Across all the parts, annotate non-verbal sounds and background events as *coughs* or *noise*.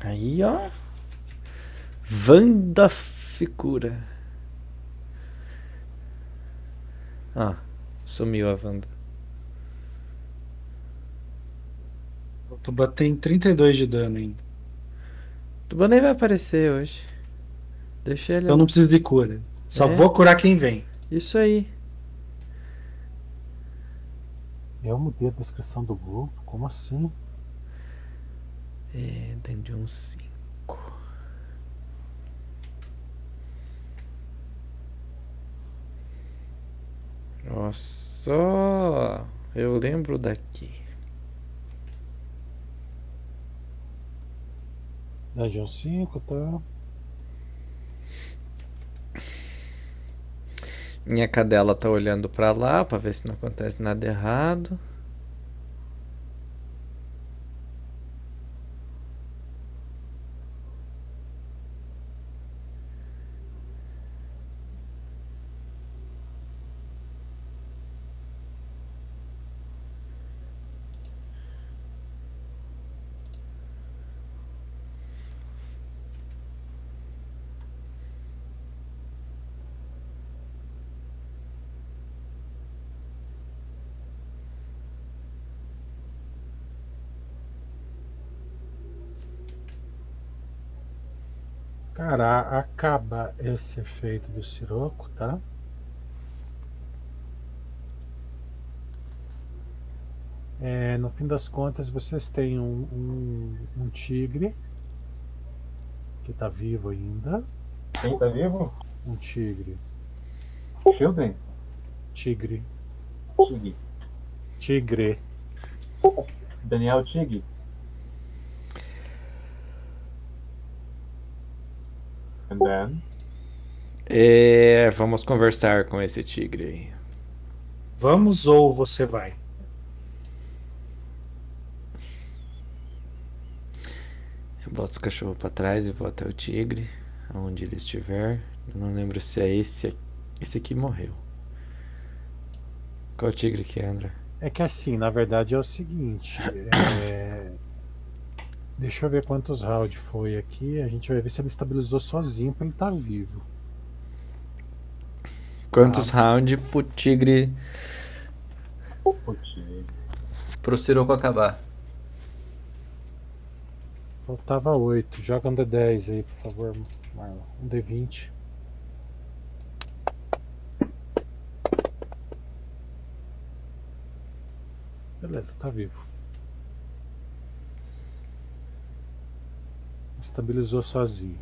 Aí, ó. Vanda Ficura. Ah, sumiu a Wanda. O Tuba tem 32 de dano ainda. Tuba nem vai aparecer hoje. Deixa ele. Então não precisa de cura. Só É. vou curar quem vem. Isso aí. Eu mudei a descrição do grupo? Como assim? É, Dungeon 5. Nossa, eu lembro daqui. Dungeon 5, tá? Minha cadela tá olhando pra lá pra ver se não acontece nada errado. Acaba esse efeito do Siroco, tá? É, no fim das contas, vocês têm um, um, um tigre que tá vivo ainda. Quem tá vivo? Um tigre. Children? Tigre. Tig. Tigre. Daniel Tig. And then? É, vamos conversar com esse tigre aí. Vamos ou você vai? Eu boto os cachorros pra trás e vou até o tigre, aonde ele estiver. Eu não lembro se é esse, esse aqui morreu. Qual tigre que é, André? É que assim, na verdade é o seguinte. *coughs* é, Deixa eu ver quantos rounds foi aqui. A gente vai ver se ele estabilizou sozinho pra ele estar vivo. Quantos rounds pro tigre O Tig. pro Siroco acabar? Faltava 8. Joga um D10 aí, por favor, Marlon. Um D20. Beleza, tá vivo. Estabilizou sozinho.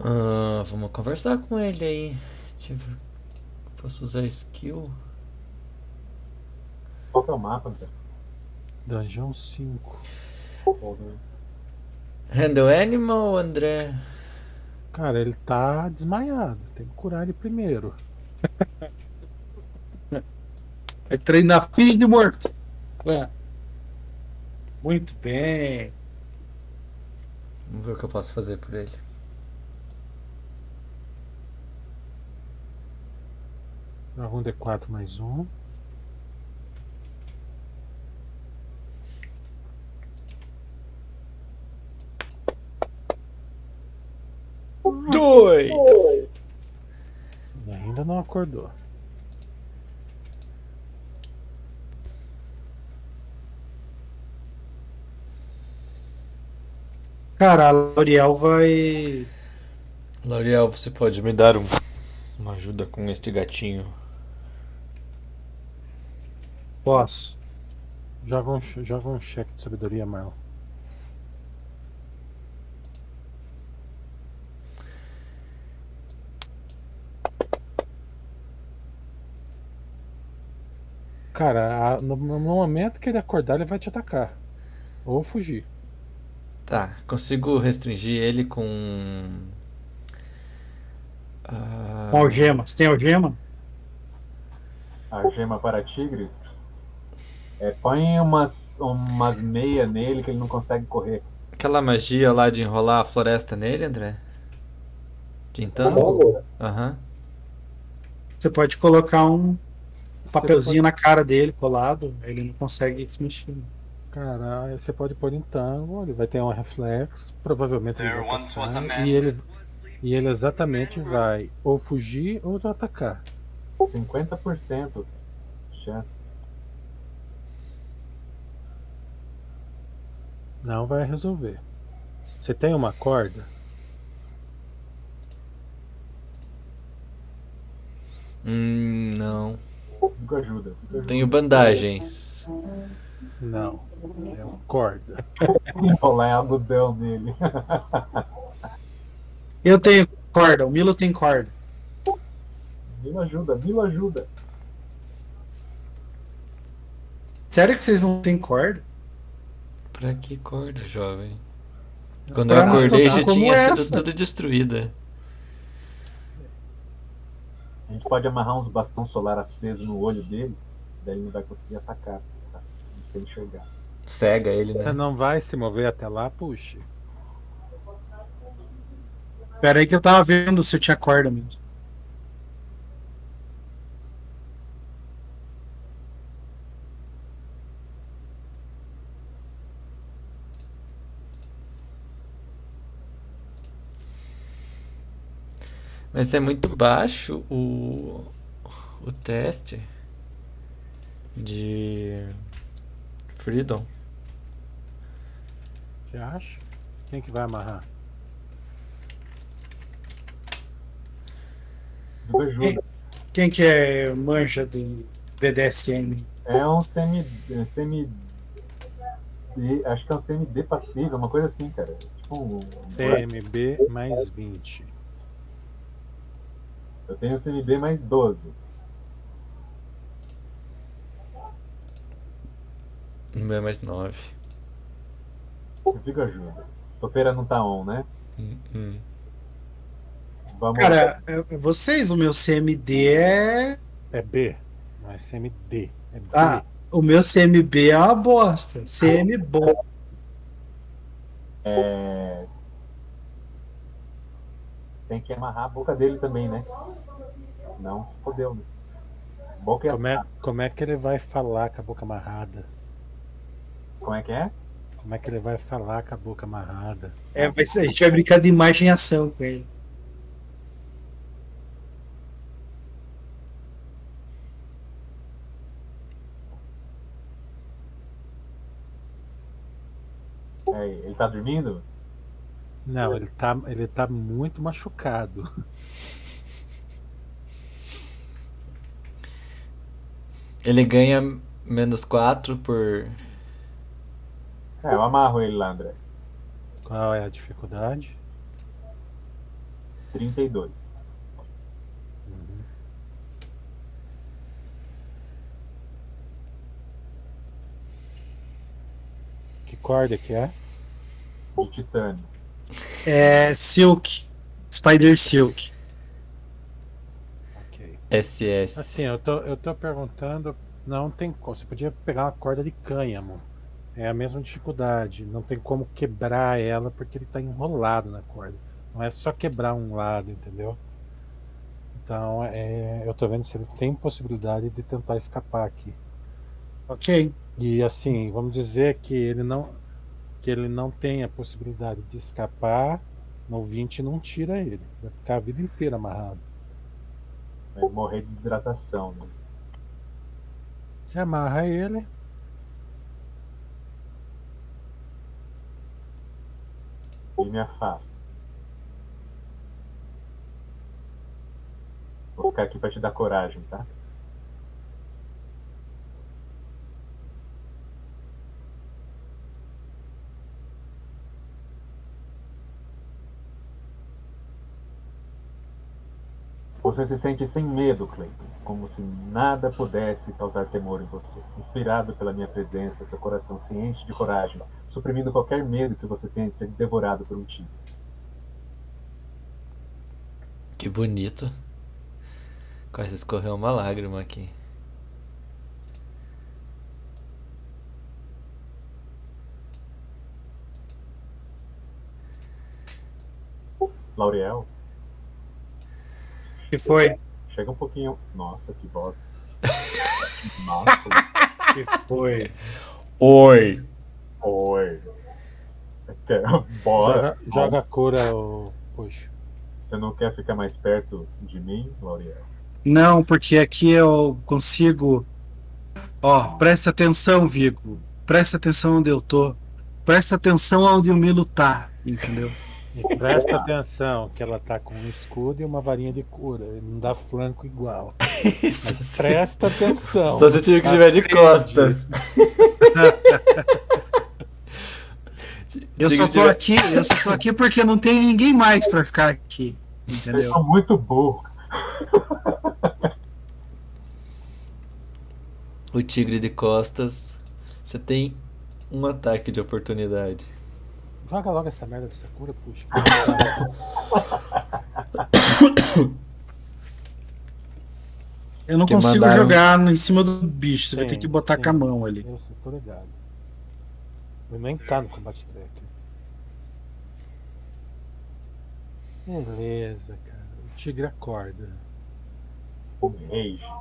Ah, vamos conversar com ele aí. Tive- Posso usar skill? Qual que é o mapa, André? Dungeon 5. Handle Animal, André? Cara, ele tá desmaiado. Tem que curar ele primeiro. Vai treinar finge de morto. Ué. Muito bem. Vamos ver o que eu posso fazer por ele. Joga um D4 mais um. Dois! E ainda não acordou. Cara, a L'Oreal vai. L'Oreal, você pode me dar um- uma ajuda com este gatinho? Posso. Joga um, joga um cheque de sabedoria, Marlon. Cara, a- no, no momento que ele acordar, ele vai te atacar. Ou fugir. Tá, consigo restringir ele com. Ah, Com algema. Você tem algema? A gema para tigres? É, põe umas, umas meias nele que ele não consegue correr. Aquela magia lá de enrolar a floresta nele, André? De Tá então? Aham. Você pode colocar um Papelzinho na cara dele colado, ele não consegue se mexer. Caralho, você pode pôr em tango, ele vai ter um reflexo, provavelmente ele vai man e ele, e ele exatamente vai ou fugir ou atacar. 50% chance. Não vai resolver. Você tem uma corda? Hum, não. Fica ajuda. Tenho bandagens. Não. É uma corda. *laughs* Em algodão nele. Eu tenho corda, o Milo tem corda. Milo ajuda, Milo ajuda. Sério que vocês não têm corda? Pra que corda, jovem? Quando eu Pra acordei já tinha sido essa. tudo destruída. A gente pode amarrar uns bastão solar aceso no olho dele, daí ele não vai conseguir atacar, tá? sem enxergar. Cega ele, Você né? não vai se mover até lá, puxe. Pera aí que eu tava vendo se eu tinha corda mesmo. Mas é muito baixo o, o teste de Freedom. Você acha? Quem que vai amarrar? Ajuda. Quem que é manja de BDSM? É um semi. é semi D- acho que é um CMD passivo, uma coisa assim, cara. Tipo um. CMB mais 20. Eu tenho CMB mais 12. O meu é mais 9. Fica ajuda. Topeira não tá on, né? Hum, hum. Vamos. Cara, é- vocês, o meu CMD é. É B, não é CMD. É B. Ah, o meu CMB é uma bosta. CM bom. É... Tem que amarrar a boca dele também, né? Senão fodeu, né? Boca e as... Como é, como é que ele vai falar com a boca amarrada? Como é que é? Como é que ele vai falar com a boca amarrada? É, vai ser- a gente vai brincar de imagem e ação com ele. É, Ele tá dormindo? Não, ele tá, ele tá muito machucado. Ele ganha menos 4 por. É, eu amarro ele lá, André. Qual é a dificuldade? 32. Uhum. Que corda que é? De titânio. É Silk. Spider Silk. Ok. SS. Assim, eu tô, eu tô perguntando, não tem como. Você podia pegar uma corda de cânhamo. É a mesma dificuldade. Não tem como quebrar ela porque ele tá enrolado na corda. Não é só quebrar um lado, entendeu? Então, é, eu tô vendo se ele tem possibilidade de tentar escapar aqui. Ok. E assim, vamos dizer que ele não que ele não tem a possibilidade de escapar, no 20 não tira ele. Vai ficar a vida inteira amarrado. Vai morrer de desidratação, né? Você amarra ele, E me afasta. Vou ficar aqui pra te dar coragem, tá? Você se sente sem medo, Clayton, como se nada pudesse causar temor em você. Inspirado pela minha presença, seu coração se enche de coragem, suprimindo qualquer medo que você tenha de ser devorado por um tigre. Que bonito. Quase escorreu uma lágrima aqui. Laurel? Que foi? chega um pouquinho. Nossa, que voz. *laughs* Que foi? Oi! Oi. Quer- Bora. Joga, joga a cura, o Puxo. Você não quer ficar mais perto de mim, Lauriel? Não, porque aqui eu consigo. Ó, presta atenção, Vigo. Presta atenção onde eu tô. Presta atenção onde o Milo tá. Entendeu? E presta atenção que ela tá com um escudo e uma varinha de cura. Ele não dá flanco igual. *laughs* Mas presta atenção. Só se tiver que estiver de costas. Eu só tô aqui, eu só tô aqui porque não tem ninguém mais pra ficar aqui. Entendeu? são muito burros. O tigre de costas. Você tem um ataque de oportunidade. Joga logo essa merda dessa cura, puxa. Eu não Que consigo mandaram- jogar em cima do bicho. Você vai Sim, ter que botar sim. com a mão ali. Eu sei, tô ligado. Ele nem tá no combate track. Beleza, cara. O tigre acorda. Um rage.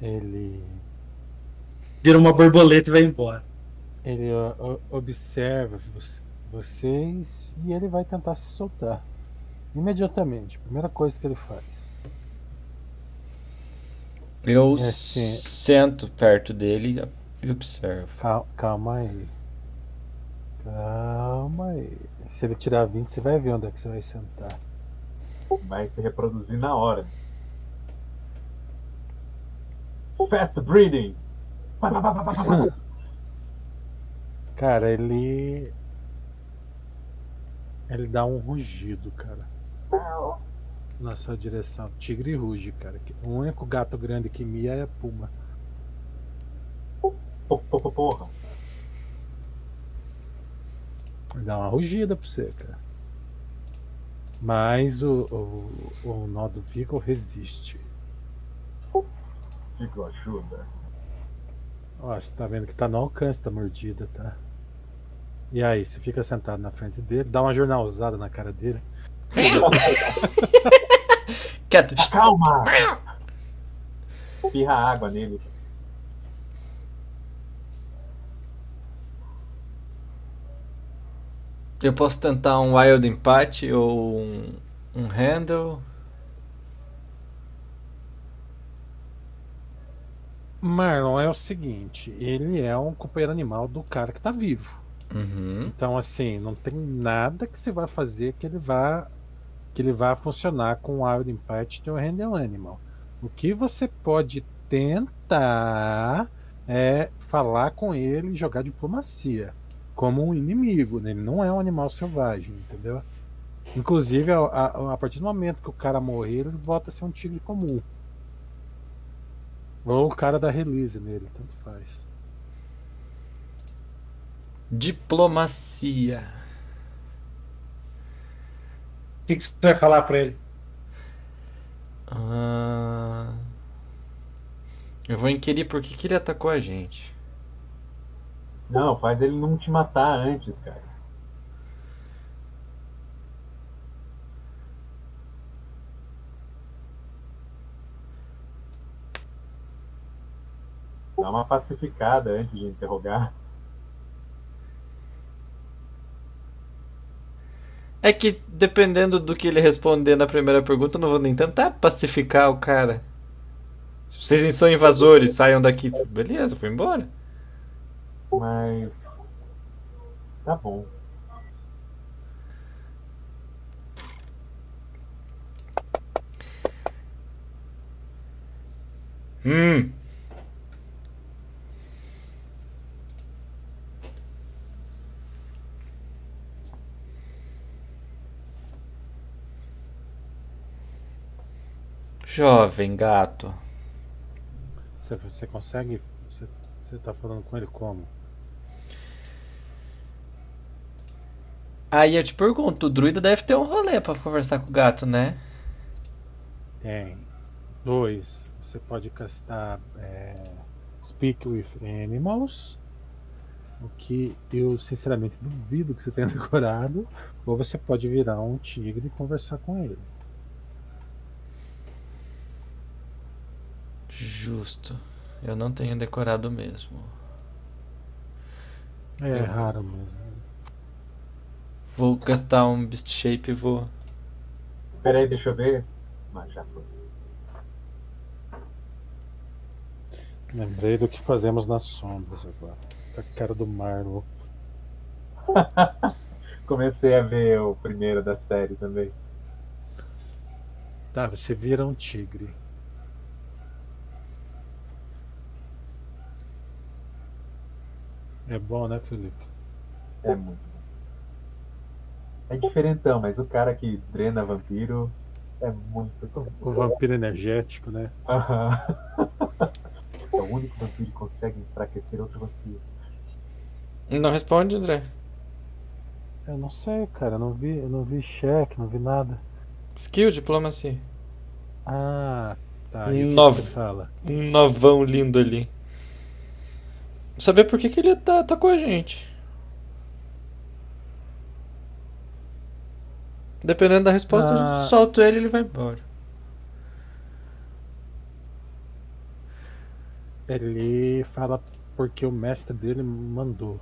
Ele. Vira uma borboleta e vai embora. Ele ó, observa vo- vocês e ele vai tentar se soltar. Imediatamente. Primeira coisa que ele faz. Eu É, sim. sento perto dele e observo. Calma, calma aí. Calma aí. Se ele tirar 20, você vai ver onde é que você vai sentar. Vai se reproduzir na hora. Fast pá. Cara, ele. Ele dá um rugido, cara. Na sua direção. Tigre ruge, cara. O único gato grande que mia é a puma. Porra. Dá uma rugida pra você, cara. Mas o, o, o nó do Vigo resiste. Fico ajuda. Ó, você tá vendo que tá no alcance da mordida, tá? E aí, você fica sentado na frente dele, dá uma jornalzada na cara dele. *laughs* Quieto! Calma! Espirra água nele. Eu posso tentar um wild empate ou um, um handle. Marlon é o seguinte, ele é um companheiro animal do cara que tá vivo. Uhum. Então, assim, não tem nada que você vai fazer que ele vá que ele vá funcionar com o Wild Impact um Random Animal. O que você pode tentar é falar com ele e jogar diplomacia como um inimigo. né? Ele não é um animal selvagem, entendeu? Inclusive, a, a- a partir do momento que o cara morrer, ele volta a ser um tigre comum. Ou o cara da release nele, tanto faz. Diplomacia. O que, que você vai falar pra ele? Ah, eu vou inquirir por que, que ele atacou a gente. Não, faz ele não te matar antes, cara. Dá uma pacificada antes de interrogar. É que dependendo do que ele responder na primeira pergunta, eu não vou nem tentar pacificar o cara. Se vocês são invasores, saiam daqui. Beleza, fui embora. Mas. Tá bom. Hum. Jovem gato. Você, você consegue. Você, você tá falando com ele como? Aí eu te pergunto, o druida deve ter um rolê pra conversar com o gato, né? Tem. Dois. Você pode castar é, Speak with Animals. O que eu sinceramente duvido que você tenha *laughs* decorado. Ou você pode virar um tigre e conversar com ele. Justo. Eu não tenho decorado mesmo. É, Eu- raro mesmo. Vou gastar um Beast Shape e vou. Pera aí, deixa eu ver. Mas já foi. Lembrei do que fazemos nas sombras agora. A cara do Marlow. *laughs* Comecei a ver o primeiro da série também. Tá, você vira um tigre. É bom, né, Felipe? É muito bom. É diferentão, mas o cara que drena vampiro é muito. O, o vampiro energético, né? Aham. *laughs* É o único vampiro que consegue enfraquecer outro vampiro. Não responde, André. Eu não sei, cara. Eu não vi, eu não vi cheque, não vi nada. Skill, diplomacia. Ah, tá. Nove. fala? Um novão lindo ali. Saber por que, que ele tá, tá com a gente. Dependendo da resposta, Ah. gente solta ele e ele vai embora. Ele fala porque o mestre dele mandou.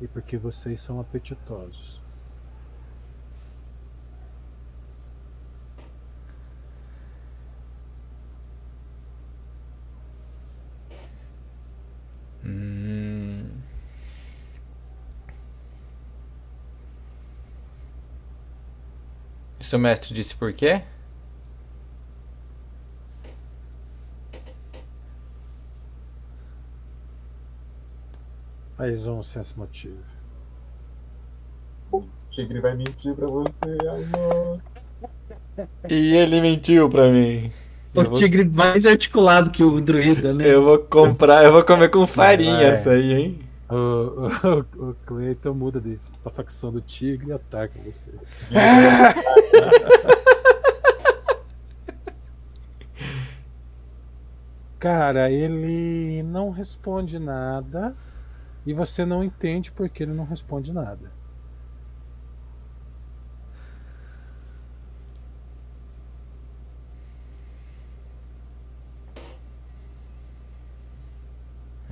E porque vocês são apetitosos. Hum. Seu mestre disse por quê? Faz um sense motivo. O tigre vai mentir pra você, amor. E ele mentiu pra mim. O Eu vou, tigre mais articulado que o druida, né? eu vou comprar, eu vou comer com farinha Vai. essa aí, hein? O, o, o Cleiton muda de, pra facção do tigre e ataca vocês. *laughs* Cara, ele não responde nada e você não entende porque ele não responde nada.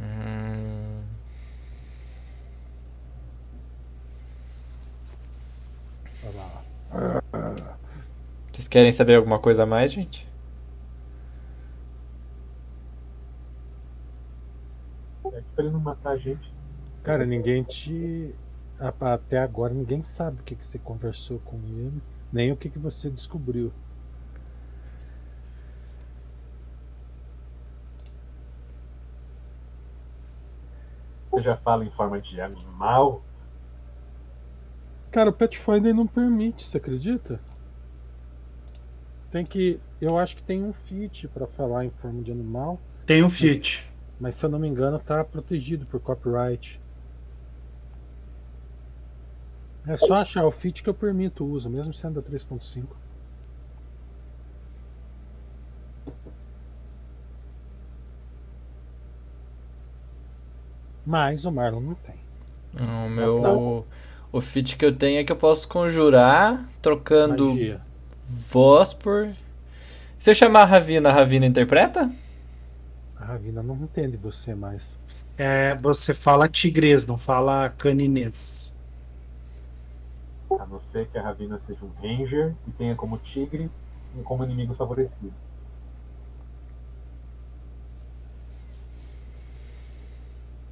Hum. Olha lá. Vocês querem saber alguma coisa a mais, gente? É que pra ele não matar a gente. Cara, ninguém te. Até agora ninguém sabe o que, que você conversou com ele, nem o que, que você descobriu. Você já fala em forma de animal? Cara, o Pathfinder não permite, você acredita? Tem que. Eu acho que tem um feat pra falar em forma de animal, Tem um fit. mas se eu não me engano tá protegido por copyright. É só achar o feat que eu permito o uso, mesmo sendo da 3.5. Mas o Marlon não tem. O meu. O feat que eu tenho é que eu posso conjurar trocando Magia. Voz por. Se eu chamar a Ravina, a Ravina interpreta? A Ravina não entende você mais. É, você fala tigres, não fala caninês. A não ser que a Ravina seja um ranger e tenha como tigre um como inimigo favorecido.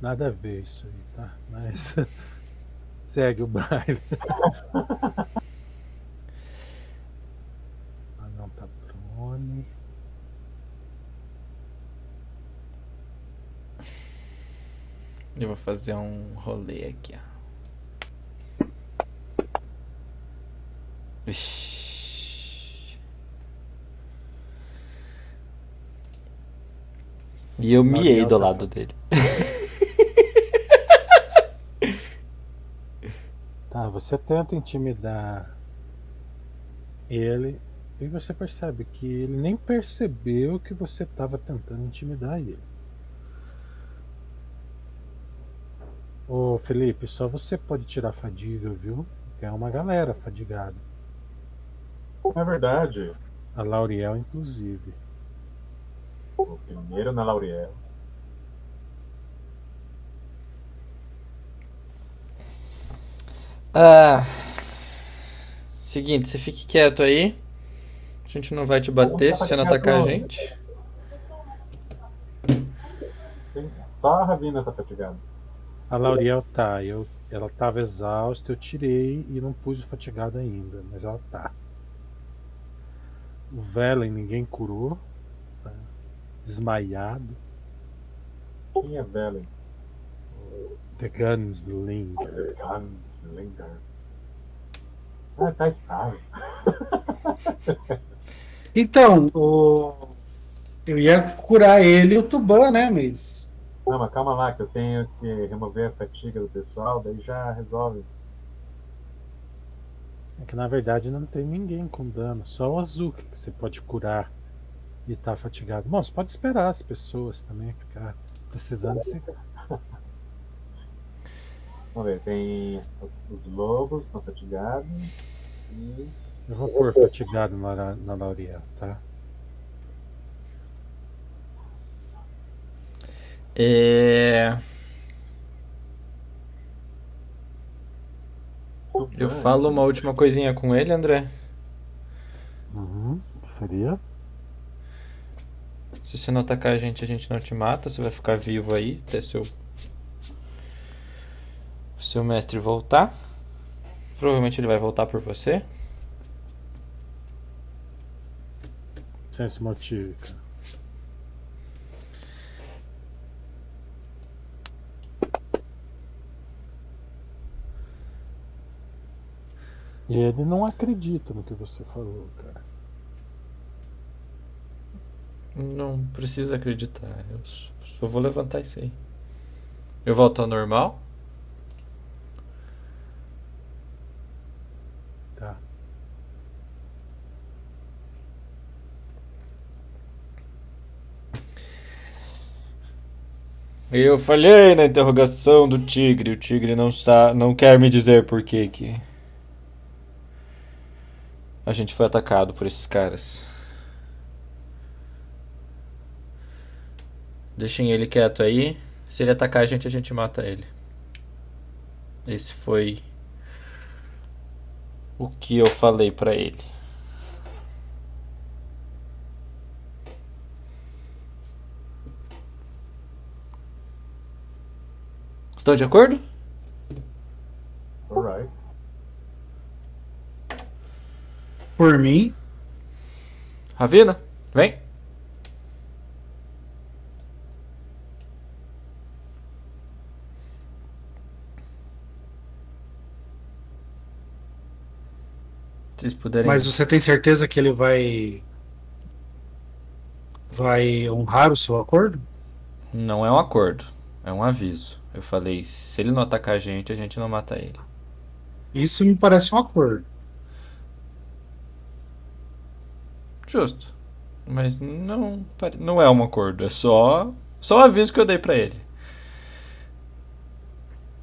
Nada a ver isso aí, tá? Mas *laughs* segue o baile. *laughs* ah, não tá prone. Eu vou fazer um rolê aqui, ó. Ixi. E eu miei do tá- lado dele. *laughs* Tá, você tenta intimidar ele e você percebe que ele nem percebeu que você estava tentando intimidar ele. Ô Felipe, só você pode tirar fadiga, viu? Tem uma galera fadigada. É verdade. A Lauriel, inclusive. O primeiro na Lauriel. Ah. Seguinte, você fique quieto aí. A gente não vai te bater se você não atacar a gente. Só a Ravina tá fatigada. A Lauriel tá. Eu, ela tava exausta, eu tirei e não pus o fatigado ainda, mas ela tá. O Velen ninguém curou. Tá desmaiado. Quem é Velen? The Gunslinger. Gunslinger. Ah, tá estável. *laughs* Então, o... eu ia curar ele e o Tuban, né? Mas. Mas calma lá, que eu tenho que remover a fatiga do pessoal, daí já resolve. É que na verdade não tem ninguém com dano, só o Azuki que você pode curar e tá fatigado. Bom, você pode esperar as pessoas também ficar precisando se. Vamos ver, tem os, os lobos estão fatigados e Eu vou pôr fatigado na, na Lauriel, tá? É. Eu bem. falo uma última coisinha com ele, André. Uhum. Seria? Se você não atacar a gente, a gente não te mata. Você vai ficar vivo aí até seu. Seu mestre voltar. Provavelmente ele vai voltar por você. Sem esse cara. E ele não acredita no que você falou, cara. Não precisa acreditar. Eu só vou levantar isso aí. Eu volto ao normal. Tá. Eu falhei na interrogação do tigre. O tigre não sa não quer me dizer por que que a gente foi atacado por esses caras. Deixem ele quieto aí. Se ele atacar a gente, a gente mata ele. Esse foi o que eu falei pra ele. Estão de acordo? alright. Por mim, Ravina, vem. Vocês puderem. mas você tem certeza que ele vai. Vai honrar o seu acordo? Não é um acordo, é um aviso. Eu falei, se ele não atacar a gente, a gente não mata ele. Isso me parece um acordo. Justo. Mas não, não é um acordo, é só só o aviso que eu dei pra ele.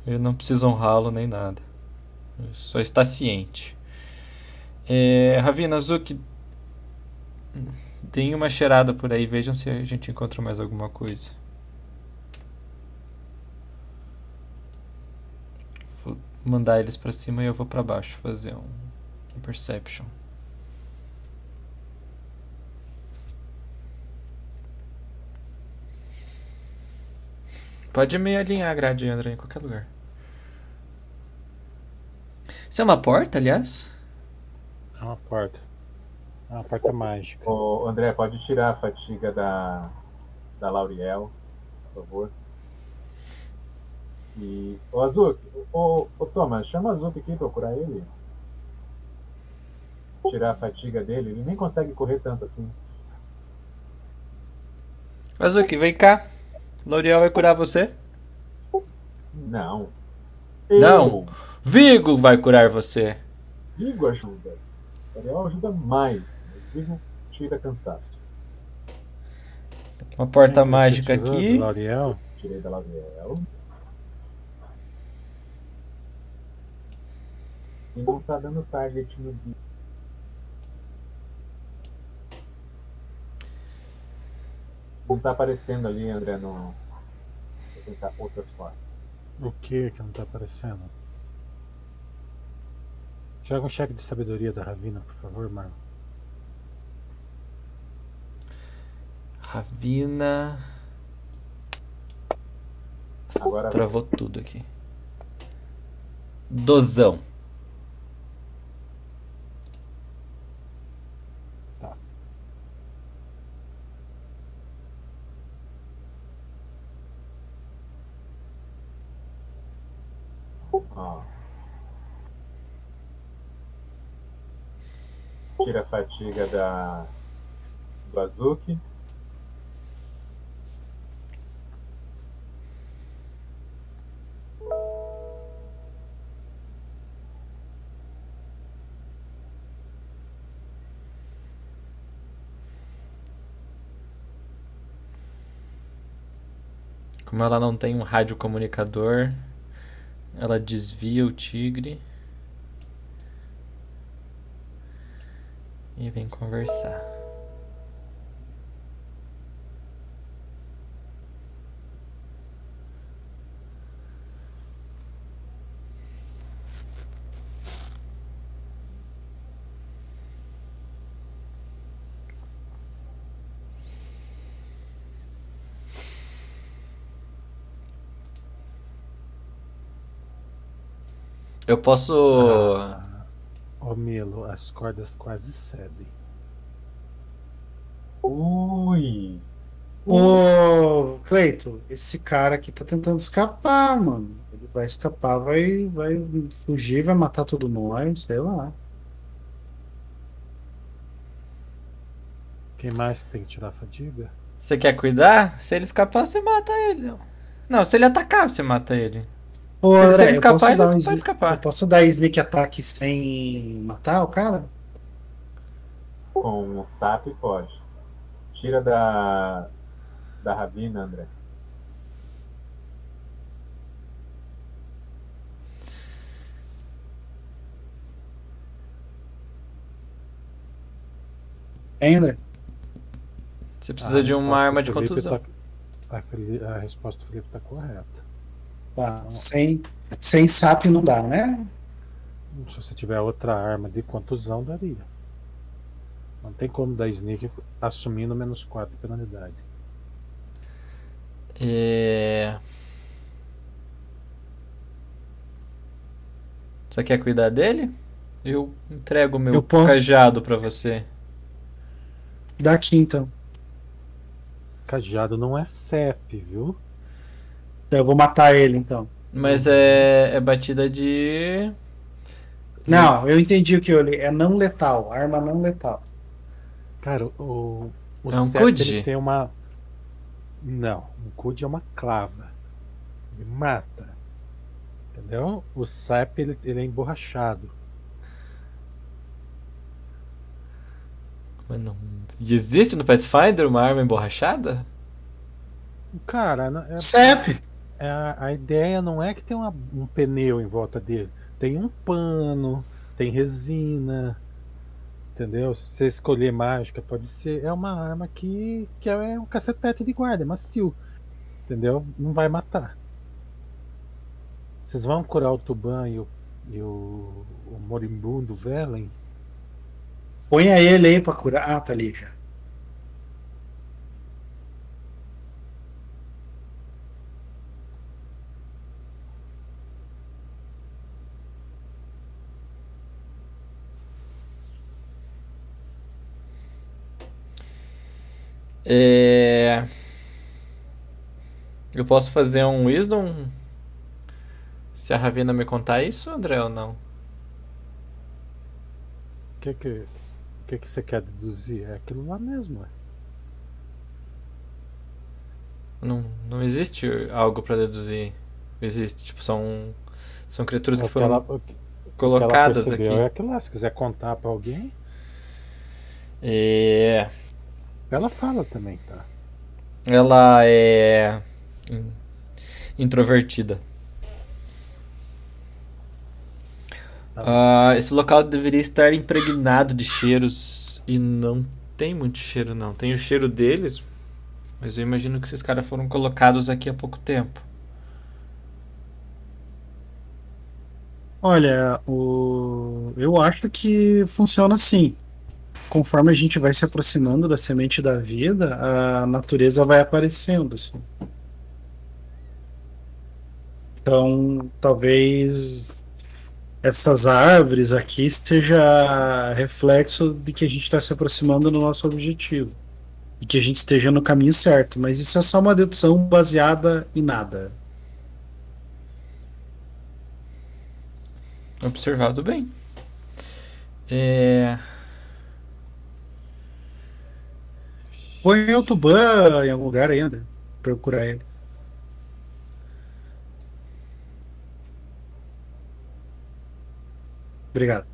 Ele não precisa honrá-lo nem nada. Ele só está ciente. É, Ravina, Zuki, deem uma cheirada por aí, vejam se a gente encontra mais alguma coisa. Vou mandar eles pra cima e eu vou pra baixo fazer um, um perception. Pode me alinhar a grade, André, em qualquer lugar. Isso é uma porta, aliás? É uma porta. É uma porta mágica. Ô, André, pode tirar a fatiga da, da Lauriel, por favor. E. Ô, Azuki, ô, ô Thomas, chama o Azuki aqui pra procurar ele. Tirar a fatiga dele, ele nem consegue correr tanto assim. Azuki, vem cá. L'Oreal vai curar você. Não. Não. Vigo vai curar você. Vigo ajuda. Ariel ajuda mais, mas Vigo tira cansaço. Uma porta mágica aqui. L'Oreal? Tirei da Lauriel. E não tá dando target no bicho. Não tá aparecendo ali, André, no. Vou tentar outras formas. O que que não tá aparecendo? Joga um cheque de sabedoria da Ravina, por favor, Marlon. Ravina. Agora- Travou tudo aqui. Dozão. Tá. Ó. Tira a fatiga da do Azuki. Como ela não tem um radiocomunicador, ela desvia o tigre. E vem conversar. Eu posso. As cordas quase cedem. Ui! Ô, Cleito, esse cara aqui tá tentando escapar, mano. Ele vai escapar, vai, vai fugir, vai matar todo mundo, sei lá. Quem mais que tem que tirar a fadiga? Você quer cuidar? Se ele escapar, você mata ele. Não, se ele atacar, você mata ele. Ô, Se- se André, ele eu escapar, posso ele dar um pode escapar. Eu posso dar sneak attack sem matar o cara? Com um SAP pode. Tira da. da Ravina, André. Hein, André? Você precisa Ah, de uma arma de contusão. tá- a, Feli- a resposta do Felipe tá correta. Tá, sem, sem SAP não dá, né? Se você tiver outra arma de contusão, daria. Não tem como dar sneak assumindo menos 4 de penalidade. É... Você quer cuidar dele? Eu entrego meu Eu posso. cajado pra você. Daqui então. Cajado não é CEP, viu? Então Eu vou matar ele então. Mas é, é batida de. Não, eu entendi o que eu li. É não letal, arma não letal. Cara, o, o É um CEP tem uma. Não, um CUD é uma clava. Ele mata. Entendeu? O CEP ele, ele é emborrachado. Mas não. Existe no Pathfinder uma arma emborrachada? Cara, não- é, CEP! É a, a ideia não é que tem uma- um pneu em volta dele. Tem um pano, tem resina. Entendeu? Se você escolher mágica, pode ser. É uma arma que, que é um cacetete de guarda, é macio. Entendeu? Não vai matar. Vocês vão curar o Tuban e o, e o, o moribundo Velen? Ponha ele aí pra curar. Ah, tá ali já. É... Eu posso fazer um Wisdom? Se a Ravina me contar isso, André, ou não? O que que, que que você quer deduzir? É aquilo lá mesmo. ué. Não, não existe algo pra deduzir. Existe, tipo, são são criaturas que que foram que- o que ela colocadas aqui. É lá. Se quiser contar pra alguém, É... ela fala também, tá? Ela é in- introvertida. Ah, esse local deveria estar impregnado de cheiros e não tem muito cheiro, não. Tem o cheiro deles, mas eu imagino que esses caras foram colocados aqui há pouco tempo. Olha, o... eu acho que funciona assim. Conforme a gente vai se aproximando da semente da vida, a natureza vai aparecendo, assim. Então, talvez essas árvores aqui seja reflexo de que a gente está se aproximando do nosso objetivo e que a gente esteja no caminho certo. Mas isso é só uma dedução baseada em nada. Observado bem. É... Põe o Tuban em algum lugar ainda. Procurar ele. Obrigado.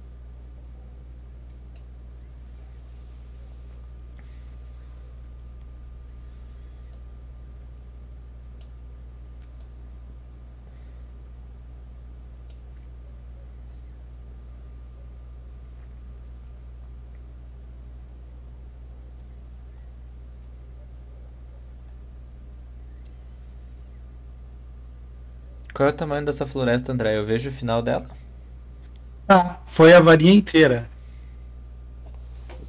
Qual é o tamanho dessa floresta, André? Eu vejo o final dela. Ah, foi a varinha inteira.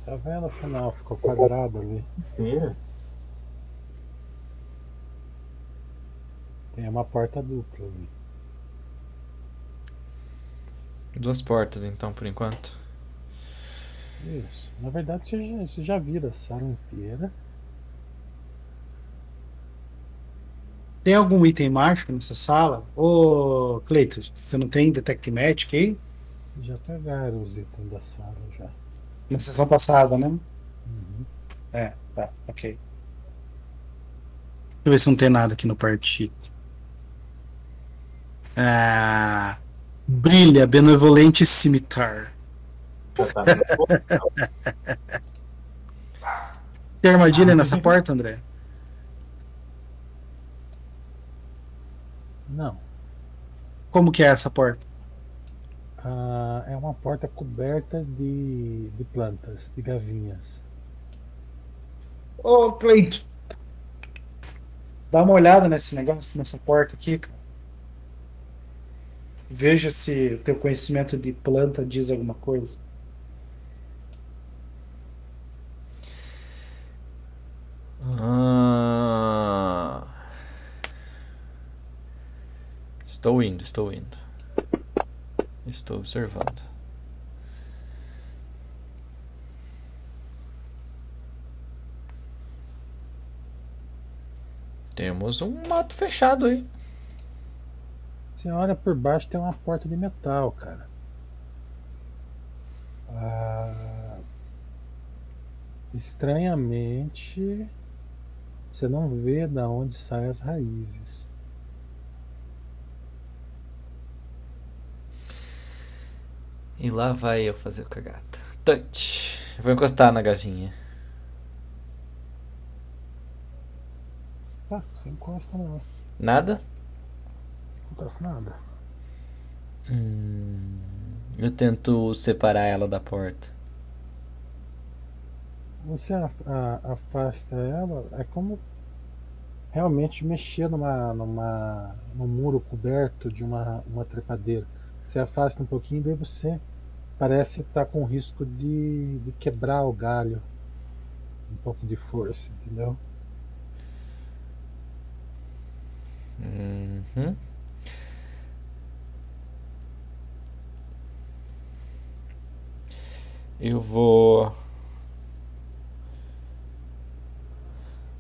Tá vendo o final? Ficou quadrado ali. Inteira? Tem uma porta dupla ali. Duas portas, então, por enquanto. Isso. Na verdade, você já, você já vira a sala inteira. Tem algum item mágico nessa sala? Ô, Cleito, você não tem Detect Magic aí? Já pegaram os itens da sala já. Na sessão passada, né? Uhum. É, tá, ok. Deixa eu ver se não tem nada aqui no partido. Ah, brilha, benevolente cimitar. Tá *laughs* Tem armadilha nessa porta, André? Não. Como que é essa porta? Ah, é uma porta coberta de, de plantas, de gavinhas. Ô, Cleito. Dá uma olhada nesse negócio, nessa porta aqui, cara. Veja se o teu conhecimento de planta diz alguma coisa. Ah. Estou indo, estou indo. Estou observando. Temos um mato fechado aí. Você olha por baixo tem uma porta de metal, cara. Ah, estranhamente, você não vê da onde saem as raízes. E lá vai eu fazer cagada. Touch. Eu vou encostar na gavinha. Ah, você encosta não. Nada? Não acontece nada. Hum, eu tento separar ela da porta. Você a- afasta ela, é como realmente mexer numa, numa, num muro coberto de uma, uma trepadeira. Você afasta um pouquinho, daí você parece estar com risco de, de quebrar o galho. Um pouco de força, entendeu? Uhum. Eu vou.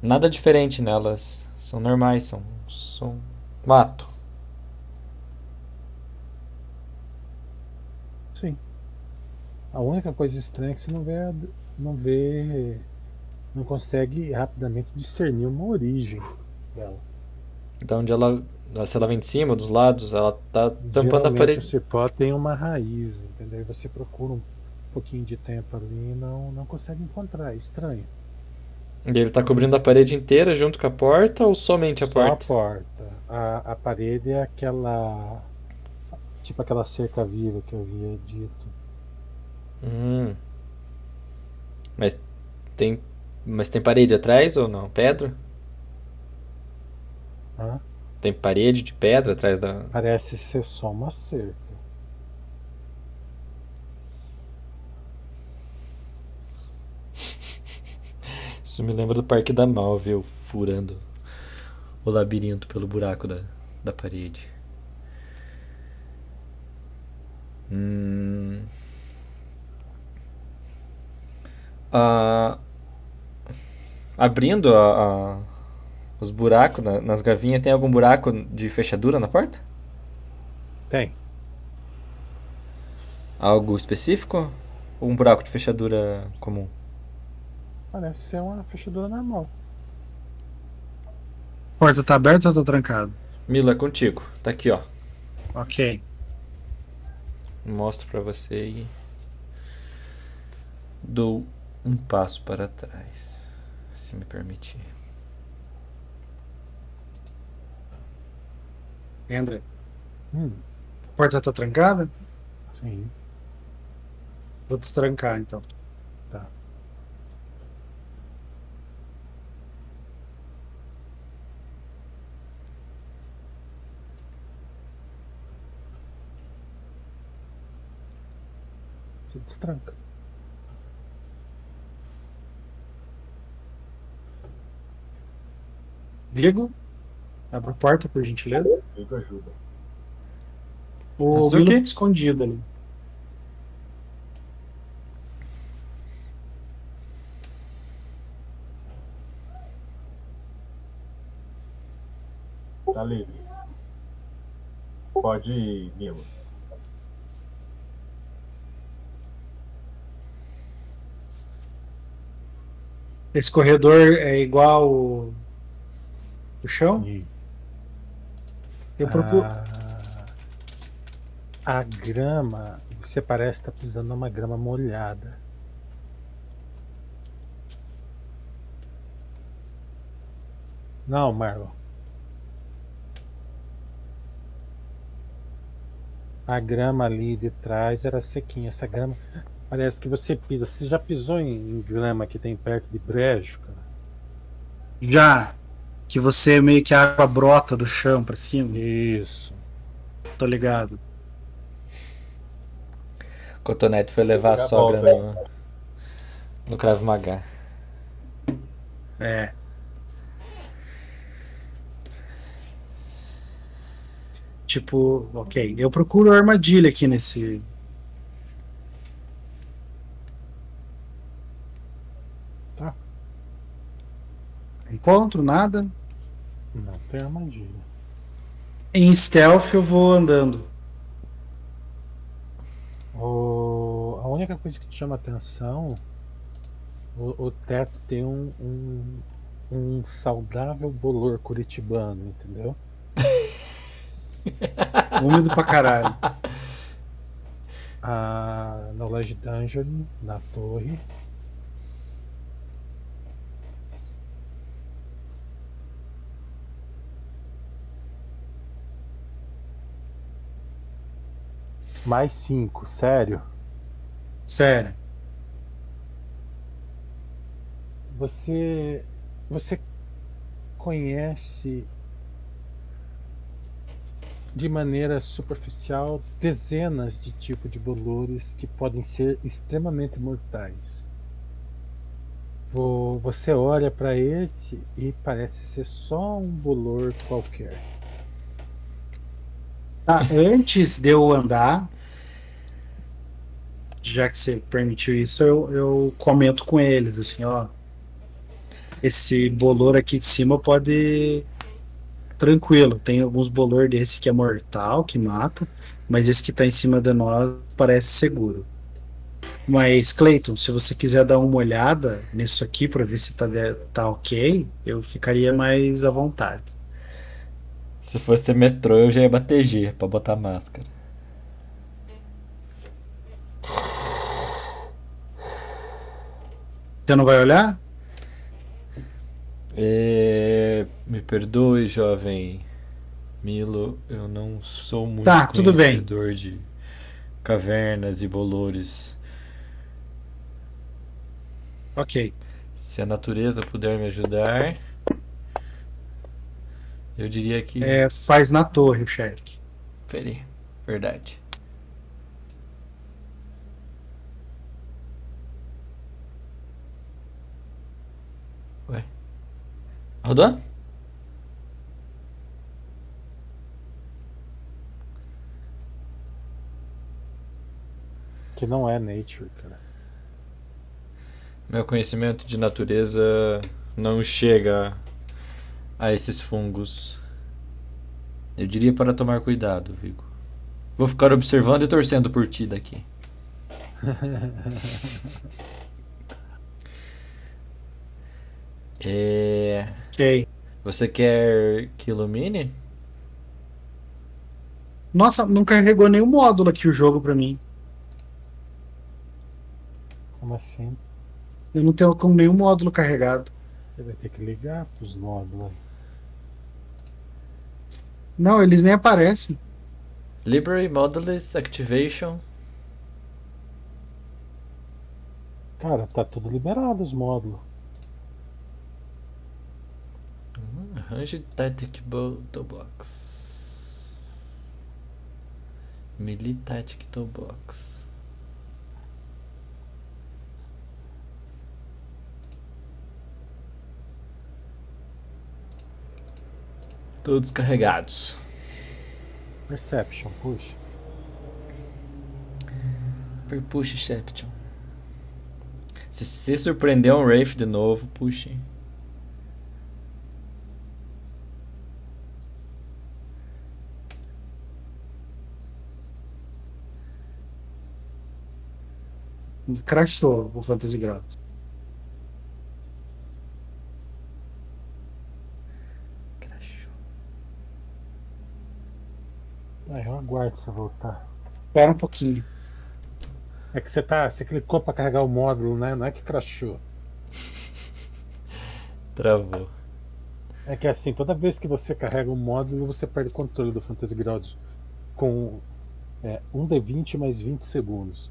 Nada diferente nelas. São normais, são. São. Mato. Sim. A única coisa estranha é que você não vê, a- não vê, não consegue rapidamente discernir uma origem dela. Então, onde ela. Se ela vem de cima, dos lados, ela tá tampando a Geralmente parede. O cipó tem uma raiz, entendeu? E você procura um pouquinho de tempo ali e não, não consegue encontrar. É estranho. E ele tá cobrindo a parede inteira junto com a porta ou somente a Só porta? a porta. A, a parede é aquela. tipo aquela cerca viva que eu havia dito. Hum. Mas tem. Mas tem parede atrás ou não? Pedra? Hã? Tem parede de pedra atrás da. Parece ser só uma cerca. *laughs* Isso me lembra do Parque da Malve, furando o labirinto pelo buraco da, da parede. Hum. Ah, abrindo a, a- os buracos na- nas gavinhas, tem algum buraco de fechadura na porta? Tem. Algo específico? Ou um buraco de fechadura comum? Parece ser uma fechadura normal. Porta tá aberta ou tá trancada? Mila, é contigo. Tá aqui, ó. Ok. Mostro pra você e dou um passo para trás, se me permitir. André. Hum, A porta tá trancada? sim. Vou destrancar então. Tá. Você destranca. Vigo, abre a porta, por gentileza. Digo ajuda. O Azuki? Milo fica escondido ali. Tá livre. Pode ir, Milo. Esse corredor é igual o, chão? Sim. Eu procuro. Ah, a grama, você parece estar pisando numa grama molhada. Não, Marlon. A grama ali de trás era sequinha. Essa grama parece que você pisa. Você já pisou em, em grama que tem perto de brejo, cara? Já que você meio que a água brota do chão pra cima. Isso. Tô ligado. Cotonete foi levar a sogra no, no Krav Maga. É. Tipo, ok. Eu procuro armadilha aqui nesse. Tá. Encontro nada. Não tem armadilha. Em stealth eu vou andando. O- a única coisa que te chama atenção, o, o teto tem um, um, um saudável bolor curitibano, entendeu? *laughs* Úmido pra caralho. A, na Lodge Dungeon, na torre, mais cinco, sério. Sério. Você você conhece de maneira superficial dezenas de tipos de bolores que podem ser extremamente mortais. Vo- Você olha para esse e parece ser só um bolor qualquer. Tá, antes de eu andar, já que você permitiu isso, eu, eu comento com eles, assim, ó. Esse bolor aqui de cima pode. Tranquilo, tem alguns bolor desse que é mortal, que mata, mas esse que tá em cima de nós parece seguro. Mas, Cleiton, se você quiser dar uma olhada nisso aqui pra ver se tá, tá ok, eu ficaria mais à vontade. Se fosse metrô, eu já ia bater G pra botar máscara. Você não vai olhar? É, Me perdoe, jovem Milo, eu não sou muito Tá, tudo bem. conhecedor de cavernas e bolores. Ok. Se a natureza puder me ajudar, eu diria que. É, faz na torre o cheque. Peraí, verdade. Ué? Rodou? Que não é nature, cara. Meu conhecimento de natureza não chega a esses fungos. Eu diria para tomar cuidado, Vigo. Vou ficar observando e torcendo por ti daqui. *laughs* É... Ok. Você quer que ilumine? Nossa, não carregou nenhum módulo aqui o jogo pra mim. Como assim? Eu não tenho com nenhum módulo carregado. Você vai ter que ligar pros módulos aí. Não, eles nem aparecem. Library Modulus Activation. Cara, tá tudo liberado os módulos. Hum, Arranje Tactic Toolbox. Melee Tactic Toolbox. Todos carregados. Perception, puxa. Perpuxe Shepton. Se você surpreender um Wraith de novo, puxe. Crashou o Fantasy Grounds. Crashou. Eu aguardo você voltar. Espera um pouquinho. É que você tá. Você clicou pra carregar o módulo, né? Não é que crashou. *laughs* Travou. É que assim, toda vez que você carrega um módulo, você perde o controle do Fantasy Grounds com é, 1d20 mais 20 segundos.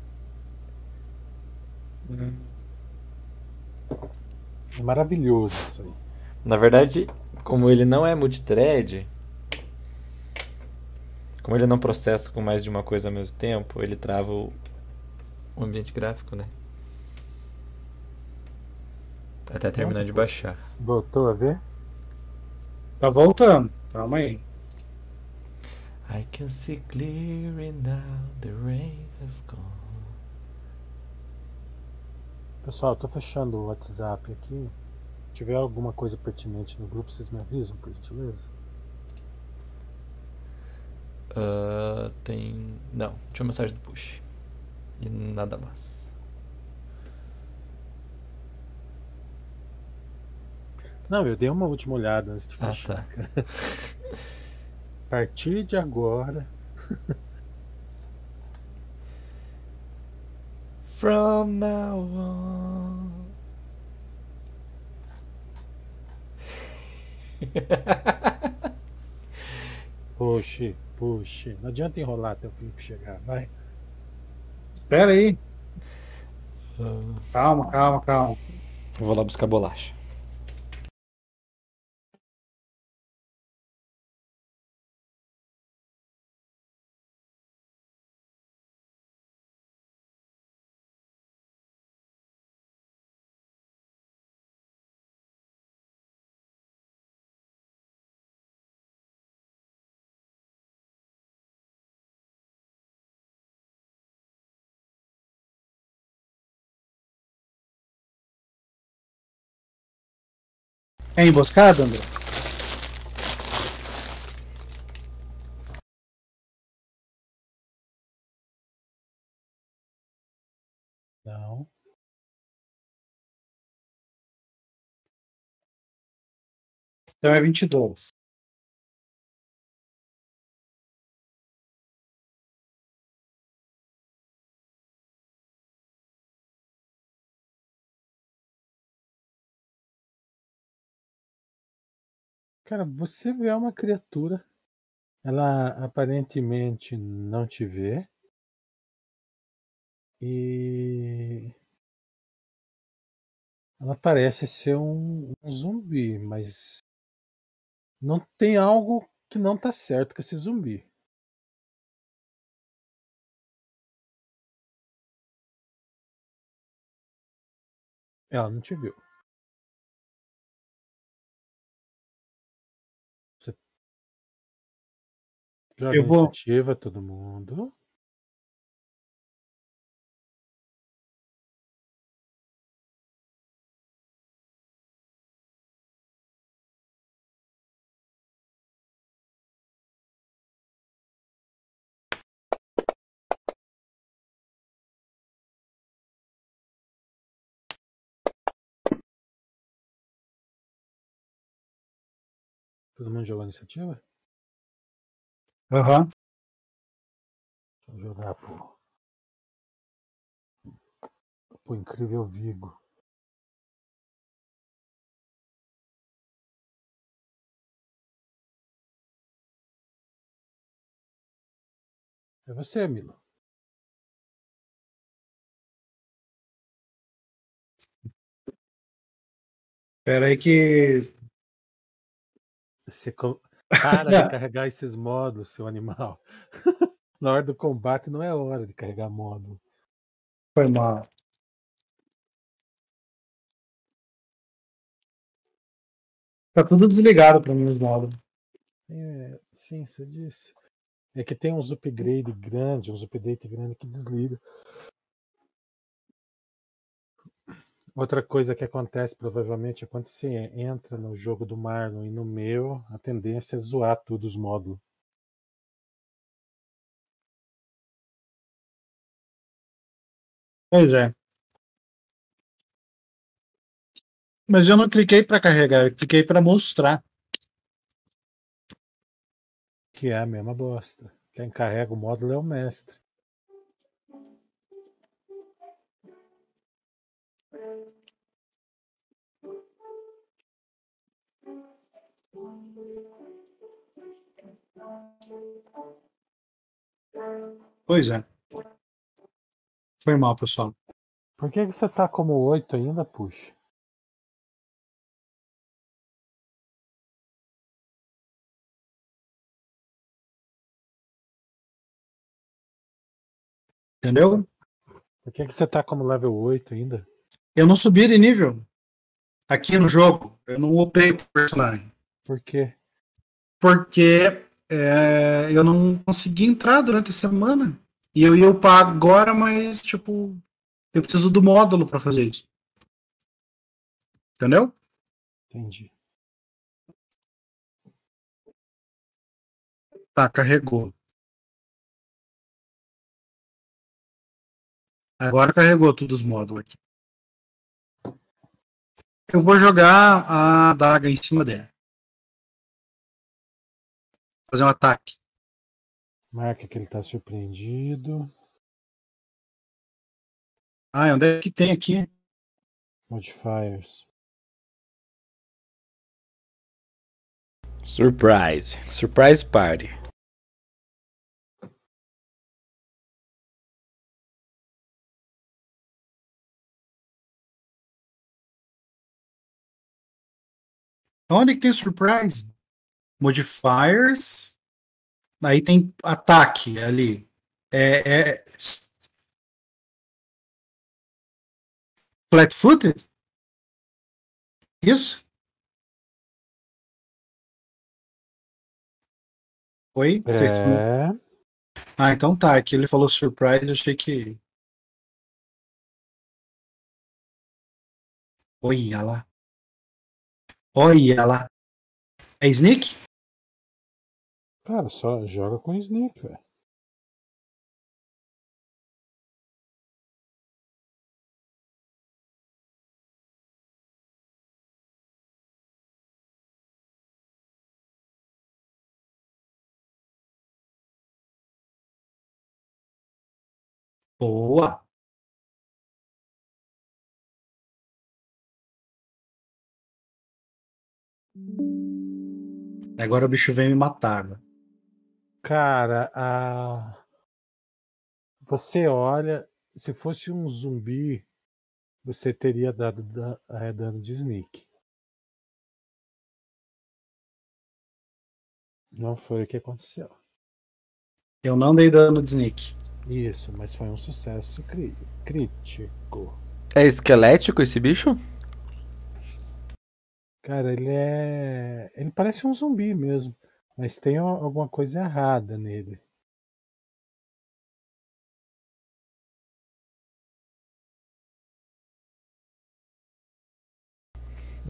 É maravilhoso isso aí. Na verdade, como ele não é multithread, como ele não processa com mais de uma coisa ao mesmo tempo, ele trava o, o ambiente gráfico, né? Até terminar de baixar. Voltou a ver? Tá voltando. Calma aí. I can see clearly now the rain has gone. Pessoal, eu tô fechando o WhatsApp aqui. Se tiver alguma coisa pertinente no grupo, vocês me avisam, por gentileza? Ah, tem. Não, tinha uma mensagem do push. E nada mais. Não, eu dei uma última olhada antes de Ah, fechar. tá. *laughs* A partir de agora. *laughs* From now on. Puxe, puxe. Não adianta enrolar até o Felipe chegar, vai. Espera aí. Ah, Calma, calma, calma. eu vou lá buscar bolacha. É emboscada, André? Não. Então é 22. Cara, você vê uma criatura Ela aparentemente não te vê. E ela parece ser um, um zumbi, mas não tem algo que não tá certo com esse zumbi. Ela não te viu. Joga Eu vou- iniciativa, todo mundo. Todo mundo jogou iniciativa? Aham. Eu jogar pro. Pro incrível Vigo. É você, Milo. Espera aí que. Você co- para de carregar esses módulos, seu animal. *laughs* Na hora do combate não é hora de carregar módulo. Foi mal. Tá tudo desligado pra mim os módulos. É, sim, você disse. É que tem uns upgrade grande, uns update grande que desliga. Outra coisa que acontece provavelmente é quando você entra no jogo do Marlon e no meu, a tendência é zoar tudo os módulos. Pois é. Mas eu não cliquei pra carregar, eu cliquei pra mostrar. Que é a mesma bosta. Quem carrega o módulo é o mestre. Pois é. Foi mal, pessoal. Por que, que você tá como 8 ainda, puxa? Entendeu? Por que, que você tá como level 8 ainda? Eu não subi de nível aqui no jogo. Eu não upei o personagem. Por quê? Porque é, eu não consegui entrar durante a semana. E eu ia upar agora, mas, tipo, eu preciso do módulo pra fazer isso. Entendeu? Entendi. Tá, carregou. Agora carregou todos os módulos aqui. Eu vou jogar a daga em cima dele. Fazer um ataque. Marca que ele tá surpreendido. Ah, onde é que tem aqui? Modifiers. Surprise. Surprise party. Onde que tem surprise? Modifiers. Aí tem ataque ali. É, é... Flat footed? Isso? Oi? Vocês É. Ah, então tá. Aqui ele falou surprise, eu achei que. Olha lá. Olha lá. É sneak? Cara, só joga com sneak, velho. Boa. Agora o bicho vem me matar. velho. Cara, a... você olha, se fosse um zumbi, você teria dado da- é, dano de sneak. Não foi o que aconteceu. Eu não dei dano de sneak. Isso, mas foi um sucesso cri- crítico. É esquelético esse bicho? Cara, ele é. Ele parece um zumbi mesmo. Mas tem a- alguma coisa errada nele.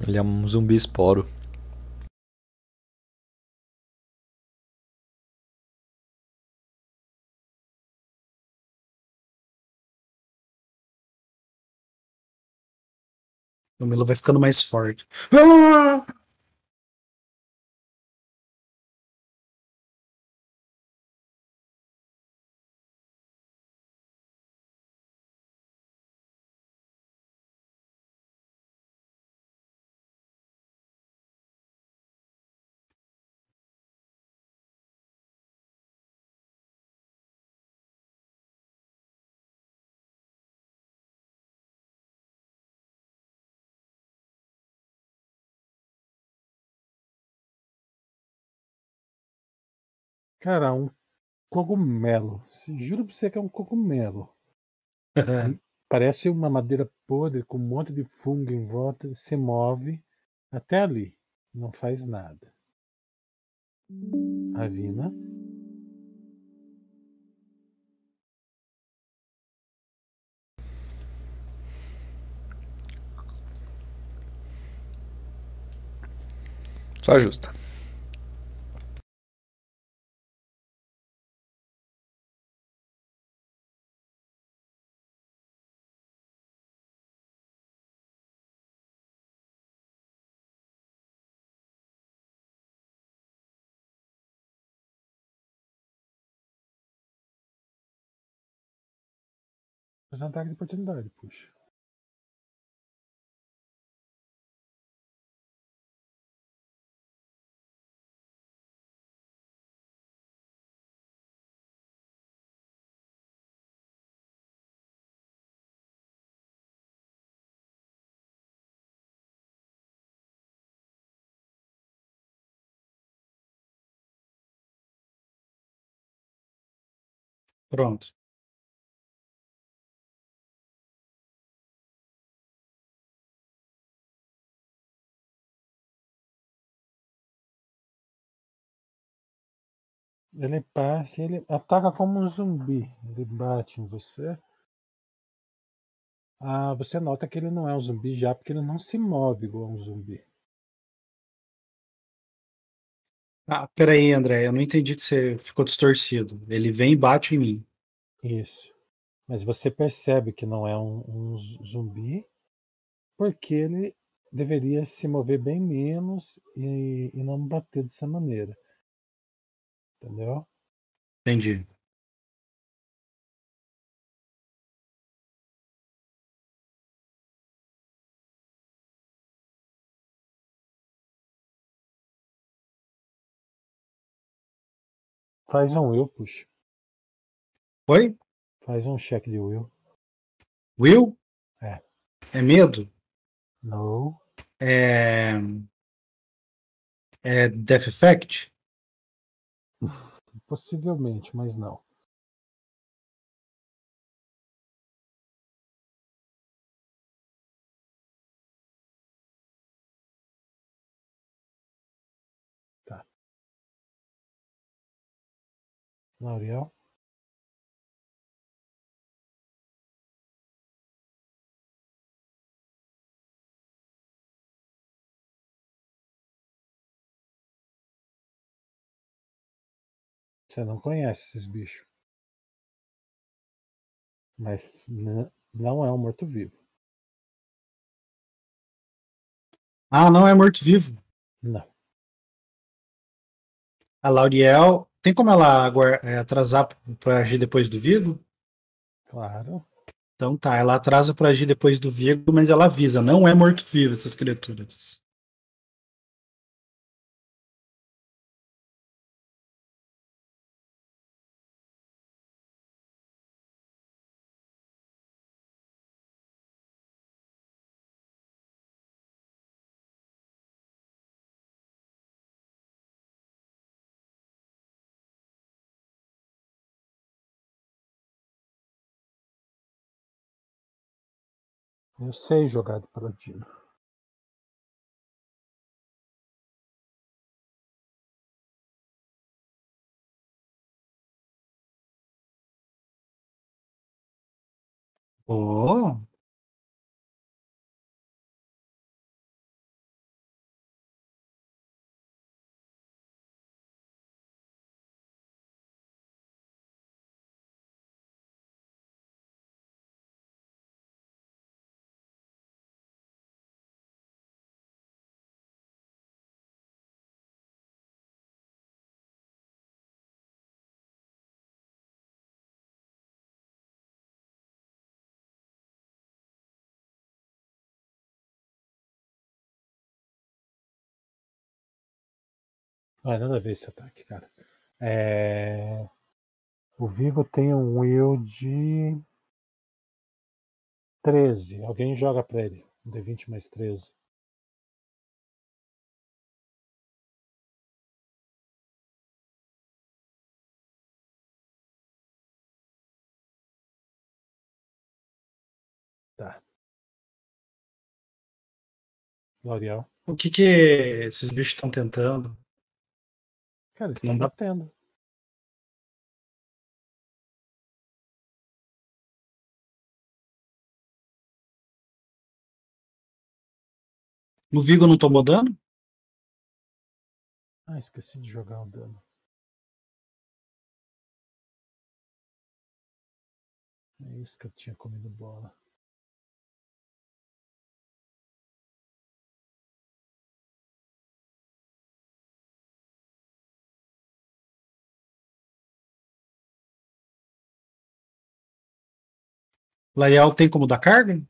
Ele é um zumbi esporo. O Milo vai ficando mais forte. Ah! Cara, um cogumelo. Juro pra você que é um cogumelo. Parece uma madeira podre com um monte de fungo em volta. Se move até ali. Não faz nada. Ravina. Só ajusta. Faz um ataque de oportunidade, puxa. Pronto. Ele parte, ele ataca como um zumbi. Ele bate em você. Ah, você nota que ele não é um zumbi já, porque ele não se move igual um zumbi. Ah, peraí, André, eu não entendi que você ficou distorcido. Ele vem e bate em mim. Isso. Mas você percebe que não é um, um zumbi, porque ele deveria se mover bem menos e, e não bater dessa maneira. Entendeu? Entendi. Faz um will push. Oi? Faz um check de will. Will? É. É medo? No. É. É Death Effect? *laughs* Possivelmente, mas não. Tá. Lauriel? Você não conhece esses bichos. Mas não é um morto-vivo. Ah, não é morto-vivo. Não. A Lauriel. Tem como ela é, atrasar para agir depois do Vigo? Claro. Então tá, ela atrasa para agir depois do Vigo, mas ela avisa, não é morto-vivo essas criaturas. Eu sei jogar de paladino. Oh, Ah, nada a ver esse ataque, cara. É... O Vigo tem um will de 13. Alguém joga pra ele. Um D20 mais 13. Tá. L'Oreal. o que que esses bichos estão tentando? Cara, eles Não estão dá- batendo. No Vigo não tomou dano? Ah, esqueci de jogar o dano. É isso que eu tinha comido bola. Laial tem como dar carga?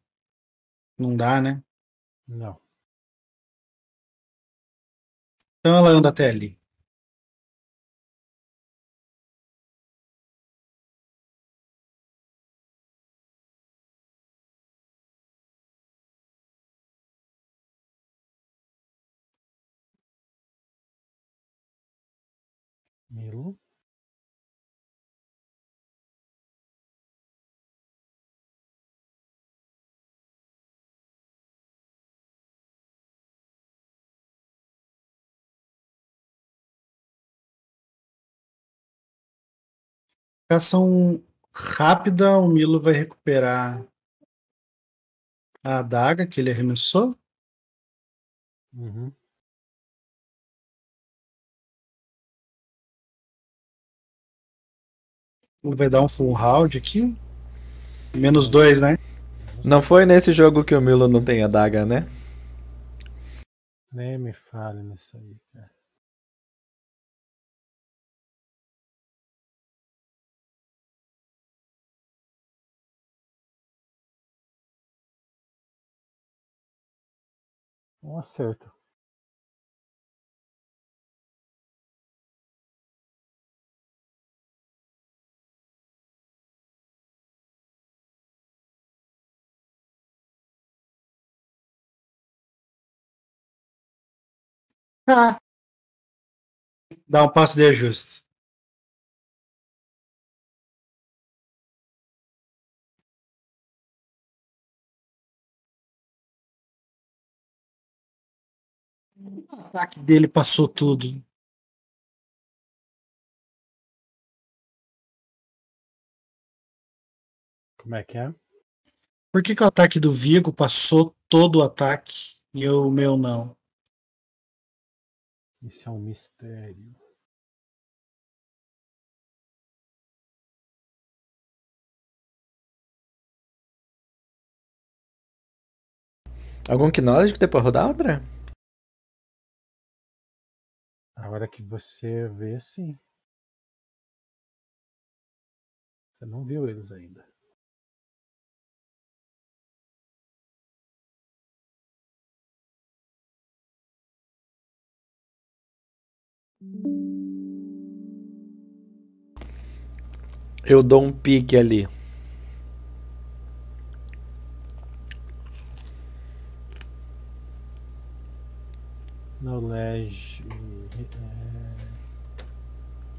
Não dá, né? Não. Então ela anda até ali. Milo. Ação rápida, o Milo vai recuperar a adaga que ele arremessou. Uhum. Ele vai dar um full round aqui. Menos dois, né? Não foi nesse jogo que o Milo não tem adaga, né? Nem me fale nisso aí, cara. Um acerto. Dá um passo de ajuste. O ataque dele passou tudo. Como é que é? Por que, que o ataque do Vigo passou todo o ataque e o meu não? Isso é um mistério. Algum knowledge que dê pra rodar, André? A hora que você vê, sim. Você não viu eles ainda. Eu dou um pique ali. Knowledge. É,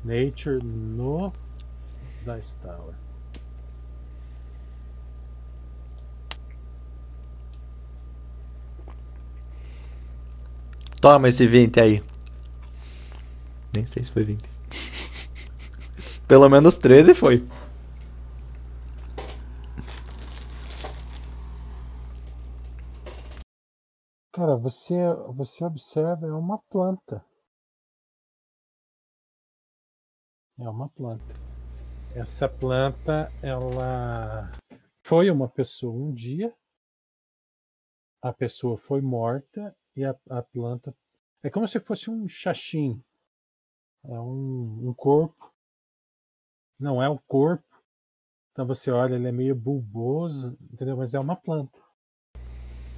Nature no Dice Tower. Toma esse 20 aí. Nem sei se foi 20. *laughs* Pelo menos 13 foi. Cara, você, você observa, é uma planta. É uma planta. Essa planta, ela foi uma pessoa um dia, a pessoa foi morta e a, a planta. É como se fosse um xaxim. É um, um corpo. Não é um corpo. Então você olha, ele é meio bulboso, entendeu? Mas é uma planta.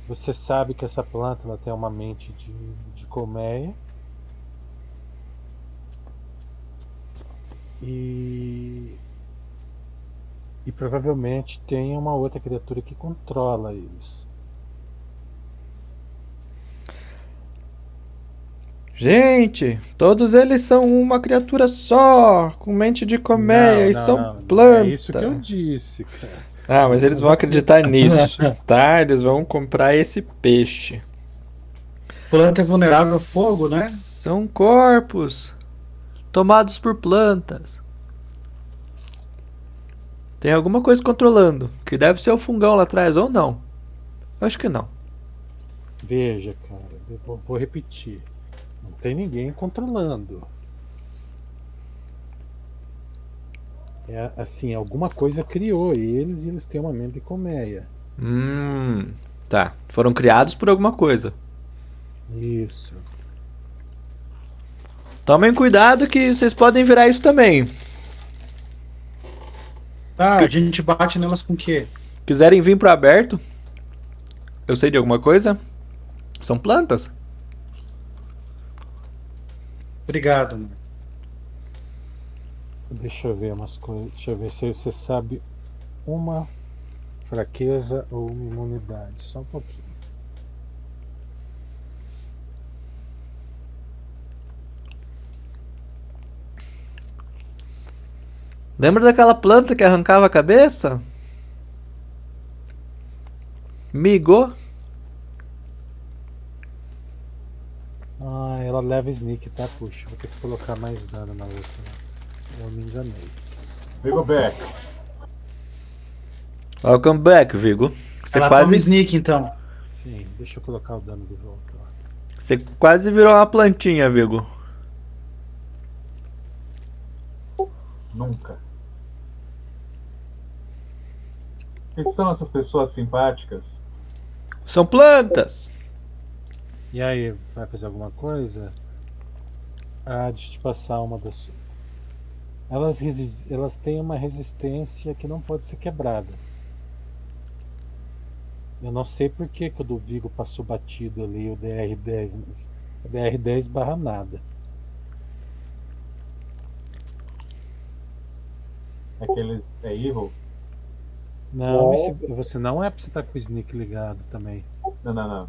Você sabe que essa planta ela tem uma mente de, de colmeia. E, e provavelmente tem uma outra criatura que controla eles. Gente, todos eles são uma criatura só, com mente de colmeia e são não, não. plantas. É isso que eu disse, cara. Ah, mas eles vão acreditar *laughs* nisso, tá? Eles vão comprar esse peixe. Planta é vulnerável a fogo, né? São corpos tomados por plantas. Tem alguma coisa controlando, que deve ser o fungão lá atrás ou não. Acho que não. Veja, cara, eu vou, vou repetir. Não tem ninguém controlando. É assim, alguma coisa criou eles e eles têm uma mente de colmeia. Hum, tá. Foram criados por alguma coisa. Isso. Tomem cuidado que vocês podem virar isso também. Ah, a gente bate nelas com o quê? Quiserem vir pro aberto? Eu sei de alguma coisa? São plantas. Obrigado. mano. Deixa eu ver umas coisas. Deixa eu ver se você sabe uma fraqueza ou uma imunidade. Só um pouquinho. Lembra daquela planta que arrancava a cabeça? Migo? Ah, ela leva sneak, tá? Puxa, vou ter que colocar mais dano na outra. né? Eu me enganei. Vigo back. Welcome back, Vigo. Você Ela toma quase, sneak, então. Sim, deixa eu colocar o dano de volta lá. você quase virou uma plantinha, Vigo. Nunca. Quem são essas pessoas simpáticas? São plantas. E aí, vai fazer alguma coisa? Ah, deixa eu te passar uma das. Elas, elas têm uma resistência que não pode ser quebrada. Eu não sei por que, que o do Vigo passou batido ali, o DR10, mas o DR10 barra nada. Aqueles é evil? Não, esse- você não é pra você estar com o sneak ligado também. Não, não, não.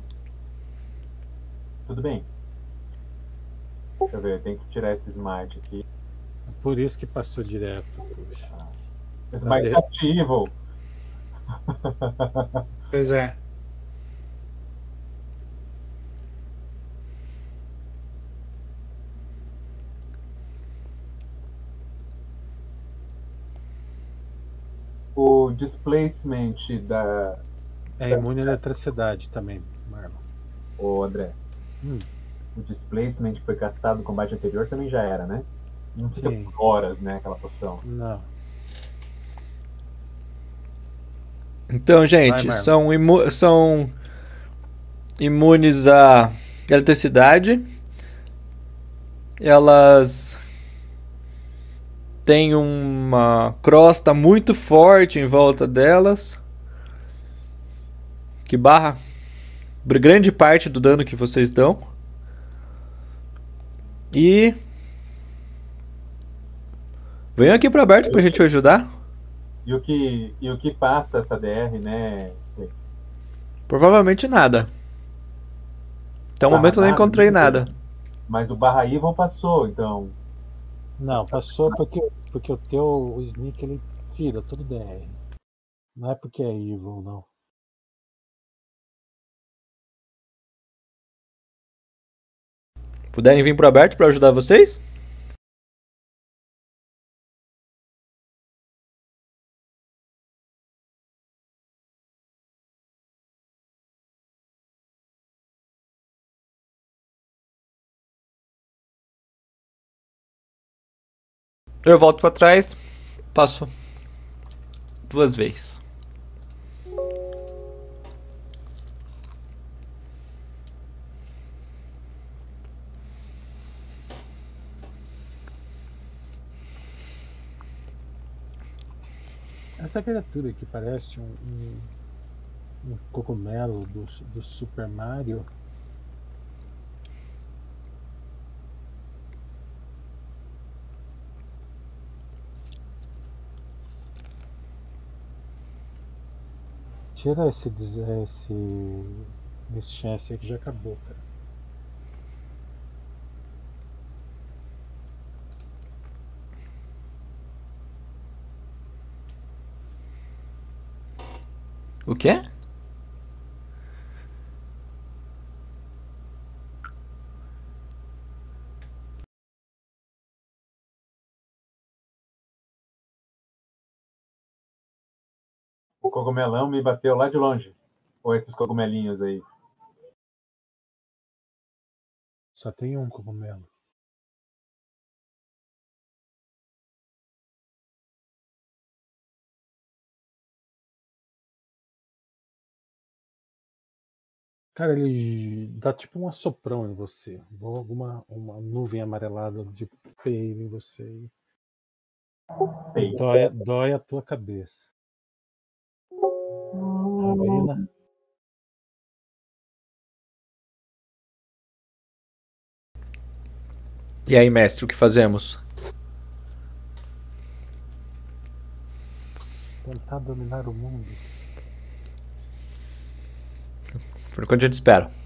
Tudo bem. Deixa eu ver, tem que tirar esse smite aqui. Por isso que passou direto. Puxa. Smite Tá ativo. Pois é. O displacement da. É imune à eletricidade também, Marlon. Ô André. Hum. O displacement que foi castado no combate anterior também já era, né? Não fica Sim. por horas, né? Aquela poção. Não. Então, gente, Vai, são, imu são imunes à eletricidade. Elas têm uma crosta muito forte em volta delas. Que barra grande parte do dano que vocês dão. E. Venham aqui pro aberto pra gente ajudar. E o que, e o que passa essa DR, né? Provavelmente nada. Até o Barra momento eu não encontrei não nada. Mas o barra evil passou, então. Não, passou porque, porque o teu o sneak ele tira todo DR. Não é porque é evil, não. Puderem vir pro aberto pra ajudar vocês? Eu volto pra trás, passo duas vezes. Essa criatura que parece um, um, um cogumelo do, do Super Mario. Tira esse, des- esse, esse chance aí que já acabou, cara. O quê? Cogumelão me bateu lá de longe. Ou esses cogumelinhos aí. Só tem um cogumelo. Cara, ele dá tipo um assoprão em você. Ou alguma uma nuvem amarelada de peido em você. Dói, dói a tua cabeça. Ravina. E aí, mestre, o que fazemos? Tentar dominar o mundo. Por enquanto a gente espera.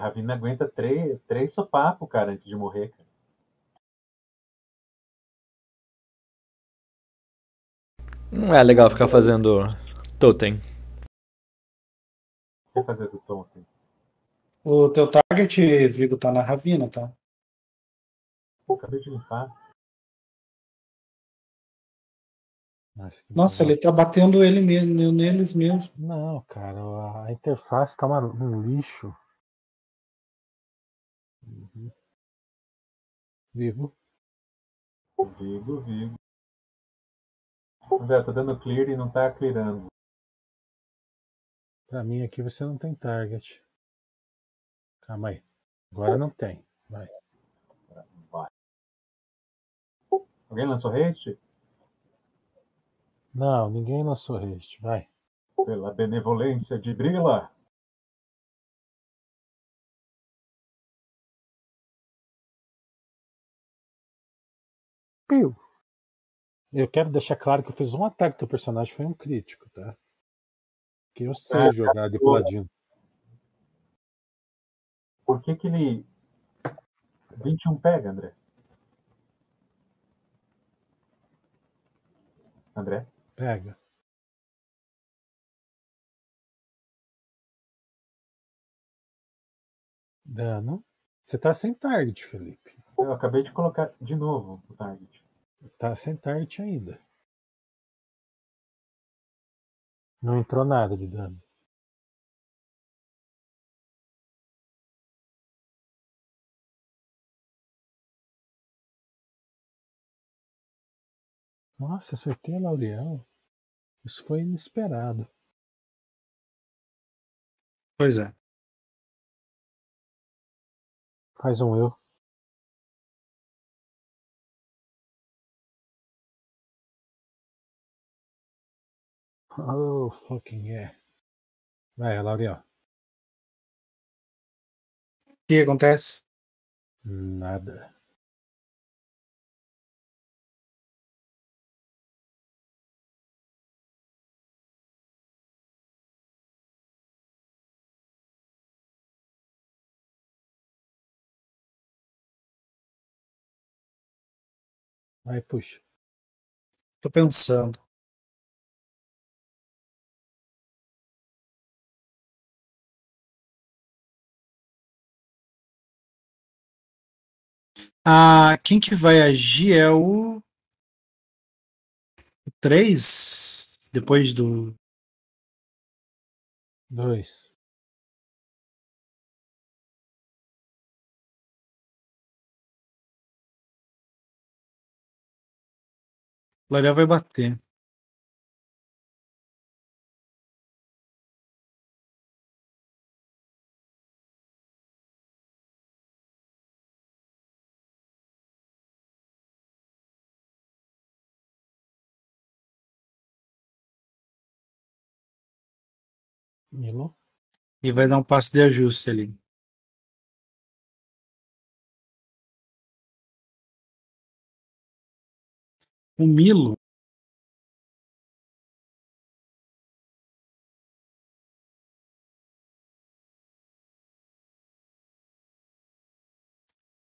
A Ravina aguenta três, três sopapos, cara, antes de morrer, cara. Não é legal ficar fazendo totem. O que fazer do Tonto? O teu target, Vigo, tá na Ravina, tá? Pô, acabei de limpar. Nossa, ele tá batendo ele mesmo, neles mesmo. Não, cara, a interface tá uma- um lixo. Uhum. Vivo. Vigo, Vigo. Velho, tô dando clear e não tá clearando. Pra mim aqui você não tem target. Calma aí. Agora não tem. Vai. Vai. Alguém lançou haste? Não, ninguém lançou haste. Vai. Pela benevolência de Brila. Piu. Eu quero deixar claro que eu fiz um ataque do personagem, foi um crítico, tá? Que eu sei Ah, jogar de paladino. Por que que ele... 21 pega, André? André? Pega. Dano. Você tá sem target, Felipe. Eu acabei de colocar de novo o target. Tá sem target ainda. Não entrou nada de dano. Nossa, acertei a Laureal. Isso foi inesperado. Pois é. Faz um eu. Oh, fucking yeah. Vai, Laurinha. O que acontece? Nada. Vai, puxa. Tô pensando. Ah, quem que vai agir é o. O 3? Depois do. Dois. O Lariel vai bater. Milo. E vai dar um passo de ajuste ali. O Milo.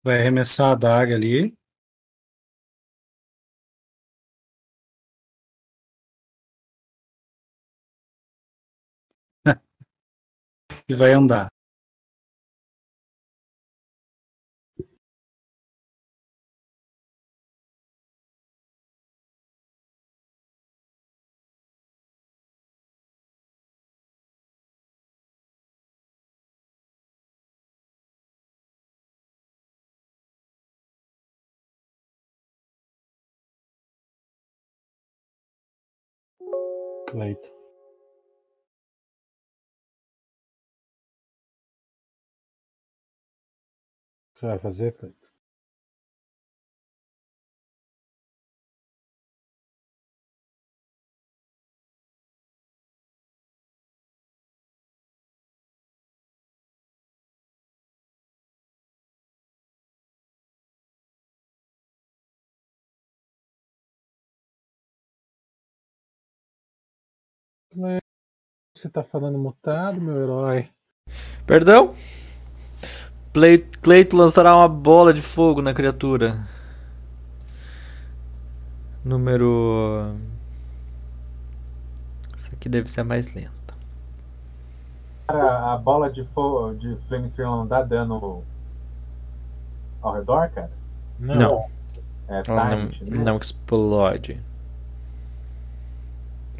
Vai arremessar a adaga ali. E vai andar. Cleito. Você vai fazer, Cleito? Cleito, Você tá falando mutado, meu herói? Perdão? Play- Cleito lançará uma bola de fogo na criatura. Número. Essa aqui deve ser a mais lenta. Cara, a bola de, fo de Flame Sphere não dá dano ao redor, cara? Não. É Ela não, né? não explode.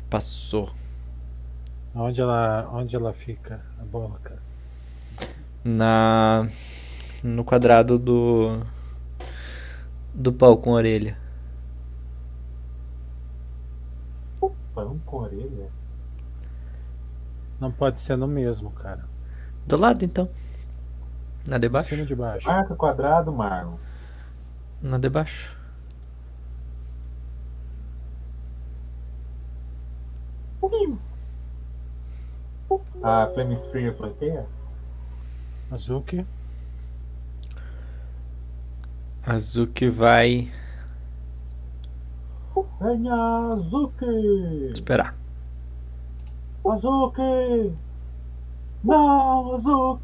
Passou. Onde ela, onde ela fica, a bola, cara? Na. No quadrado do. Do pau com orelha. Pão com orelha? Não pode ser no mesmo, cara. Do lado então. Na de De baixo? cima de baixo. Marca quadrado, Marlon. Na de baixo. A Flame Sphere flanqueia? Azuki. Azuki vai Venha, Azuki! esperar. Azuki! Não, Azuki!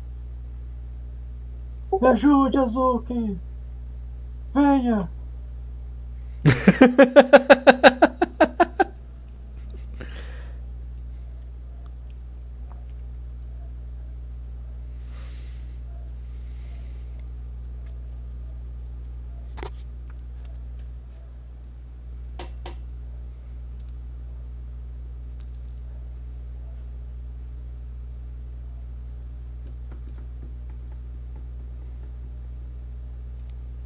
Me ajude, Azuki! Venha! *laughs*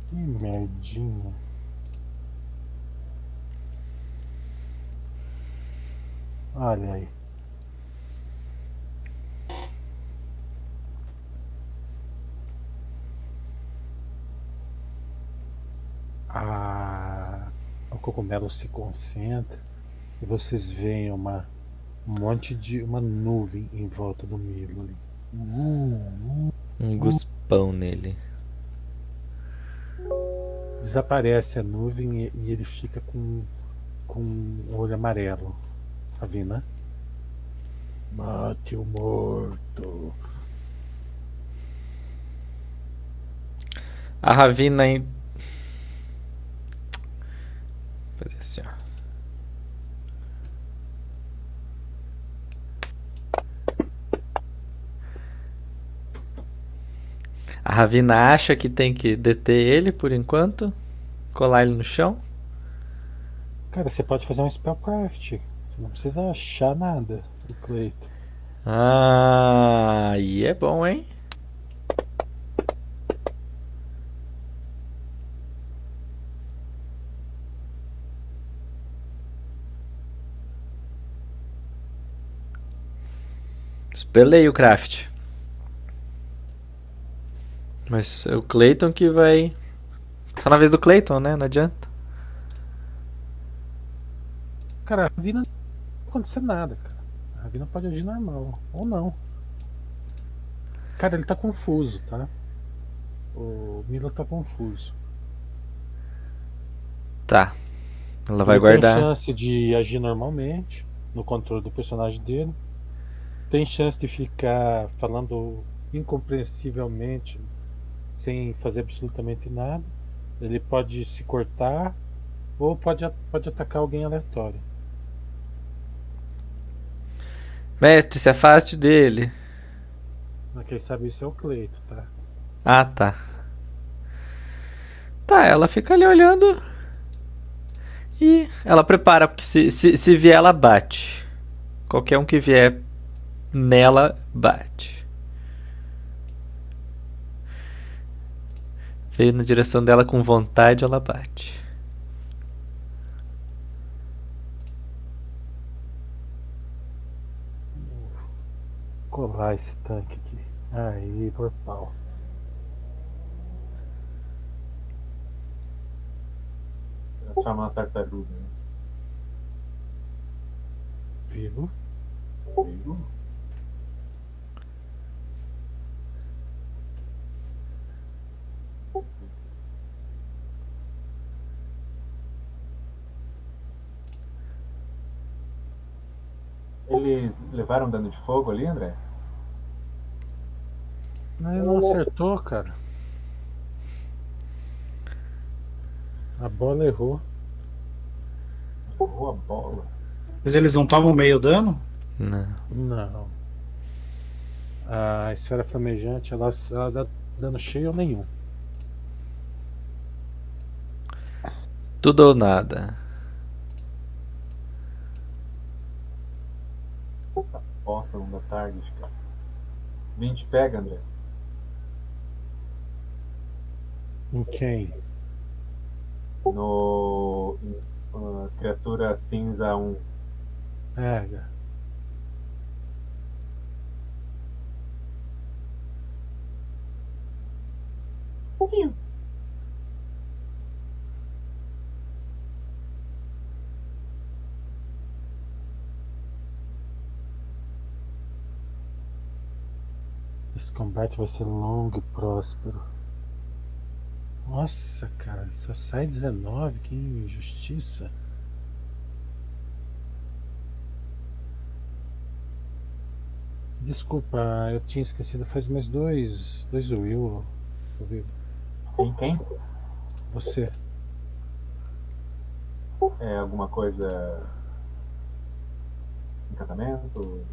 Que merdinha. Olha aí. Ah, o cogumelo se concentra e vocês veem uma um monte de uma nuvem em volta do Milo ali. Uh, uh. Um guspão nele. Desaparece a nuvem e, e ele fica com, com um olho amarelo. Tá vendo, né? Mate o morto. A Ravina. em- Fazer assim, ó. A Ravina acha que tem que deter ele por enquanto, colar ele no chão. Cara, você pode fazer um spellcraft. Você não precisa achar nada, o Cleito. Ah, aí é bom, hein? Espelei o craft. Mas é o Clayton que vai. Só na vez do Clayton, né? Não adianta. Cara, a Ravina não vai acontecer nada, cara. A Ravina pode agir normal. Ou não. Cara, ele tá confuso, tá? O Milo tá confuso. Tá. Ela vai ele guardar. Tem chance de agir normalmente no controle do personagem dele. Tem chance de ficar falando incompreensivelmente sem fazer absolutamente nada. Ele pode se cortar ou pode, pode atacar alguém aleatório. Mestre, se afaste dele. Mas quem sabe isso é o Cleito, tá? Ah, tá. Tá, ela fica ali olhando. E ela prepara, porque se, se, se vier, ela bate. Qualquer um que vier nela, bate. Veio na direção dela com vontade, ela bate. Colar esse tanque aqui. Aí, Vorpal. Transforma uma tartaruga. Né? Vivo. Viu? Eles levaram dano de fogo ali, André? Ele não acertou, cara. A bola errou. Boa bola. Mas eles não tomam meio dano? Não. Não. A esfera flamejante, ela, ela dá dano cheio ou nenhum. Tudo ou nada. Essa bosta não dá target, cara. 20 pega, André. Em quem? No. ah, criatura cinza 1. Pega. pouquinho. Esse combate vai ser longo e próspero. Nossa, cara, só sai 19, que injustiça. Desculpa, eu tinha esquecido, faz mais dois, dois Will, Will. Quem? Quem? Você. É alguma coisa. Encantamento?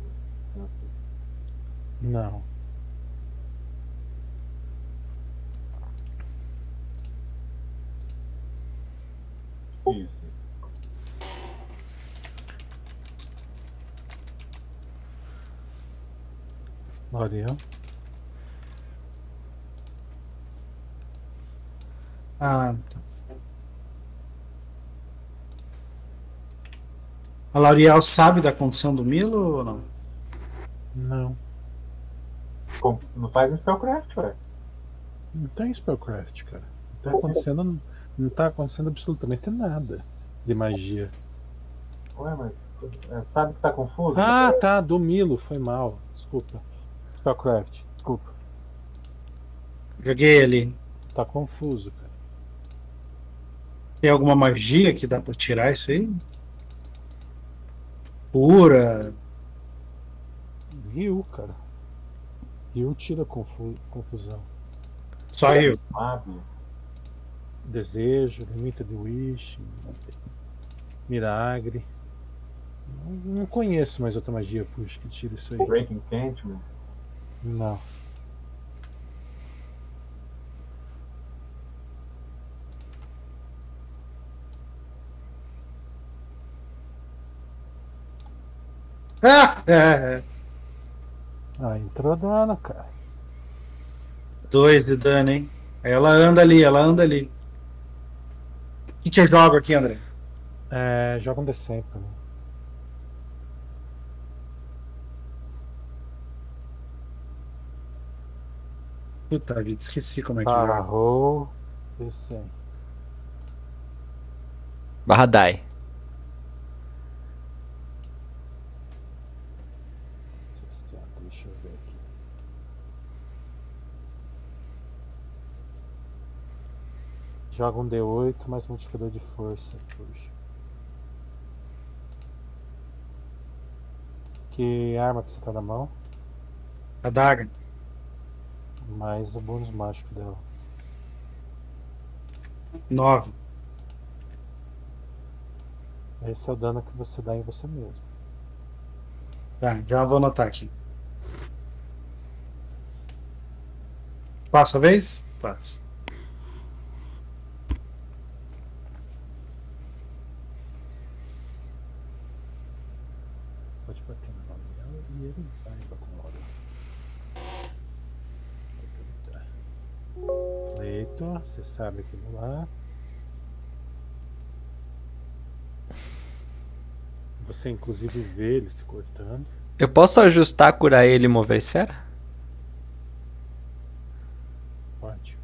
Não Isso. L'Oreal. Ah. A L'Oreal sabe da condição do Milo ou não? Não. Não faz spellcraft, ué. Não tem spellcraft, cara. Não tá acontecendo, não tá acontecendo absolutamente nada de magia. Ué, mas é, sabe que tá confuso? Ah, tá, do Milo, foi mal. Desculpa. Spellcraft, desculpa. Joguei ali. Tá confuso, cara. Tem alguma magia que dá pra tirar isso aí? Cura. Rio, cara. Rio tira confu- confusão. Só eu. Suave. Desejo, limita de wish. Milagre. Não, não conheço mais outra magia, puxa, que tira isso aí. Break Enchantment. Não. Ah! *laughs* É, Ah, entrou dano, cara. dois de dano, hein? Ela anda ali, ela anda ali. O que, que eu jogo aqui, André? É, joga um D100 pra mim. Puta vida, esqueci como é que joga. Barrou. D100. Barra die. 60, deixa eu ver aqui. Joga um D8 mais multiplicador de força. Puxa. Que arma que você tá na mão? A daga. Mais o bônus mágico dela. Nove. Esse é o dano que você dá em você mesmo. Tá, já vou anotar aqui. Passa a vez? Passa. Pode bater no Gabriel e ele vai bater no Gabriel. Você sabe aquilo lá. Você inclusive vê ele se cortando. Eu posso ajustar, curar ele e mover a esfera? Pode.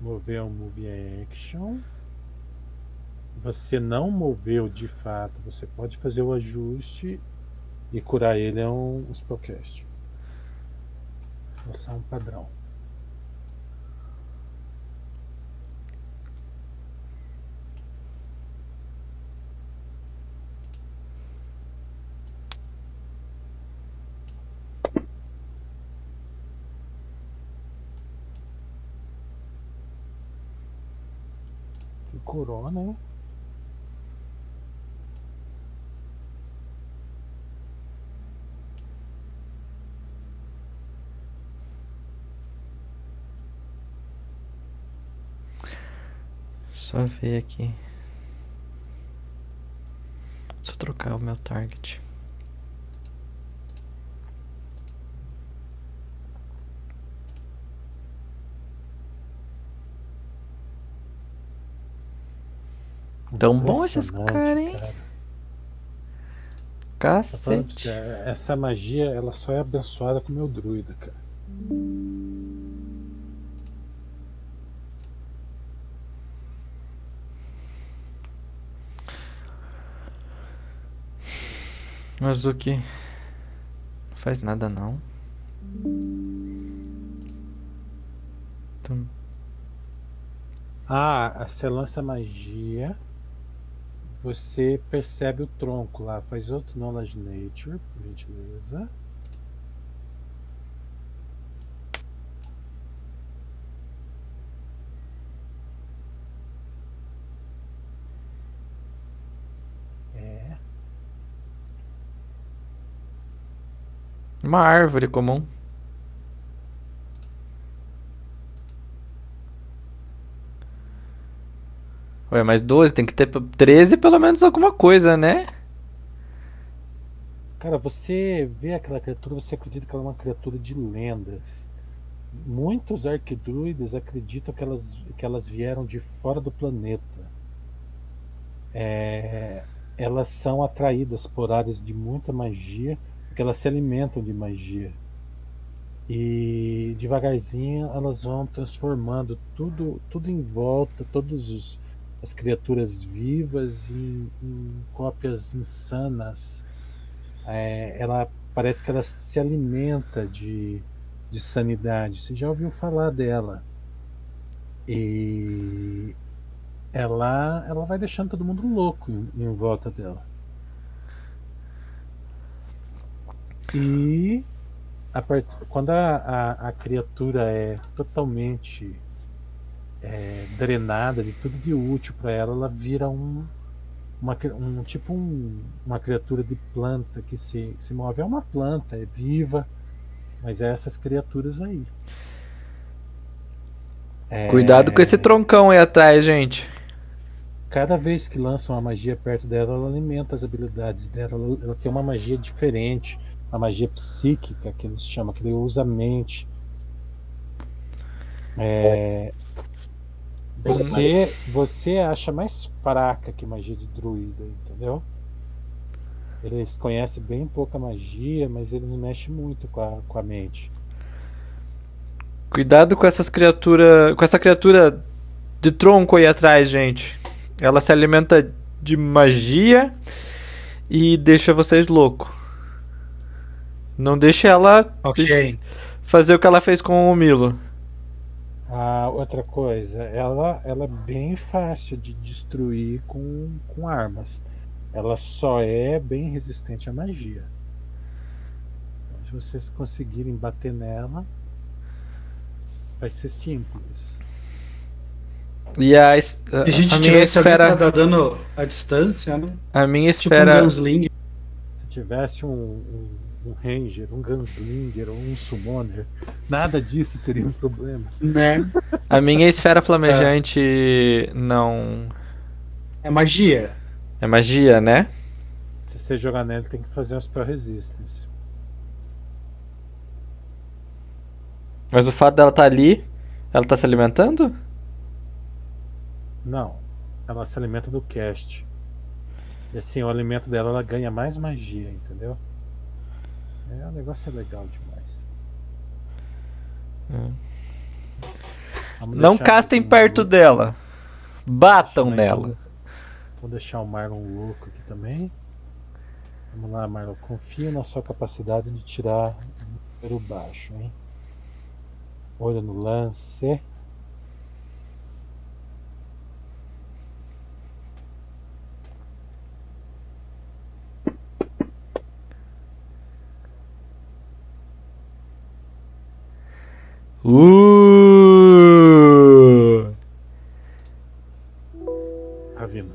Mover um move action. Você não moveu de fato, você pode fazer o ajuste e curar ele é um, um spellcast. Esse é um padrão. Curou, né? Só ver aqui. Só trocar o meu target. Tão bom esses caras, hein? cara. Tá pra você, Cacete. Essa magia, ela só é abençoada com o meu druida, cara. Mas o que? Não faz nada não. Então, Ah, você lança magia. Você percebe o tronco lá. Faz outro Knowledge Nature, por gentileza. É. uma árvore comum. Ué, mais 12, tem que ter p- 13 pelo menos alguma coisa, né? Cara, você vê aquela criatura, você acredita que ela é uma criatura de lendas. Muitos arquidruides acreditam que elas, que elas vieram de fora do planeta. É, elas são atraídas por áreas de muita magia, porque elas se alimentam de magia. E devagarzinho elas vão transformando tudo, tudo em volta, todas os- as criaturas vivas em, em cópias insanas é, ela parece que ela se alimenta de, de sanidade. Você já ouviu falar dela? E ela, ela vai deixando todo mundo louco em, em volta dela. E a part... quando a, a, a criatura é totalmente é, drenada de tudo de útil para ela, ela vira um, uma, um tipo um, uma criatura de planta que se, se move. É uma planta, é viva, mas é essas criaturas aí. É, Cuidado com esse troncão aí atrás, gente. Cada vez que lança uma magia perto dela, ela alimenta as habilidades dela. Ela, ela tem uma magia diferente, uma magia psíquica que eles chamam, que ele usa a mente. É, você, você acha mais fraca que magia de druida, entendeu? Eles conhecem bem pouca magia, mas eles mexem muito com a, com a mente. Cuidado com essas criaturas. Com essa criatura de tronco aí atrás, gente. Ela se alimenta de magia e deixa vocês loucos. Não deixe ela Ok. fazer o que ela fez com o Milo. A outra coisa, ela, ela é bem fácil de destruir com, com armas. Ela só é bem resistente à magia. Se vocês conseguirem bater nela, vai ser simples. E a, es- a, Se a gente a minha tivesse alguém pra esfera. dar dano à distância, né? A minha Tipo um esfera. Se tivesse um, um, um ranger, um gunslinger ou um summoner, nada disso seria um problema. Né? A minha esfera flamejante não. É magia. É magia, né? Se você jogar nele, tem que fazer um spell resistance. Mas o fato dela estar ali, ela tá se alimentando? Não, ela se alimenta do cast. E assim, o alimento dela ela ganha mais magia, entendeu? É, o negócio é legal demais. Hum. Vamos Não castem perto louco- dela. Batam nela. um- Vou deixar o Marlon louco aqui também. Vamos lá, Marlon. Confio na sua capacidade de tirar número baixo, hein? Olha no lance. Uh! Ravina.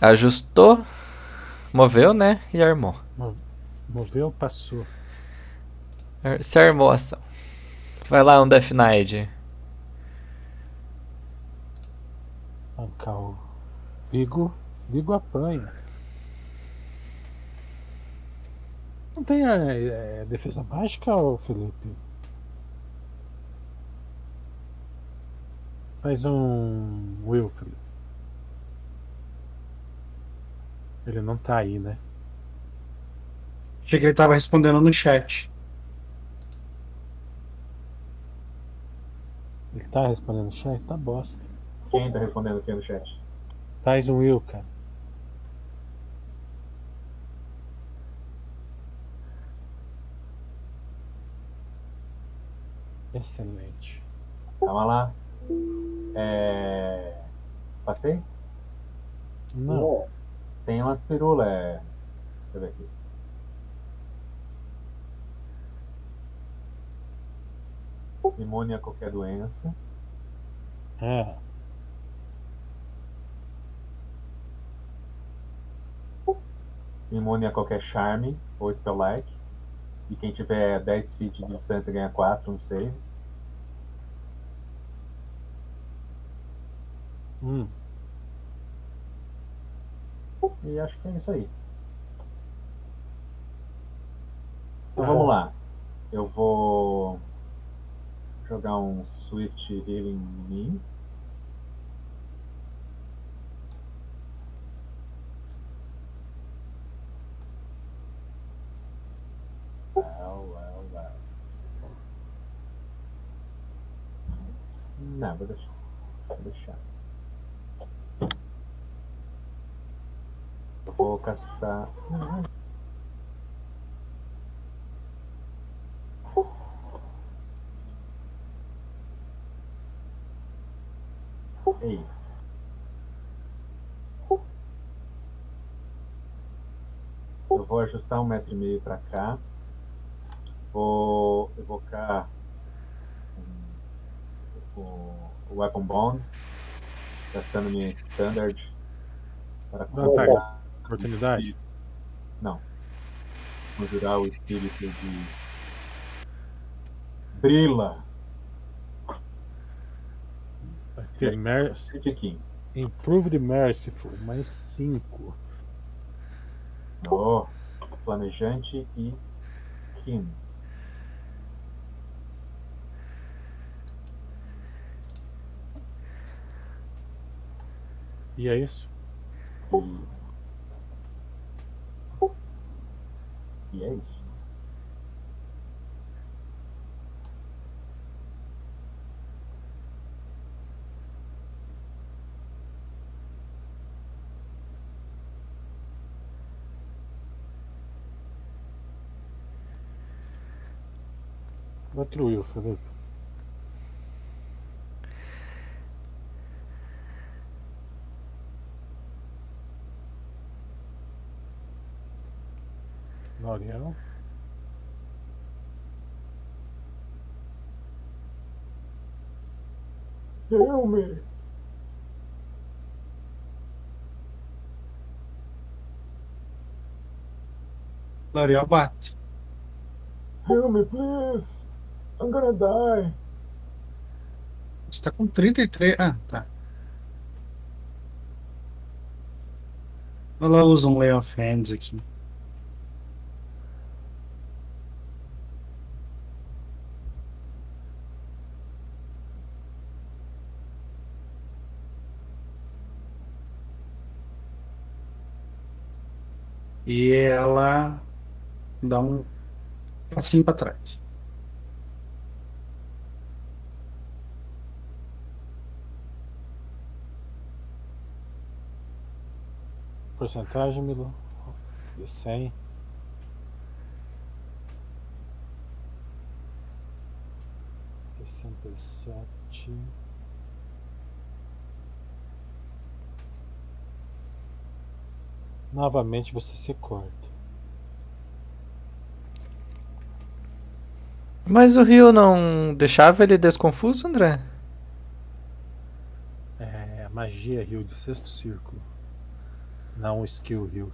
Ajustou, moveu, né? E armou. Moveu, passou. Se armou a ação. Vai lá, um Death Knight. Arrancar o Vigo. Vigo apanha. Não tem é, é, defesa mágica, ô Felipe? Faz um Will, Felipe. Ele não tá aí, né? Achei que ele tava respondendo no chat. Ele tá respondendo o chat? Tá bosta. Quem tá respondendo aqui no chat? Faz um Will, cara. Excelente. Calma lá. É... Passei? Não. Tem umas firulas. É... Deixa eu ver aqui. Imune a qualquer doença. É. Imune a qualquer charme ou spell-like. E quem tiver 10 feet de distância ganha 4 no save. Hum. E acho que é isso aí. Então Tá. vamos lá. Eu vou jogar um Swift Healing em mim. Não, vou deixar. Vou deixar. Eu vou castar. Ei. vou ajustar um metro e meio para cá. Vou evocar o, Weapon Bond, gastando minha Standard para Não ataque. Oportunidade? Não. Conjurar o espírito de Brila. Vai ter Mercy. Chiquinho. Improve the Merciful, mais 5. Oh, flamejante e Kim. E é isso? E, e é isso. Will, Felipe. L'Oreal. Helme! L'Oreal bate. Helme, please! I'm gonna die! Você tá com 33. Ah, tá. Ela usa um Lay of Hands aqui. E ela dá um passinho para trás. Porcentagem, Milo? De 100. Sessenta e sete. Novamente você se corta. Mas o Rio não deixava ele desconfuso, André? É magia rio de sexto círculo. Não skill rio.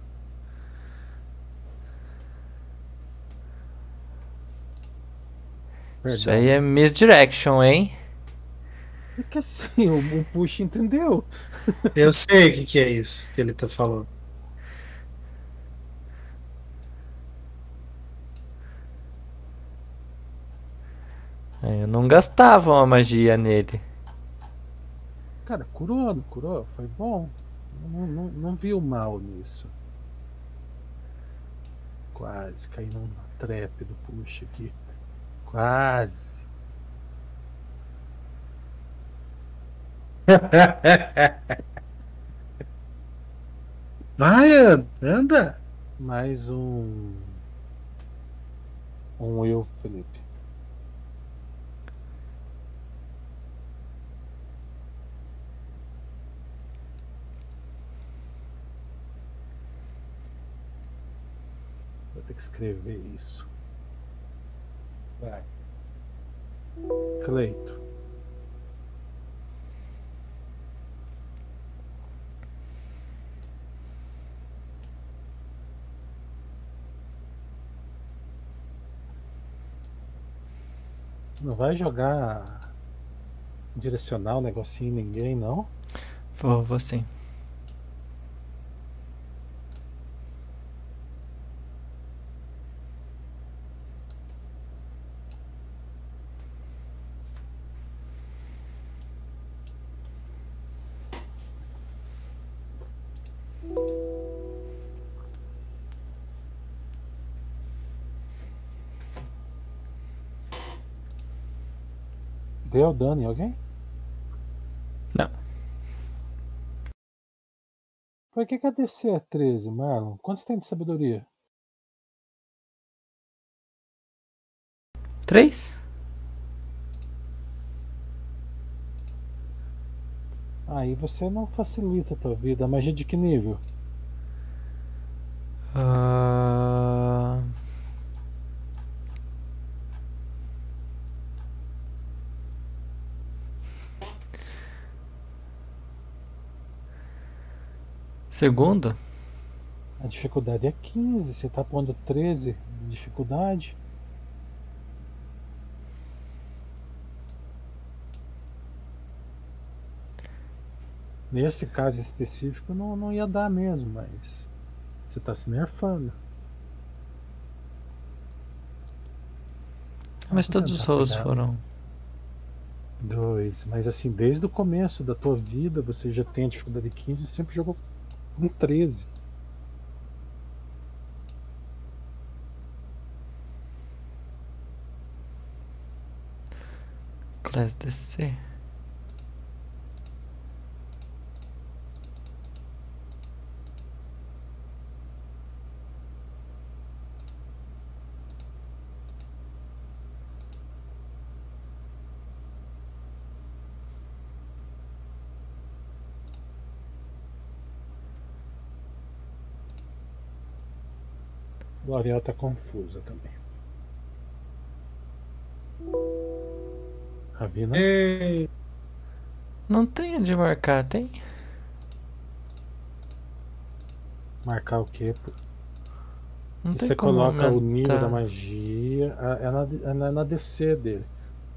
Isso aí é misdirection, hein? É que assim, o, o push entendeu. Eu sei o que, que é isso que ele tá falando. É, Eu não gastava uma magia nele. Cara, curou, não curou? Foi bom. Não, não, não viu mal nisso. Quase caí numa trap do push aqui. Quase. *laughs* Vai, anda. Mais um. Um eu, Felipe. Vou ter que escrever isso. Vai. Cleito. Não vai jogar direcional, negocinho em ninguém, não? Vou, vou sim. Deu dano em alguém? Não. Por que, que a DC é 13, Marlon? Quantos tem de sabedoria? Três? Aí você não facilita a tua vida. A magia de que nível? Ah, Segundo? A dificuldade é 15, você tá pondo 13 de dificuldade. Nesse caso específico não, não ia dar mesmo, mas você tá se nerfando. Mas todos os rolos foram. Dois. Mas assim, desde o começo da tua vida você já tem a dificuldade 15 e sempre jogou com 13. Class DC. Ariel tá confusa também. Ravina? É, Não tem onde marcar, tem? Marcar o quê? Não tem Você como coloca o nível aumentar. da magia. ah, É na, é na- na DC dele.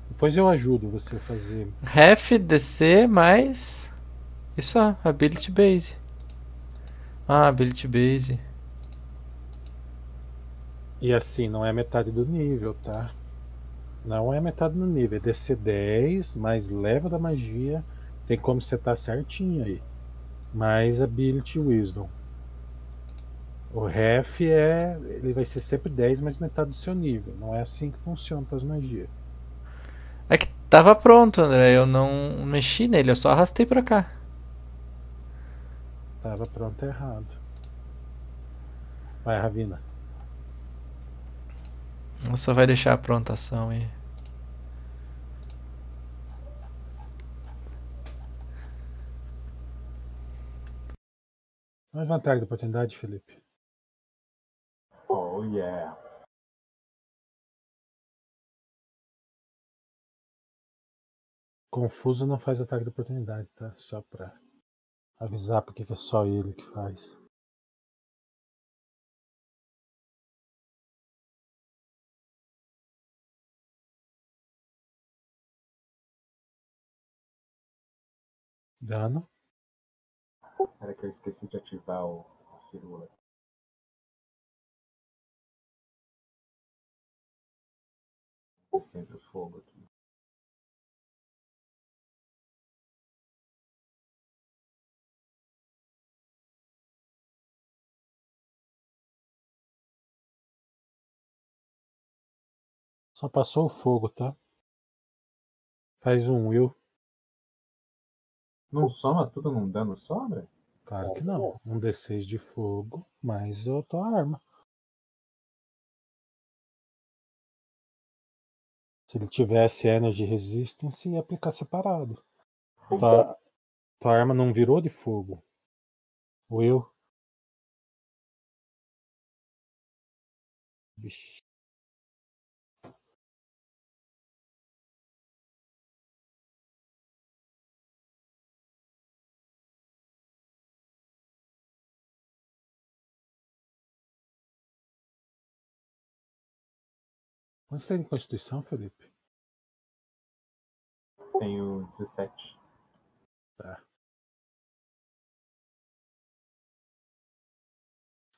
Depois eu ajudo você a fazer. Ref, DC, mais. E só, Ability Base. Ah, Ability Base. E assim, não é metade do nível, tá? Não é metade do nível. É DC 10, mais leva da magia. Tem como setar certinho aí. Mais Ability Wisdom. O ref é. Ele vai ser sempre 10 mais metade do seu nível. Não é assim que funciona com as magias. É que tava pronto, André. Eu não mexi nele, eu só arrastei pra cá. Tava pronto errado. Vai, Ravina. Só vai deixar a prontação aí. Mais um ataque de oportunidade, Felipe. Oh yeah. Confuso não faz ataque de oportunidade, tá? Só pra avisar porque que é só ele que faz. Dano. Era que eu esqueci de ativar o, a firula. Descendo o fogo aqui. Só passou o fogo, tá? Faz um Will. Não soma tudo num dano só, André? Claro que não. Um D6 de fogo, mais a tua arma. Se ele tivesse Energy Resistance, ia aplicar separado. Tua, tua arma não virou de fogo. Will. Vixe. Quanto você tem de Constituição, Felipe? Tenho 17. Tá.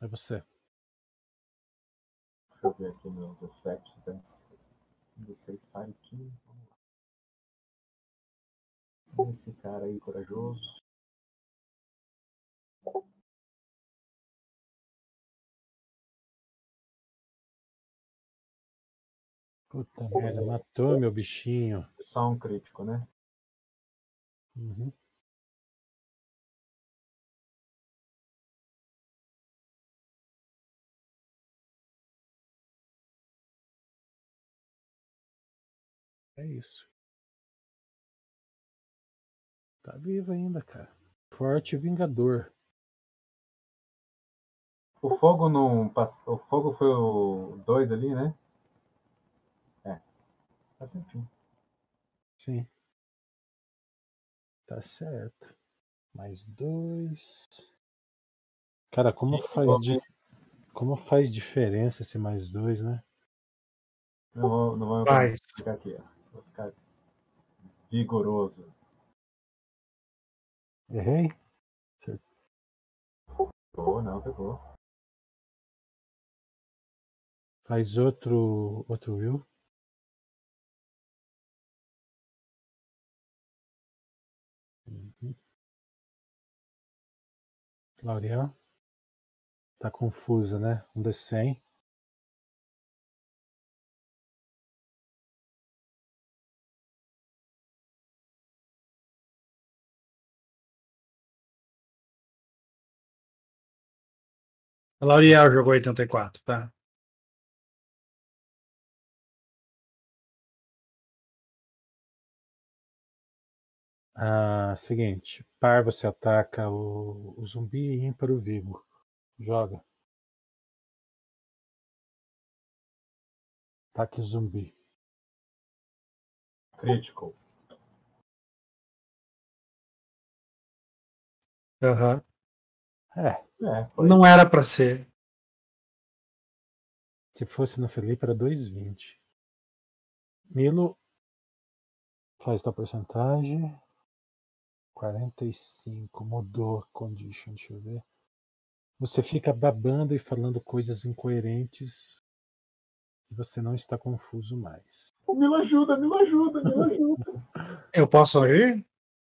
É você. Deixa eu ver aqui meus effects desse. 16 Fire King. Vamos lá. Esse cara aí, corajoso. Puta merda, matou meu bichinho. Só um crítico, né? Uhum. É isso. Tá vivo ainda, cara. Forte Vingador. O fogo não. O fogo foi o 2 ali, né? Tá certinho. Sim. Tá certo. Mais dois. Cara, como E faz, di... como faz diferença esse mais dois, né? Não vou, não vou Faz. ficar aqui, ó. Vou ficar vigoroso. Errei? Pegou, não, pegou. Faz outro, outro will. Lauriel. Tá confusa, né? Um D100. A L'Oreal jogou 84, tá? Ah, seguinte. Par você ataca o, o zumbi e ímpar o vigo. Joga. Ataque zumbi. Critical. Aham. É, É, foi. Não era pra ser. se fosse no Felipe era 2,20. Milo faz tua porcentagem. 45. Mudou a condition, deixa eu ver. Você fica babando e falando coisas incoerentes e você não está confuso mais. Me ajuda, me ajuda, me ajuda. *laughs* Eu posso agir?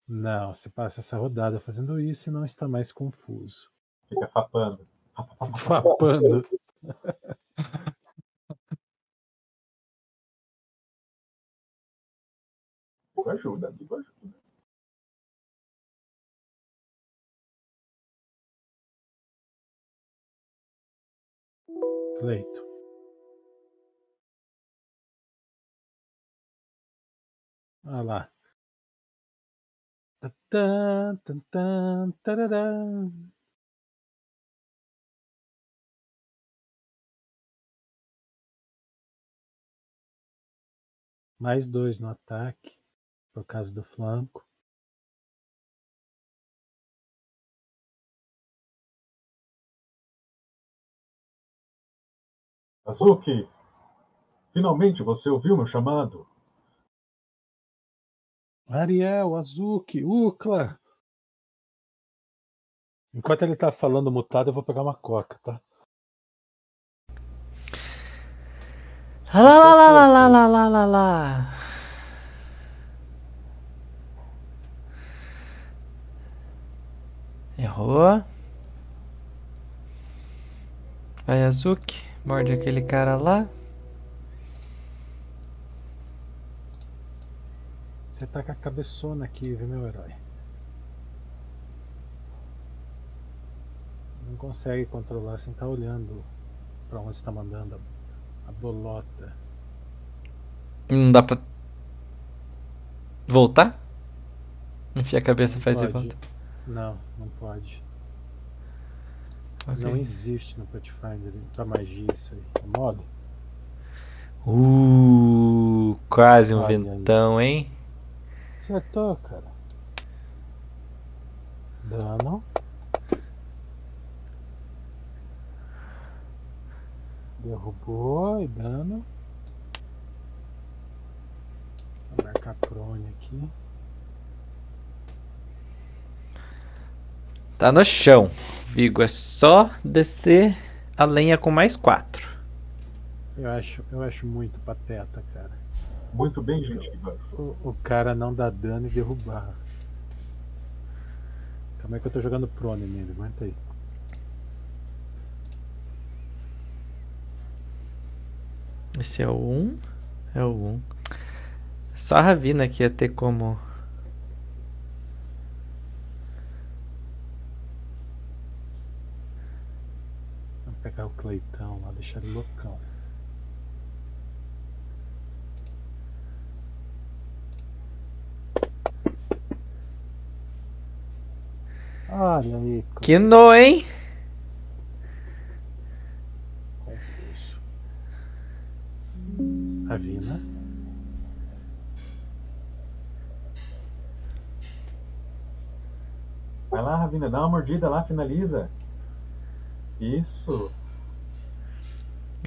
Não, você passa essa rodada fazendo isso e não está mais confuso. Fica fapando. Fapando. *laughs* Ajuda, amigo ajuda. Cleito. Olha lá. Tan, tan, tan, tararã. Mais dois no ataque, por causa do flanco. Azuki, finalmente você ouviu meu chamado? Ariel, Azuki, Ucla. Enquanto ele tá falando mutado, eu vou pegar uma coca, tá? Lá, lá, lá, lá, lá, lá, lá, lá, lá. Errou. Vai, Azuki. Morde aquele cara lá. Você tá com a cabeçona aqui, viu, meu herói? Não consegue controlar sem estar olhando pra onde você tá mandando a, a bolota. Não dá pra. Voltar? Enfia a cabeça, faz e pode. volta. Não, não pode. Ok. Não existe no Pathfinder pra magia isso aí. É modo? Uh, quase um Olha aí. ventão, hein? Acertou, cara. Dano. Derrubou e dano. Vou marcar prone aqui. Tá no chão. Vigo, é só descer a lenha com mais quatro. Eu acho, eu acho muito pateta, cara. Muito bem, gentiva. O, o cara não dá dano e derrubar. Calma aí que eu tô jogando prone nele, aguenta aí. Esse é o 1. É o 1. Só a Ravina que ia ter como. Cleitão lá, deixar ele loucão. Olha aí. Que no, hein? Confuso. Tá A Vina. Né? Vai lá, Ravina, dá uma mordida lá, finaliza. Isso.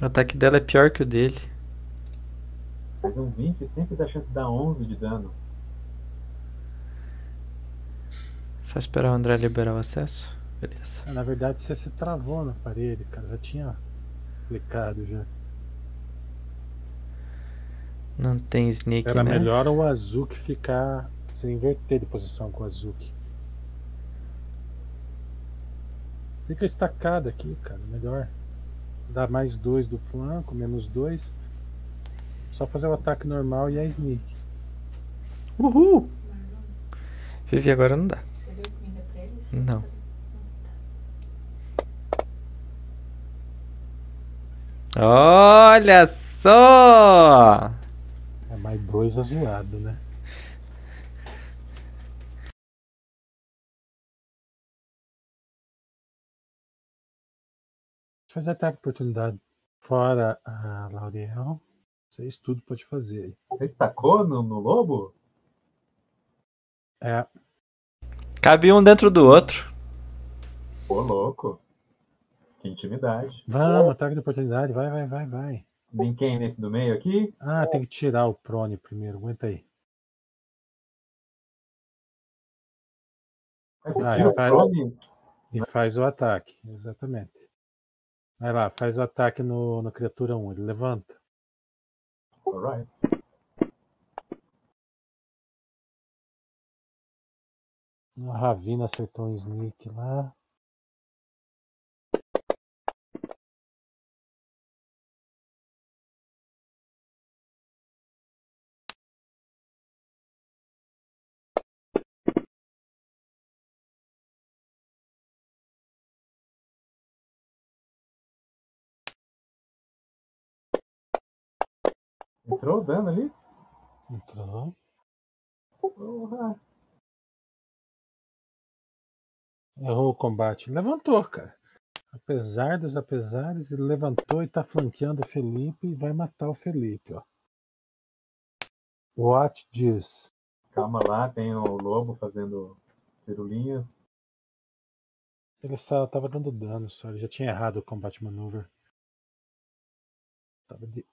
O ataque dela é pior que o dele. Faz um 20 e sempre dá chance de dar 11 de dano. Só esperar o André liberar o acesso. Beleza. Ah, Na verdade, você se travou na parede, cara. Já tinha clicado já. Não tem sneak, Era né? melhor o Azuki ficar. Se inverter de posição com o Azuki. Fica estacado aqui, cara. Melhor. Dá mais dois do flanco, menos dois. Só fazer o ataque normal e a sneak. Uhul! Vivi agora não dá. Você deu comida pra eles? Não. Olha só! É mais dois azuado, né? Fazer ataque de oportunidade. Fora a Lauriel. Vocês tudo pode fazer. Você estacou no, no lobo? É, Cabe um dentro do outro. Ô, louco. Que intimidade. vamos, ataque de oportunidade. Vai, vai, vai, vai. Nem quem nesse do meio aqui? Ah, tem que tirar o prone primeiro. Aguenta aí. Mas você Ah, tira o prone? E faz o ataque. Exatamente. Vai lá, faz o ataque no, no criatura 1. Ele levanta. Alright. A Ravina acertou um sneak lá. Entrou o dano ali? Entrou. Porra. Errou o combate. Levantou, cara. Apesar dos apesares, ele levantou e tá flanqueando o Felipe e vai matar o Felipe, ó. Watch this. Calma lá, tem o lobo fazendo pirulinhas. Ele só tava dando dano só, ele já tinha errado o combate maneuver. Tava de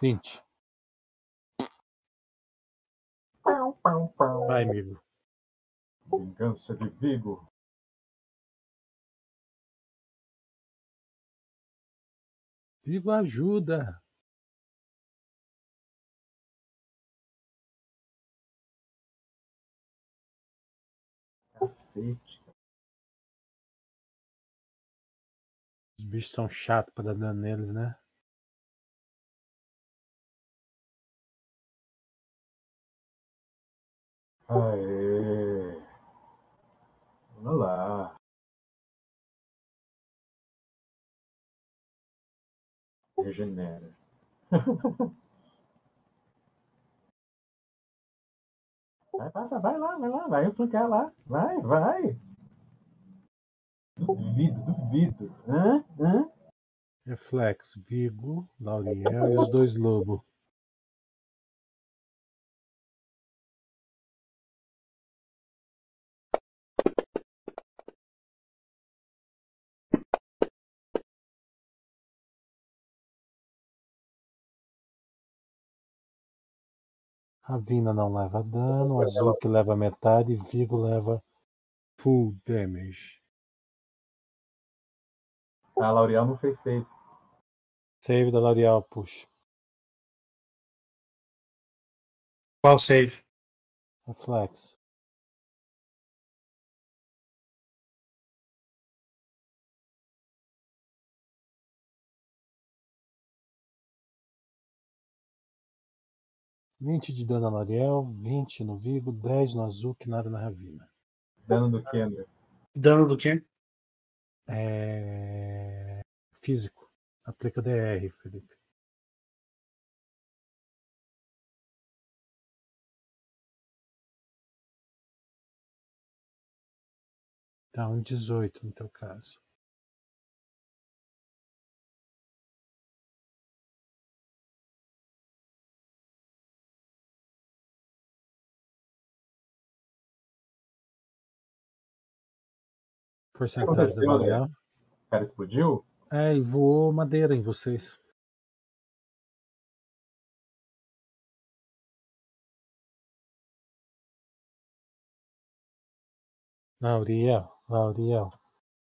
20. Pau, pau, pau. Vai, amigo. Vingança de Vigo. Vigo ajuda. Cacete. Os bichos são chatos pra dar dano neles, né? Aê. Vamos lá. Regenera. *laughs* Vai, passa, vai lá, vai lá, vai flanquear lá. Vai, vai. Duvido, duvido. Hã? Hã? Reflexo, Vigo, Lauriel e os dois lobos. Ravina não leva dano, Azul que leva metade e Vigo leva full damage. A L'Oreal não fez save. Save da L'Oreal, puxa. Qual save? Reflex. Vinte de dano na L'Oreal, 20 no Vigo, 10 no Azul, que nada na Ravina. Dano do que, André? Dano do quê? É... Físico. Aplica DR, Felipe. Tá, um 18 no teu caso. Porcentagem André? variável. O cara explodiu? É, e voou madeira em vocês. Lauriel, Lauriel,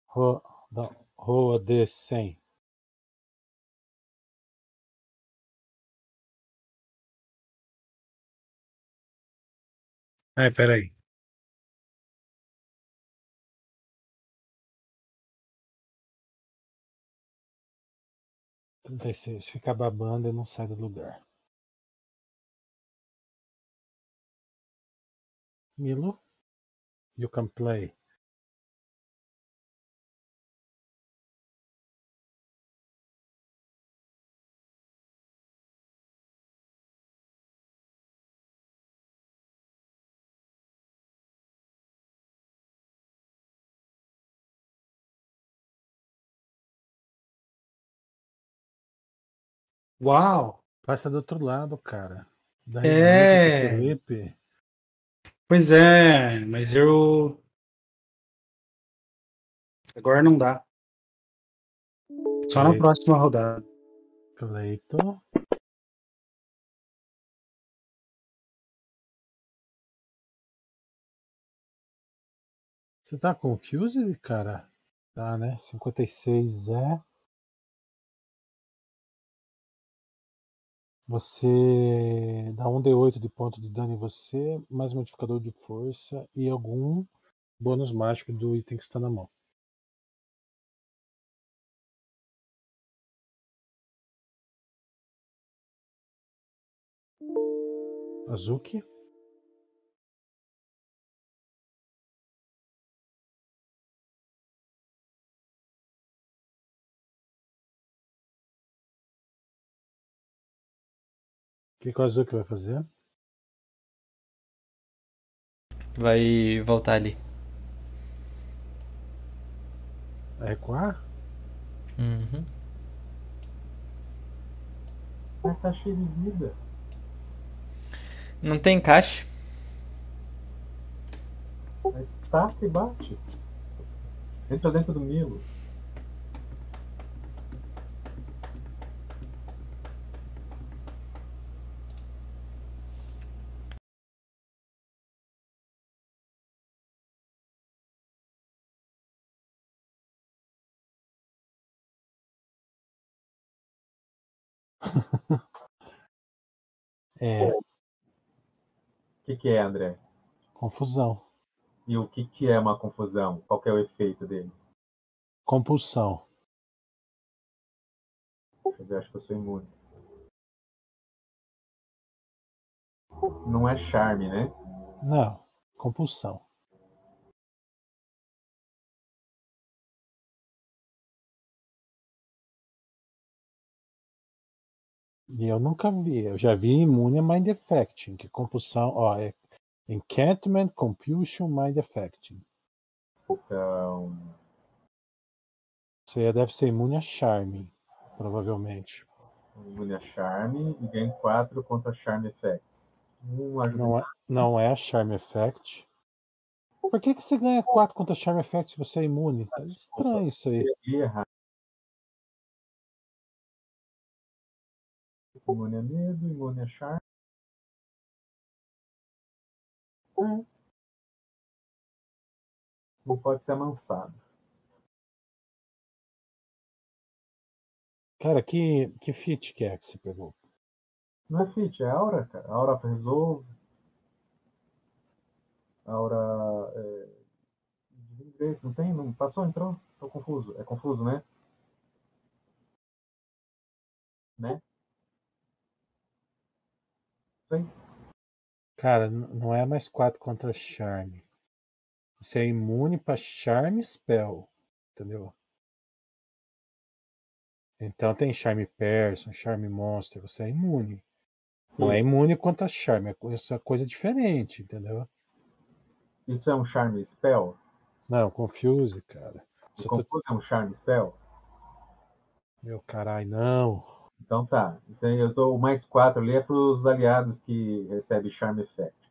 ro, da, roa de 100. Ai, peraí. Trinta e seis. Fica babando e não sai do lugar. Milo, you can play. Uau! Passa do outro lado, cara. Dá É. Felipe. Pois é, mas eu. Agora não dá. Só na Aí. próxima rodada. Cleiton. Você tá confused, cara? Tá, né? 56 é. Você dá um D8 de ponto de dano em você, mais modificador de força e algum bônus mágico do item que está na mão. Azuki. O que, que o Azuki vai fazer? Vai voltar ali. Vai recuar? Uhum. Mas tá cheio de vida. Não tem caixa. Mas taca e bate. Entra dentro do Milo. É, O que, que é, André? confusão. E o que, que é uma confusão? Qual que é o efeito dele? Compulsão. Deixa eu ver, acho que eu sou imune. Não é charme, né? Não, compulsão. E eu nunca vi, eu já vi imune a Mind Affecting, que compulsão, ó, é Enchantment, Compulsion, Mind Affecting. Então, Você deve ser imune a Charme, provavelmente. imune a charme e ganha 4 contra charme effects. Um Não é, não é a Charme Effect. Por que, que você ganha 4 contra Charme Effect se você é imune? Tá estranho isso aí. Imune a medo, imune a charme. É. Não pode ser amansado. Cara, que, que fit que é que você pegou? Não é fit, é aura, cara. Aura resolve. Aura. É... Divine Grace, não tem? Não passou, entrou? Tô confuso. É confuso, né? Né? Cara, não é mais 4 contra Charme. Você é imune pra Charme Spell. Entendeu? Então tem Charme Person, Charme Monster. Você é imune. Não é imune contra Charme. É é coisa diferente, entendeu? Isso é um charme spell? Não, Confuse, cara. O tá... confuso é um charme spell? Meu caralho, não. Então tá. Então eu dou o mais quatro ali é para os aliados que recebem Charm Effect.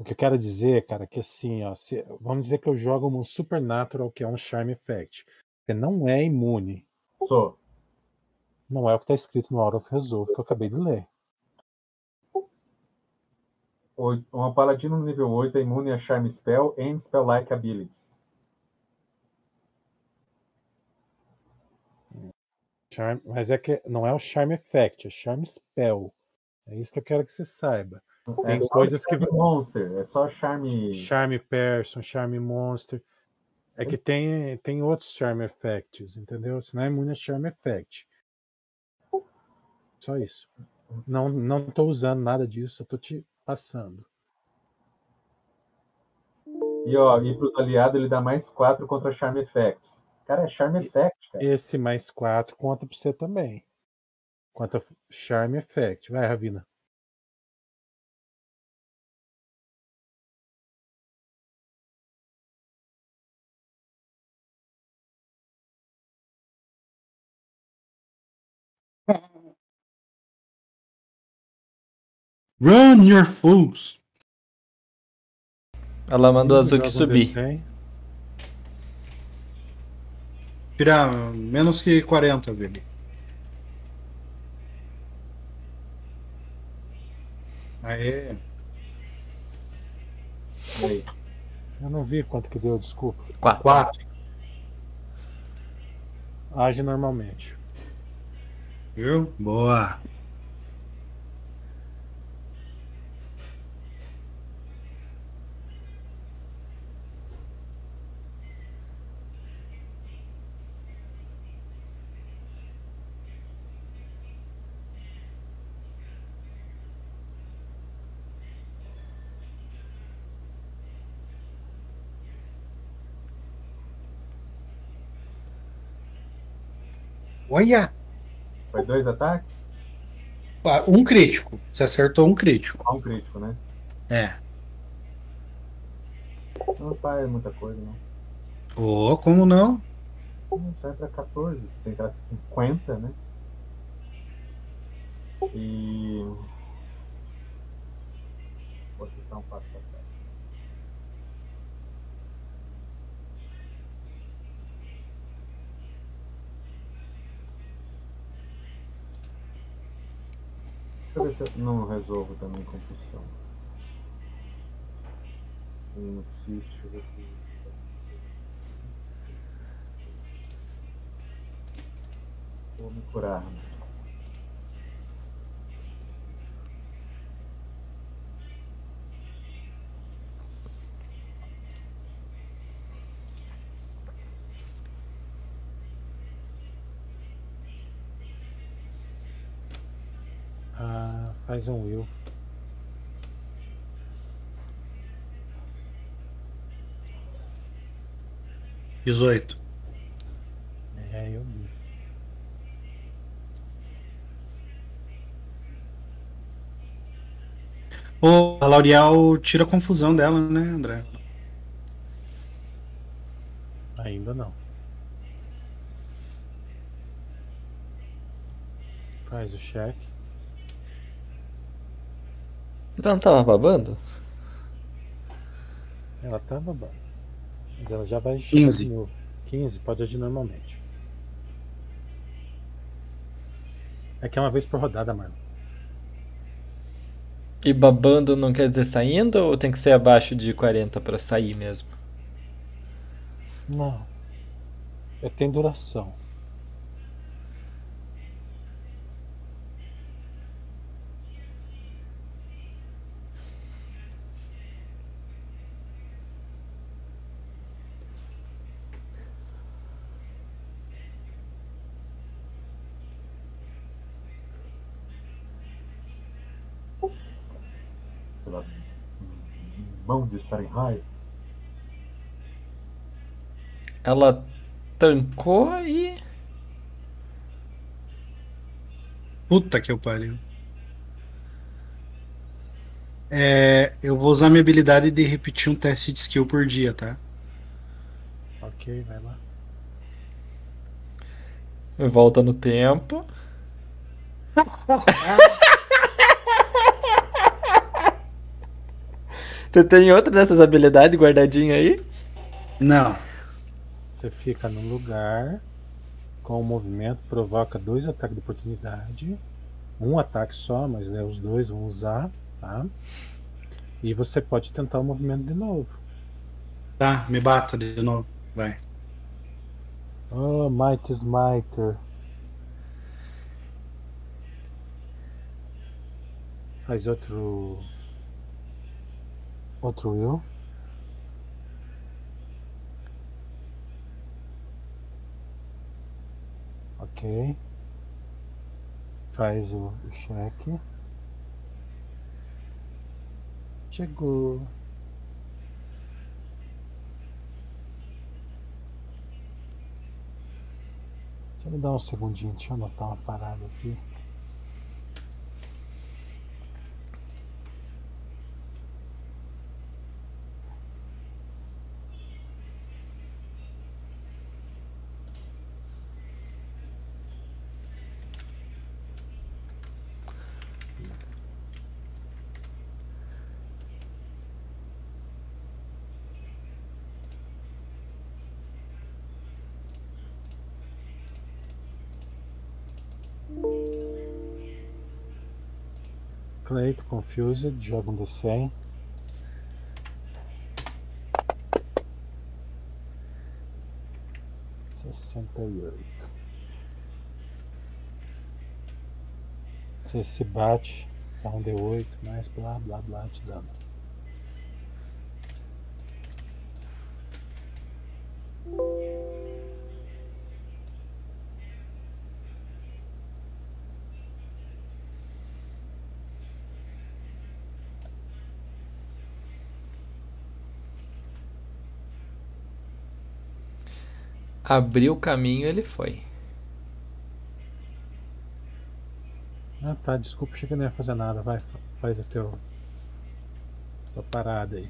O que eu quero dizer, cara, é que assim, ó, se, vamos dizer que eu jogo um Supernatural, que é um Charm Effect. Você não é imune. Sou. Não é o que está escrito no Hour of Resolve que eu acabei de ler. Oito- Uma paladino no nível 8 é imune a Charm Spell and Spell-like abilities. Charm- mas é que não é o Charm Effect, é Charm Spell. É isso que eu quero que você saiba. Tem é coisas que Monster, é só Charm. Charm Person, Charm Monster. É que tem, tem outros Charm Effects, entendeu? Se não é imune a Charm Effect. Só isso. Não, não tô usando nada disso, eu tô te passando. E ó, e pros aliados ele dá mais 4 contra Charm Effects. Cara, é Charm Effect, cara. Esse mais 4 conta pra você também. Conta Charm Effect. Vai, Ravina. Run, your fools! Ela mandou a Zuki subir. D100. Tirar menos que 40, velho. Aê. Aí. Eu não vi quanto que deu, desculpa. Quatro. 4. Age normalmente. Viu? Boa. Olha! Foi dois ataques? Ah, Um crítico. Você acertou um crítico. Um crítico, né? É. Não faz muita coisa, não. Ô, como não? Não, Sai pra 14, se você entrasse 50, né? E. Poxa, está um passo pra trás. Deixa eu ver se eu não resolvo também compulsão. Um Swift, deixa eu ver se. Vou me curar. né? Ah, faz um will. Dezoito. É, eu vi. Ô, a L'Oreal tira a confusão dela, né, André? Ainda não. Faz o cheque. Então não tava babando? Ela tá babando. Mas ela já vai 15. no 15, pode agir normalmente. É que é uma vez por rodada, mano. E babando não quer dizer saindo ou tem que ser abaixo de 40 pra sair mesmo? Não. É, tem duração. Pela mão de Sarenhai. Ela tancou e. Puta que eu pariu. É, eu vou usar minha habilidade de repetir um teste de skill por dia, tá? Ok, vai lá. Volta no tempo. *laughs* Você tem outra dessas habilidades guardadinha aí? Não. Você fica no lugar com o movimento, provoca dois ataques de oportunidade. Um ataque só, mas né, os dois vão usar, tá? E você pode tentar o movimento de novo. Tá, me bata de novo. Vai. Oh, Might Smiter. Faz outro. Outro will. Ok. Faz o, cheque. Chegou. Deixa eu me dar um segundinho, deixa eu anotar uma parada aqui. Cleito, Confused, joga um D100. Sessenta e oito. Você se bate, dá um D8, mais blá blá blá de dano. Abriu o caminho, ele foi. Ah tá, desculpa, achei que não ia fazer nada. Vai, fa- faz a teu. tua parada aí.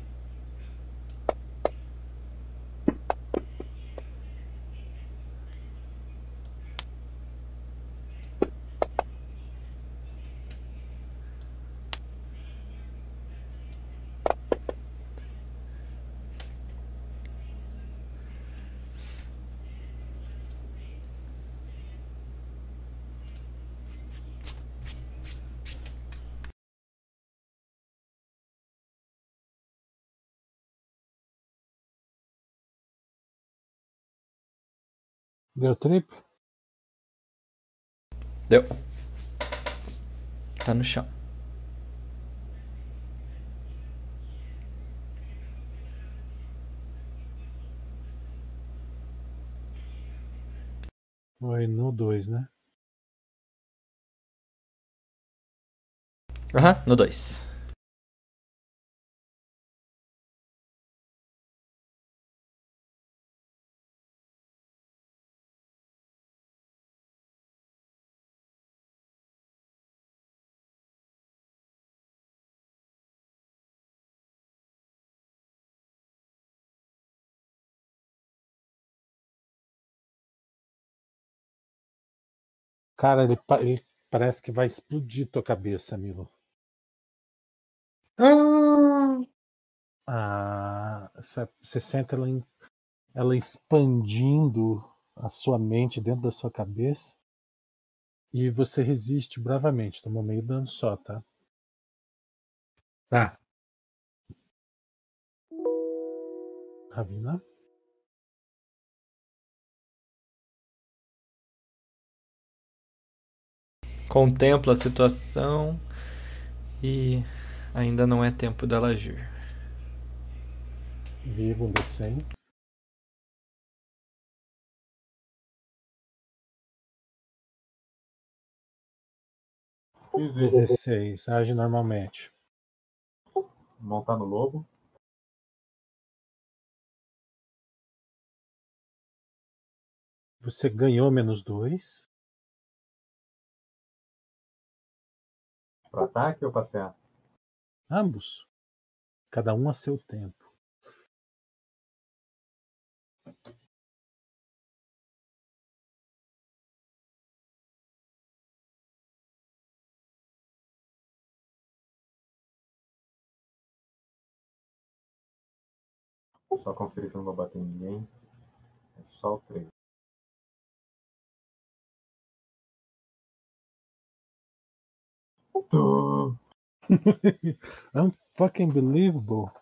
Deu trip? Deu. Tá no chão. Foi no 2, né? Aham, no 2. Cara, ele, ele parece que vai explodir tua cabeça, Milo. Ah, essa- você sente ela, ela expandindo a sua mente dentro da sua cabeça e você resiste bravamente. Tomou meio dano só, tá? Tá. Ravina? Contempla a situação e ainda não é tempo dela agir. Viva um D100. Fiz isso. 16. Age normalmente. Montar no lobo. Você ganhou menos 2. Pro ataque ou passear? Ambos. Cada um a seu tempo. Só conferir se não vou bater em ninguém. É só o 3. *laughs* Tô. Unfucking believable.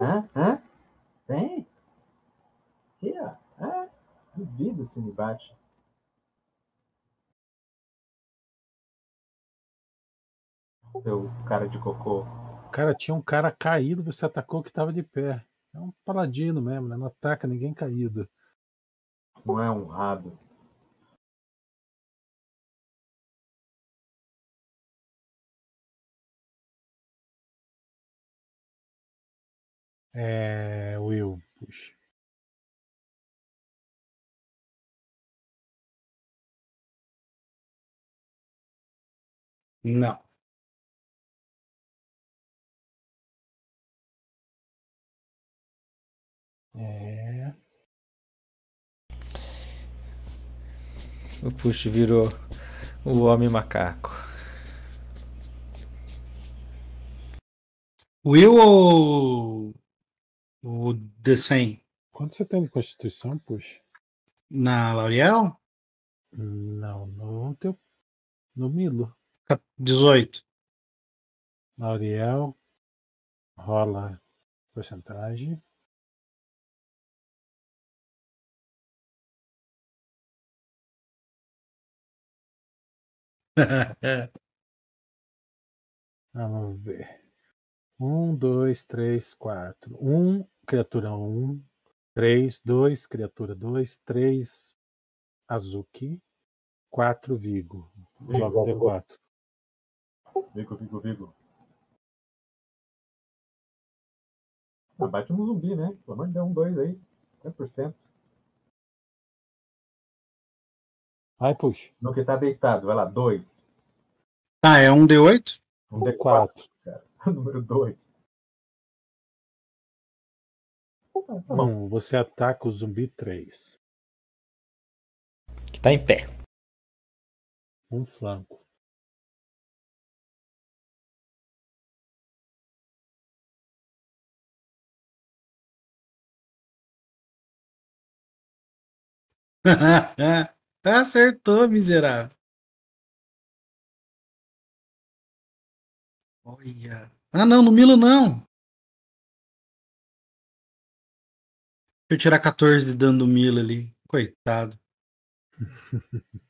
Hã? Hã? Tem? Ó. Hã? Duvido se me bate. Seu cara de cocô. Cara, tinha um cara caído, você atacou que tava de pé. É um paladino mesmo, né? Não ataca ninguém caído. Não é honrado. É. Will, puxa. Não. É. O Push virou o homem macaco. Will ou o The 100? Quanto você tem de constituição, puxa? Na L'Oreal? Não, no teu. No Milo. Ca- 18. Auriel. Rola porcentagem. *laughs* Vamos ver. Um, dois, três, quatro. Um, criatura um. Três, dois, criatura dois. Três, Azuki. Quatro, Vigo. Joga o D4. Vigo, Vigo, Vigo. Ah, bate no zumbi, né? Pelo amor de Deus, um, dois aí. 50%. Vai, puxa. No que tá deitado, vai lá, dois. Tá, é um D8? Um Um D4, quatro. cara. *laughs* Número dois. Tá, bom. Um, você ataca o zumbi três. Que tá em pé. Um flanco. *laughs* Acertou, miserável. Olha. Ah, não, no Milo não. Deixa eu tirar 14 de dano do Milo ali. Coitado. *laughs*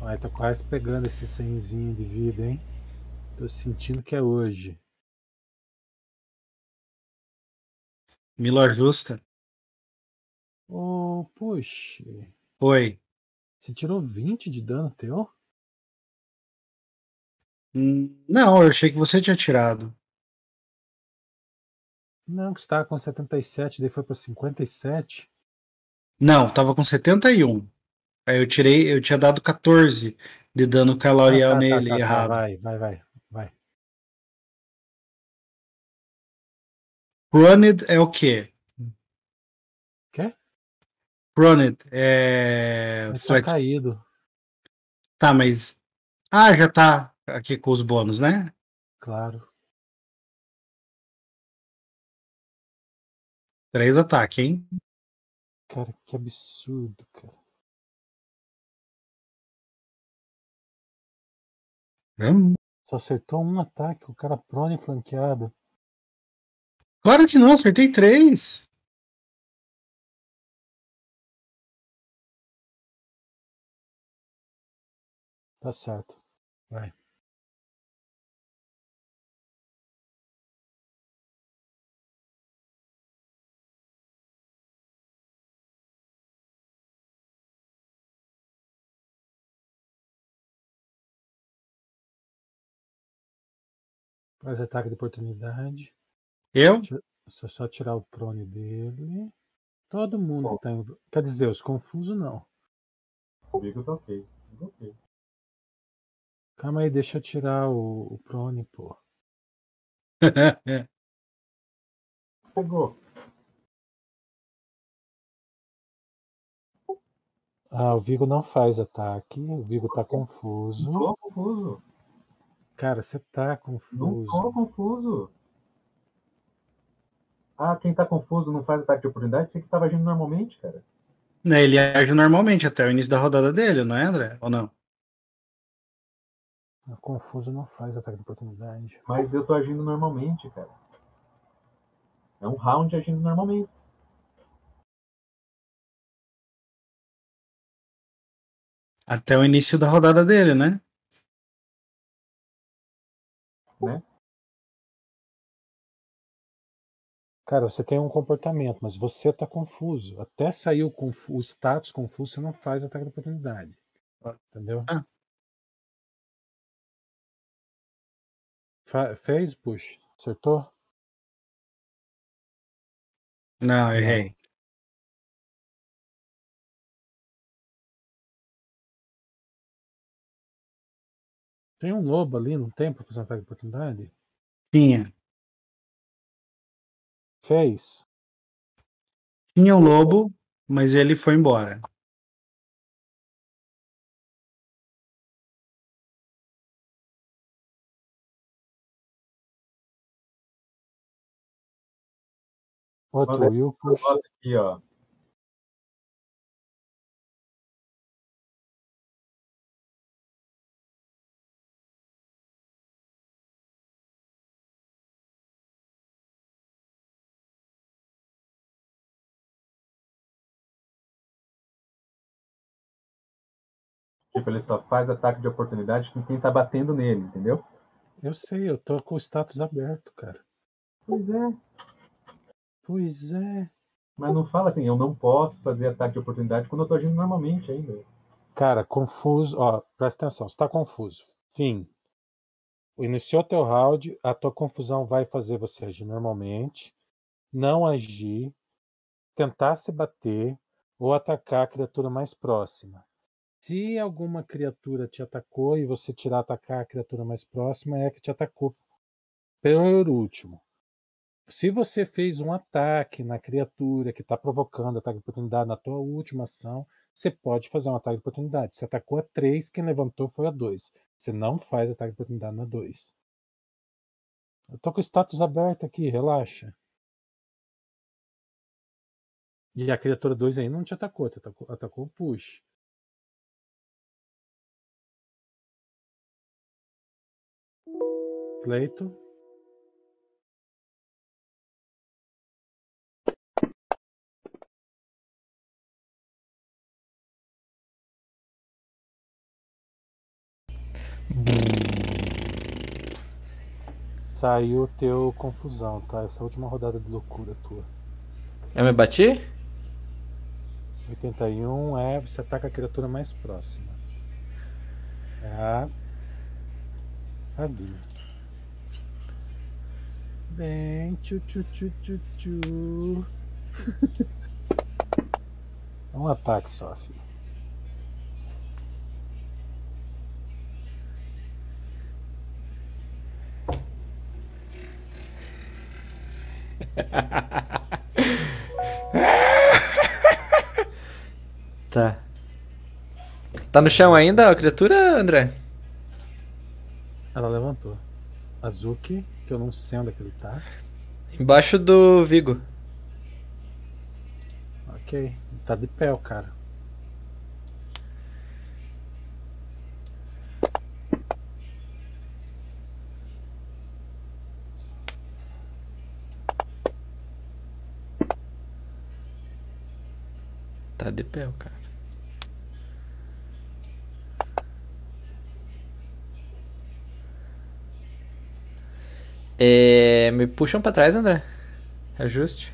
Ai, tô quase pegando esse senzinho de vida, hein? Tô sentindo que é hoje. Milo ajusta. Ô, puxa. Oi. Você tirou 20 de dano teu? Hum, Não, eu achei que você tinha tirado. Não, que você tava com 77, daí foi pra 57. Não, tava com 71. Aí eu tirei, eu tinha dado 14 de dano calorial Ah, tá, tá, nele, tá, tá, errado. Vai, vai, vai, vai. Pruned é o? Quê? Pruned é. Ele tá caído, Tá, mas. Ah, já tá aqui com os bônus, né? claro. Três ataques, hein? Cara, que absurdo, cara. Hum, Só acertou um ataque, o cara prone flanqueado. Claro que não, acertei três. Tá certo. Vai. Faz ataque de oportunidade. Eu? Só só tirar o prone dele. Todo mundo que tá em... Quer dizer, os confusos não. O Vigo tá ok. Ok. Calma aí, deixa eu tirar o, o prone, pô. *laughs* Pegou. Ah, o Vigo não faz ataque. O Vigo tá confuso. Não tô confuso. Cara, você tá Não confuso. tô confuso. Ah, quem tá confuso não faz ataque de oportunidade? Você que tava agindo normalmente, cara. Né, Ele age normalmente até o início da rodada dele, não é, André? Ou não? Ah, Confuso não faz ataque de oportunidade. Mas eu tô agindo normalmente, cara. É um round agindo normalmente. Até o início da rodada dele, né? Né? Cara, você tem um comportamento, mas você tá confuso. Até sair o, confu- o status confuso, você não faz ataque de oportunidade. Entendeu? Ah. Fez, push? Acertou? Não, errei. Tem um lobo ali, não tem pra fazer um ataque de oportunidade? Tinha. Fez. Tinha o lobo, mas ele foi embora. Push. Olha aqui, ó. Tipo, ele só faz ataque de oportunidade com quem tá batendo nele, entendeu? Eu sei, eu tô com o status aberto, cara. Pois é. Pois é. Mas não fala assim, eu não posso fazer ataque de oportunidade quando eu tô agindo normalmente ainda. Cara, confuso. Ó, presta atenção, você tá confuso. Fim. Iniciou teu round, a tua confusão vai fazer você agir normalmente, não agir, tentar se bater ou atacar a criatura mais próxima. Se alguma criatura te atacou e você tirar atacar a criatura mais próxima, é a que te atacou por último. Se você fez um ataque na criatura que está provocando ataque de oportunidade na tua última ação, você pode fazer um ataque de oportunidade. Você atacou a 3, quem levantou foi a 2. Você não faz ataque de oportunidade na 2. Eu tô com o status aberto aqui, relaxa. E a criatura 2 aí não te atacou, te atacou, atacou o push. Cleito. Saiu teu confusão, tá? Essa última rodada de loucura tua. Eu me bati? 81 é você ataca a criatura mais próxima. É a. A Vila. Vem, tchu tchu tchu tchu tchu. *laughs* É um ataque só, filho. *laughs* Tá. Tá no chão ainda a criatura, André? Ela levantou. Azuki, que eu não sei onde é que ele tá. Embaixo do Vigo. Ok. Tá de pé o cara. Tá de pé o cara. É, me puxam pra trás, André. Ajuste.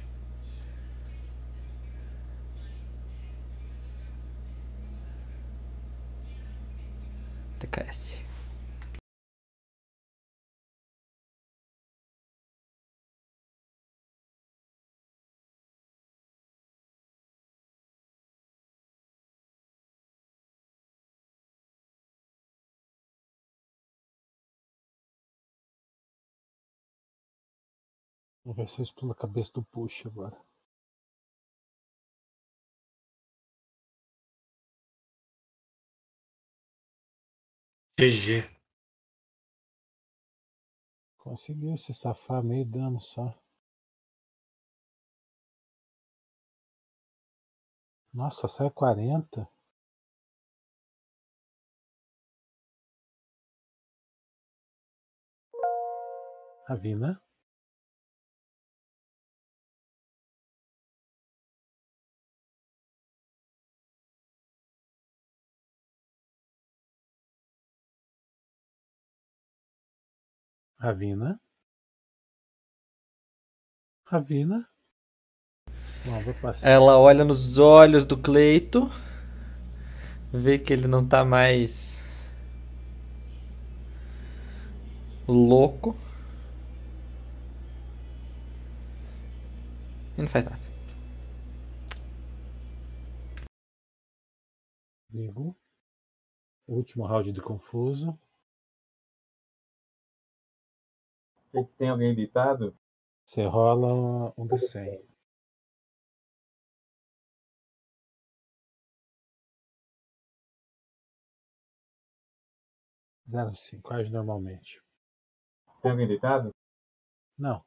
Vai ser isso a cabeça do Push agora. GG. Conseguiu se safar meio dano só. Nossa, sai é quarenta. A Vina. Ravina? Ravina? Ela olha nos olhos do Cleito, vê que ele não tá mais louco. E não faz nada. Vigo. Último round de confuso. Tem- alguém deitado? Você rola um D100. Zero cinco, age normalmente. Tem alguém deitado? Não.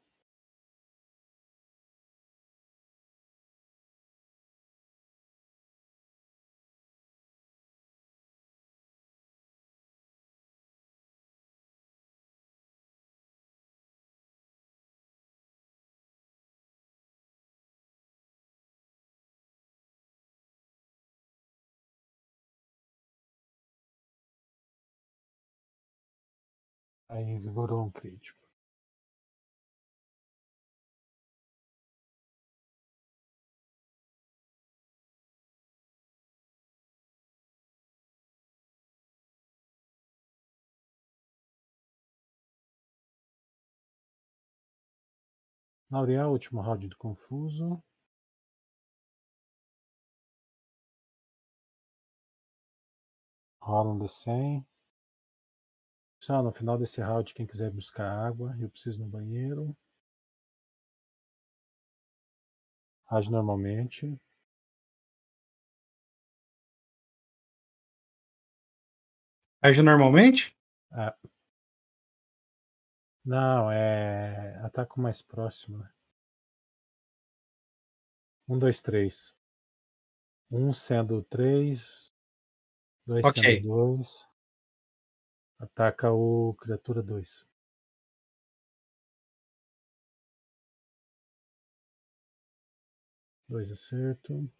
Aí vigorou um crítico. Lauriel, último round do confuso. Rola um D100. Só no final desse round, quem quiser buscar água, eu preciso no banheiro. Age normalmente. Age normalmente? Ah. Não, é ataque mais próximo, né? Um, dois, três. Um sendo três, dois Ok. sendo dois. Ataca o criatura dois. Dois acerto.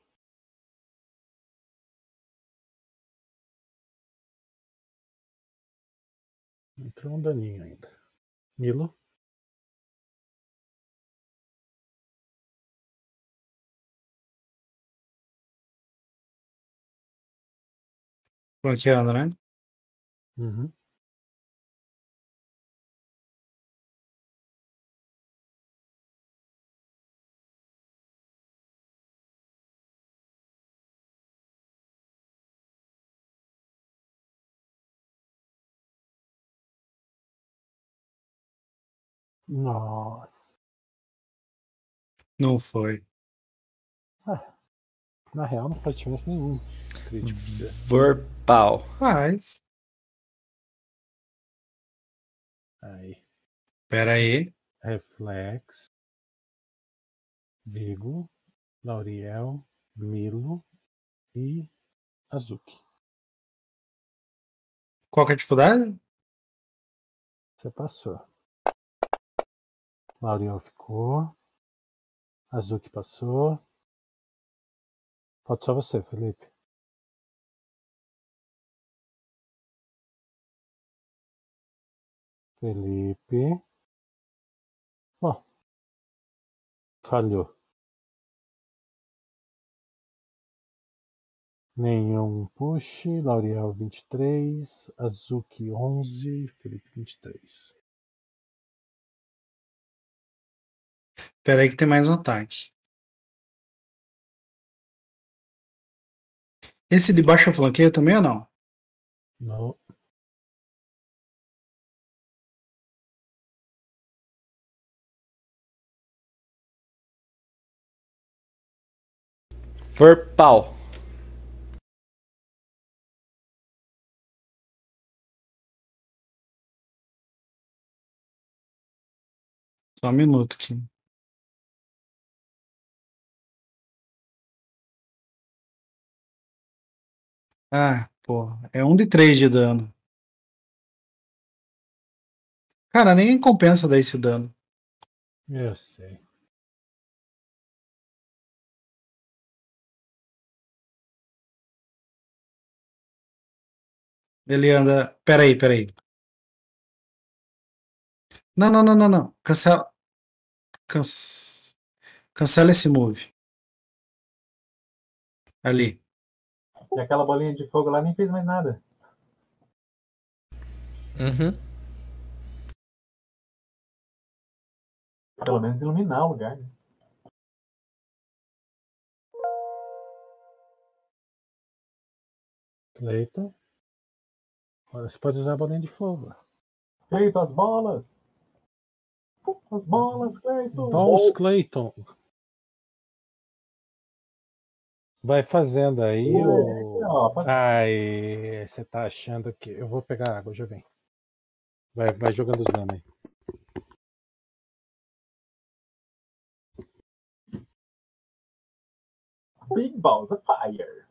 Entrou um daninho ainda. Milo. Flanqueando, né? Uhum. Nossa. Não foi. Na real não faz diferença nenhum. Crítico. Vorpal. Faz. Aí. Pera aí. Reflex. Vigo. Lauriel. Milo. E Azuki. Qual que é a dificuldade? Você passou. Lauriel ficou. Azuki passou. Falta só você, Felipe. Felipe. Bom. Falhou. Nenhum push. Lauriel 23. Azuki 11. Felipe 23. Peraí que tem mais um ataque. Esse de baixo flanqueia também ou não? Não. Verpal. Só um minuto aqui. Ah, pô, é um de três de dano. Cara, nem compensa dar esse dano. Eu sei. Ele anda. Peraí, peraí. Não, não, não, não, não. Cancela. Canc- Cancela esse move. Ali. E aquela bolinha de fogo lá nem fez mais nada. Uhum. Pelo menos iluminar o lugar. né? Cleiton. Agora você pode usar a bolinha de fogo. Cleiton, as bolas! As bolas, Cleiton! Balls Clayton. Vai fazendo aí o. Ó, Ai, você tá achando que. Eu vou pegar água, já vem. Vai, vai jogando os danos aí. Big balls of fire!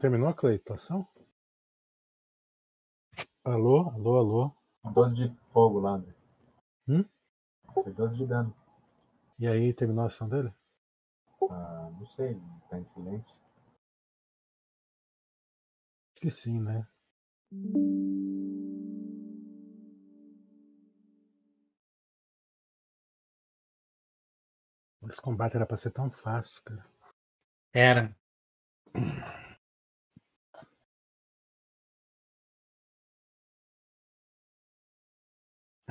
Terminou a Cleitação? Alô, alô, alô. 12 de fogo lá, André. Hum? Foi 12 de dano. E aí, terminou a ação dele? Ah, não sei, tá em silêncio. Acho que sim, né? Esse combate era pra ser tão fácil, cara. Era.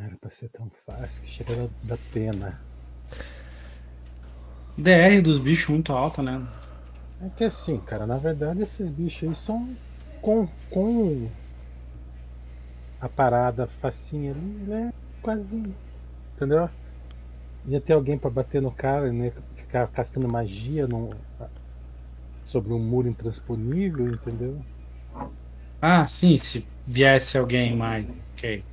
Era pra ser tão fácil que chega da, da pena. DR dos bichos muito alta, né? É que assim, cara, na verdade esses bichos aí são com, com a parada facinha ali, ele é quase. Entendeu? Ia ter alguém pra bater no cara, né? Ficar castando magia num- sobre um muro intransponível, entendeu? Ah, sim, se viesse alguém mais. Ok.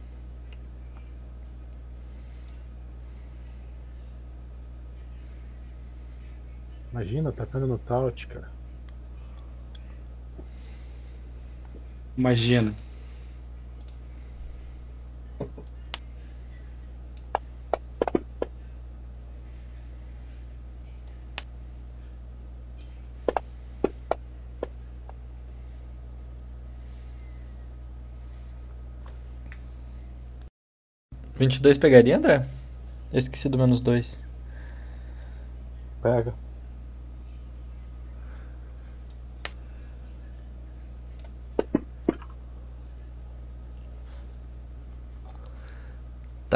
Imagina, tá atacando no Taut, cara. Imagina. Vinte e dois pegaria, André? Eu esqueci do menos dois. Pega.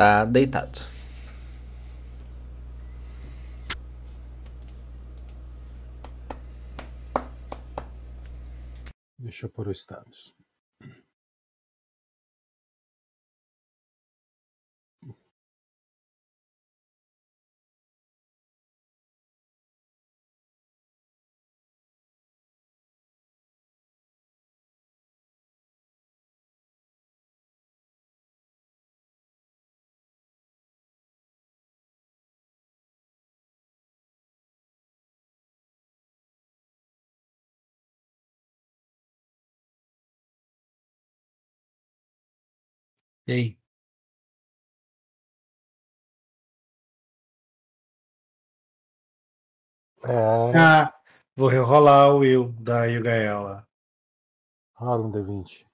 Tá deitado. Deixa eu pôr o status. E aí? É, Ah, vou rerolar o Will da Yugael lá. rola um D20.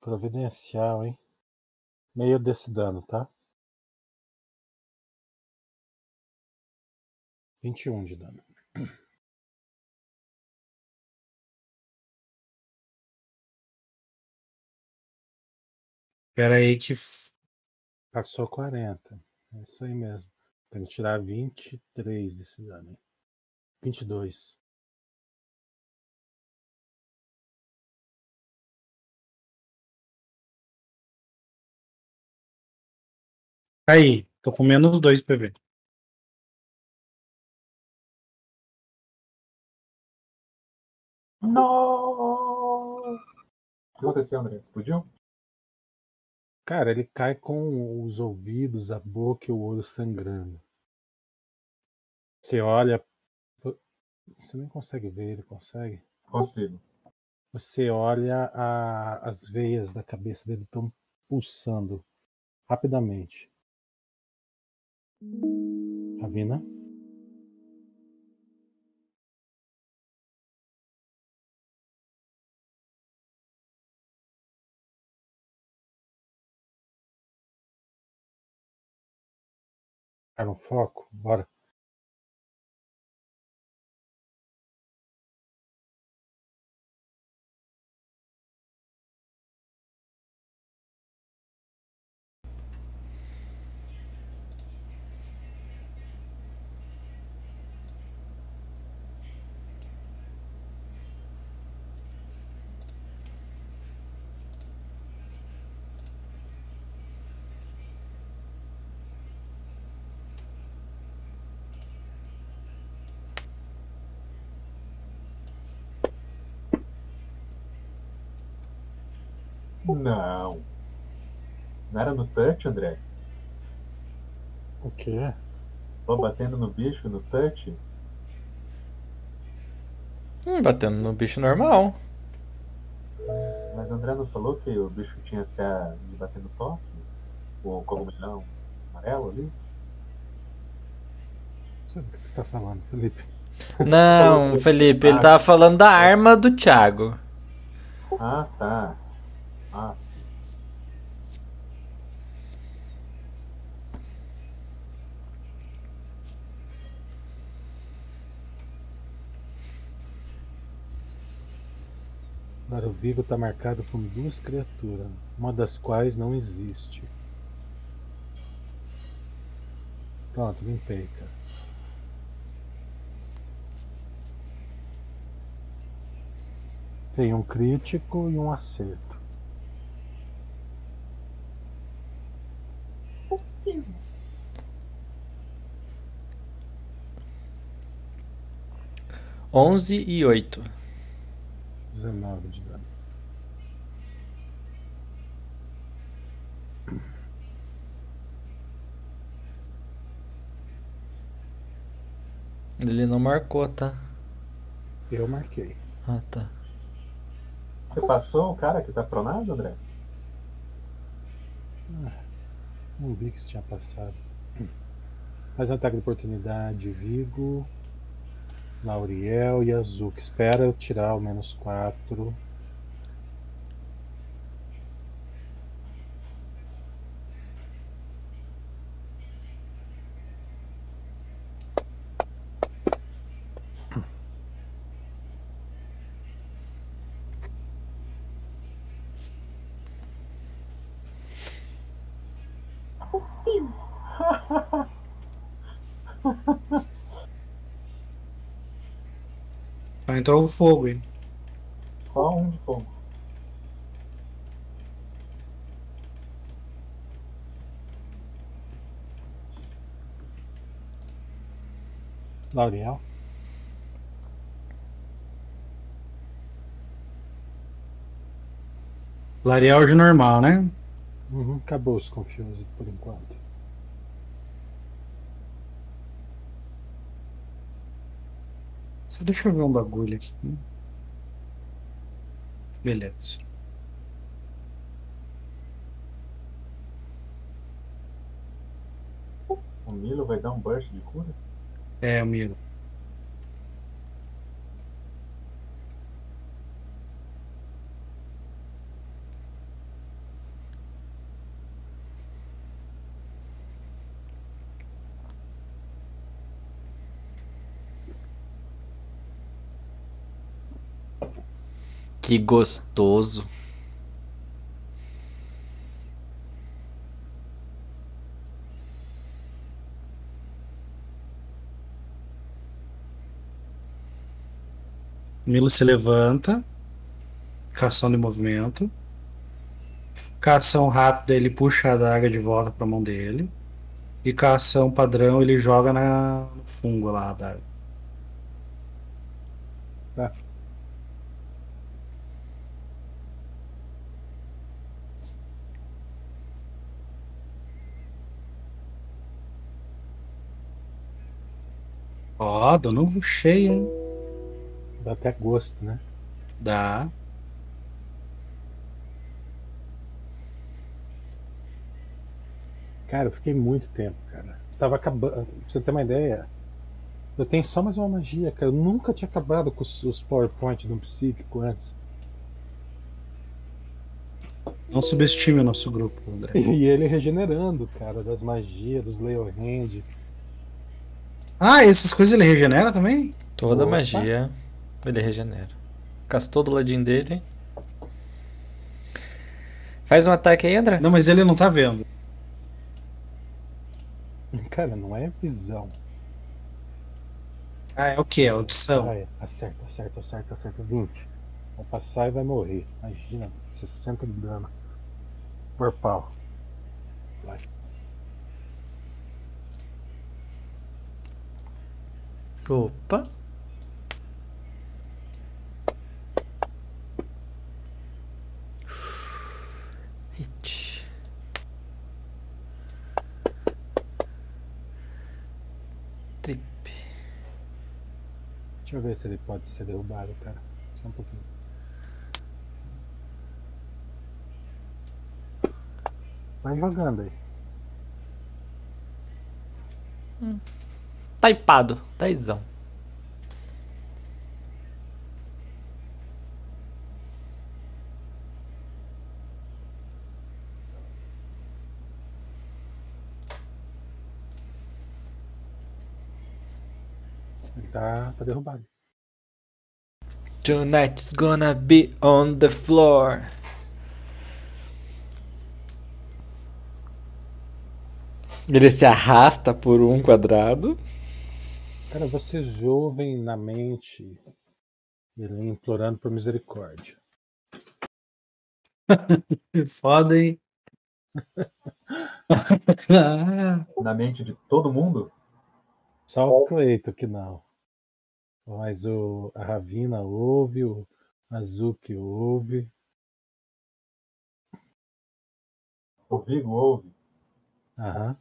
Providencial, hein? Meio desse dano, tá? 21 de dano. Pera aí que. Passou 40. É isso aí mesmo. Tem que tirar 23 desse dano. hein? 22. Aí, tô com menos 2 PV. Não! O que aconteceu, André? Explodiu? Cara, ele cai com os ouvidos, a boca e o olho sangrando. Você olha. Você nem consegue ver, ele consegue? Consigo. Você olha, a- as veias da cabeça dele estão pulsando rapidamente. Ravina? Tá no foco? Bora. Não. Não era no touch, André? O quê? Tô batendo no bicho no touch? Hum, batendo no bicho normal. Mas o André não falou que o bicho tinha se a de bater no toque? O cogumelão amarelo ali? Não sei do que você está falando, Felipe. Não, *laughs* Felipe, ele tava falando da arma do Thiago. Ah, tá. Ah, Agora o Vigo está marcado por duas criaturas, uma das quais não existe. Pronto, limpei, cara. Tem um crítico e um acerto. Onze e oito. 19 de dano. Ele não marcou, tá? Eu marquei. Ah, tá. você passou o cara que tá pronado, André? Não vi que isso tinha passado. Faz um ataque de oportunidade, Vigo, Lauriel e Azul. Que espera eu tirar o menos 4. Só entrou o fogo aí. Só um de fogo. Lauriel. Lariel de normal, né? Uhum, acabou os Confused por enquanto. Deixa eu ver um bagulho aqui. Beleza. O Milo vai dar um burst de cura? É, amigo. Que gostoso. Milo se levanta. Cação de movimento. Cação rápida, ele puxa a adaga de volta pra mão dele. E cação padrão, ele joga na, no fungo lá a. Tá. Ó, dando cheio, hein? Dá até gosto, né? Dá. Cara, eu fiquei muito tempo, cara. Tava acabando. Pra você ter uma ideia, eu tenho só mais uma magia, cara. Eu nunca tinha acabado com os, os PowerPoint do psíquico antes. Não subestime o nosso grupo, André. *laughs* E ele regenerando, cara, das magias, dos Leo Hand. Ah, essas coisas ele regenera também? Toda Opa. magia ele regenera. Castou do ladinho dele. Faz um ataque aí, André. Não, mas ele não tá vendo. Cara, não é visão. Ah, é o que? É audição. Vai, acerta, acerta, acerta, acerta. 20. Vai passar e vai morrer. Imagina, 60 de dano. Por pau. Vai. Opa. Hit. Trip. Deixa eu ver se ele pode ser derrubado, cara. Só um pouquinho. Vai jogando aí. Taipado. Dezão. Ele tá, tá derrubado. Tonight's gonna be on the floor. Ele se arrasta por um quadrado. Cara, vocês ouvem na mente ele implorando por misericórdia. *laughs* Foda, hein? *laughs* Na mente de todo mundo? Só o Cleito que não. Mas o, a Ravina ouve, o Azuki ouve. O Vigo ouve? Aham.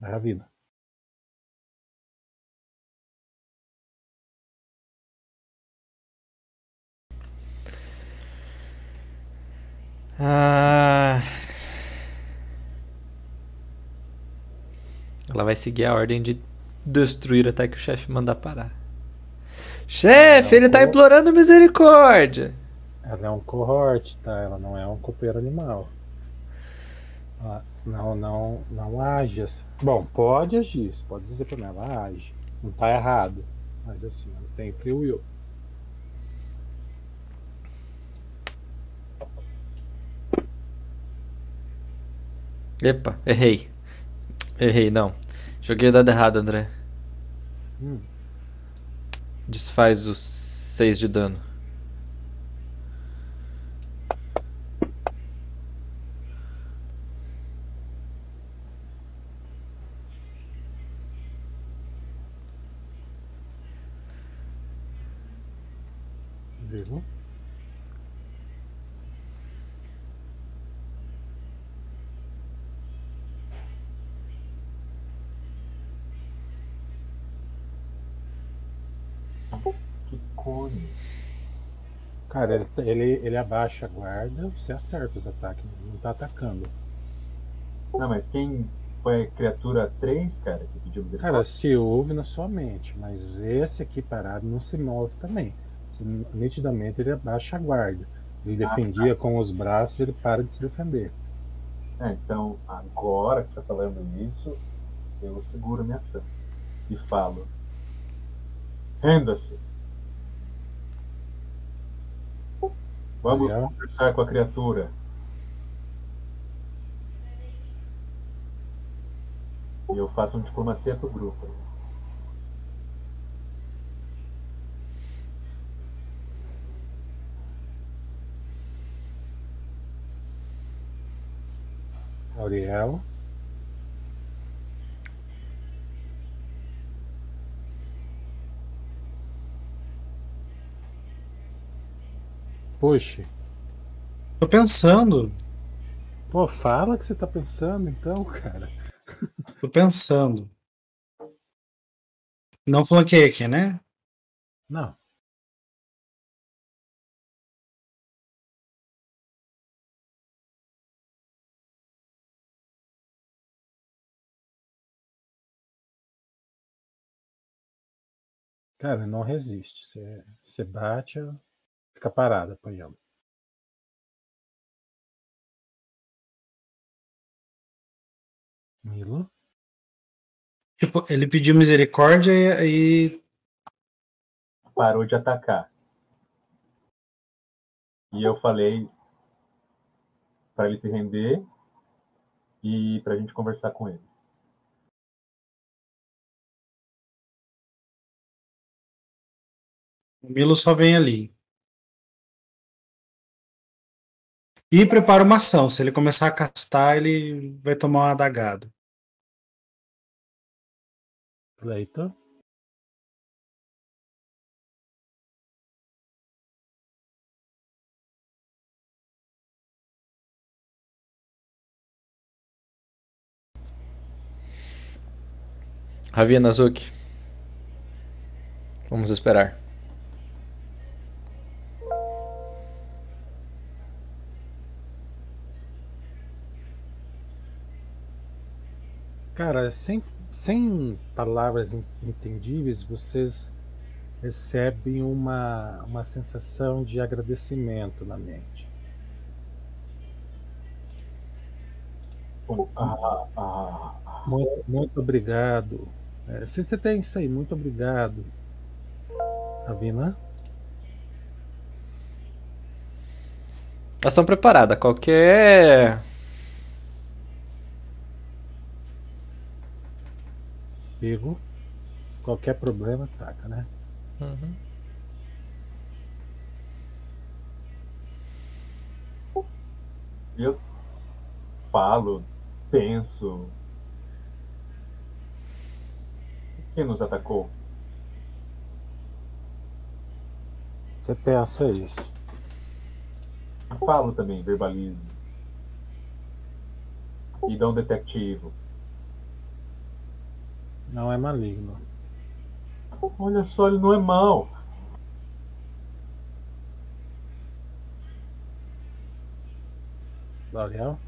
Ravina. Ah. Ela vai seguir a ordem de destruir até que o chefe mandar parar. Chefe, ele tá implorando misericórdia. Ela é um cohort, tá? Ela não é um copeiro animal. Ela não, não, não age assim. Bom, pode agir, você pode dizer pra mim, ela age. Não tá errado. Mas assim, ela tem free will. Epa, errei. Errei, não. Joguei o dado errado, André. Hum, Desfaz os 6 de dano. vivo. Nossa, que cone. Cara, ele, ele, abaixa a guarda, você acerta os ataques, não tá atacando. Não, mas quem foi a criatura 3, cara, que pediu misericórdia? Cara, se ouve na sua mente, mas esse aqui parado não se move também. Nitidamente ele abaixa a guarda. Ele Ah, defendia com os braços ele para de se defender. É, então, agora que você tá falando isso, eu seguro minha ação. E falo. Renda-se. Vamos Ariel? conversar com a criatura. E eu faço um diplomacia pro grupo. Auriel. Puxe. Tô pensando, Pô, fala que você tá pensando então, *laughs* cara. tô pensando. Não flanqueei aqui, né? Não. Cara, não resiste. Você, você bate, fica parado apanhando. Milo? Tipo, ele pediu misericórdia e, Parou de atacar. E eu falei para ele se render e pra gente conversar com ele. o Milo só vem ali. E prepara uma ação. Se ele começar a castar, ele vai tomar uma adagada. Cleiton? Ravia Nazuki. Vamos esperar. Cara, sem, sem palavras en- entendíveis, vocês recebem uma, uma sensação de agradecimento na mente. Bom, ah, ah, ah. Muito, muito obrigado. É, se você tem isso aí, muito obrigado. Ravina? Ação preparada. Qualquer. Vigo? Qualquer problema, ataca, né? Uhum. Eu falo, penso. Quem nos atacou? Você pensa isso. Falo também, verbalizo. E dá um detectivo. Não é maligno. Olha só, ele não é mau. L'Oreal?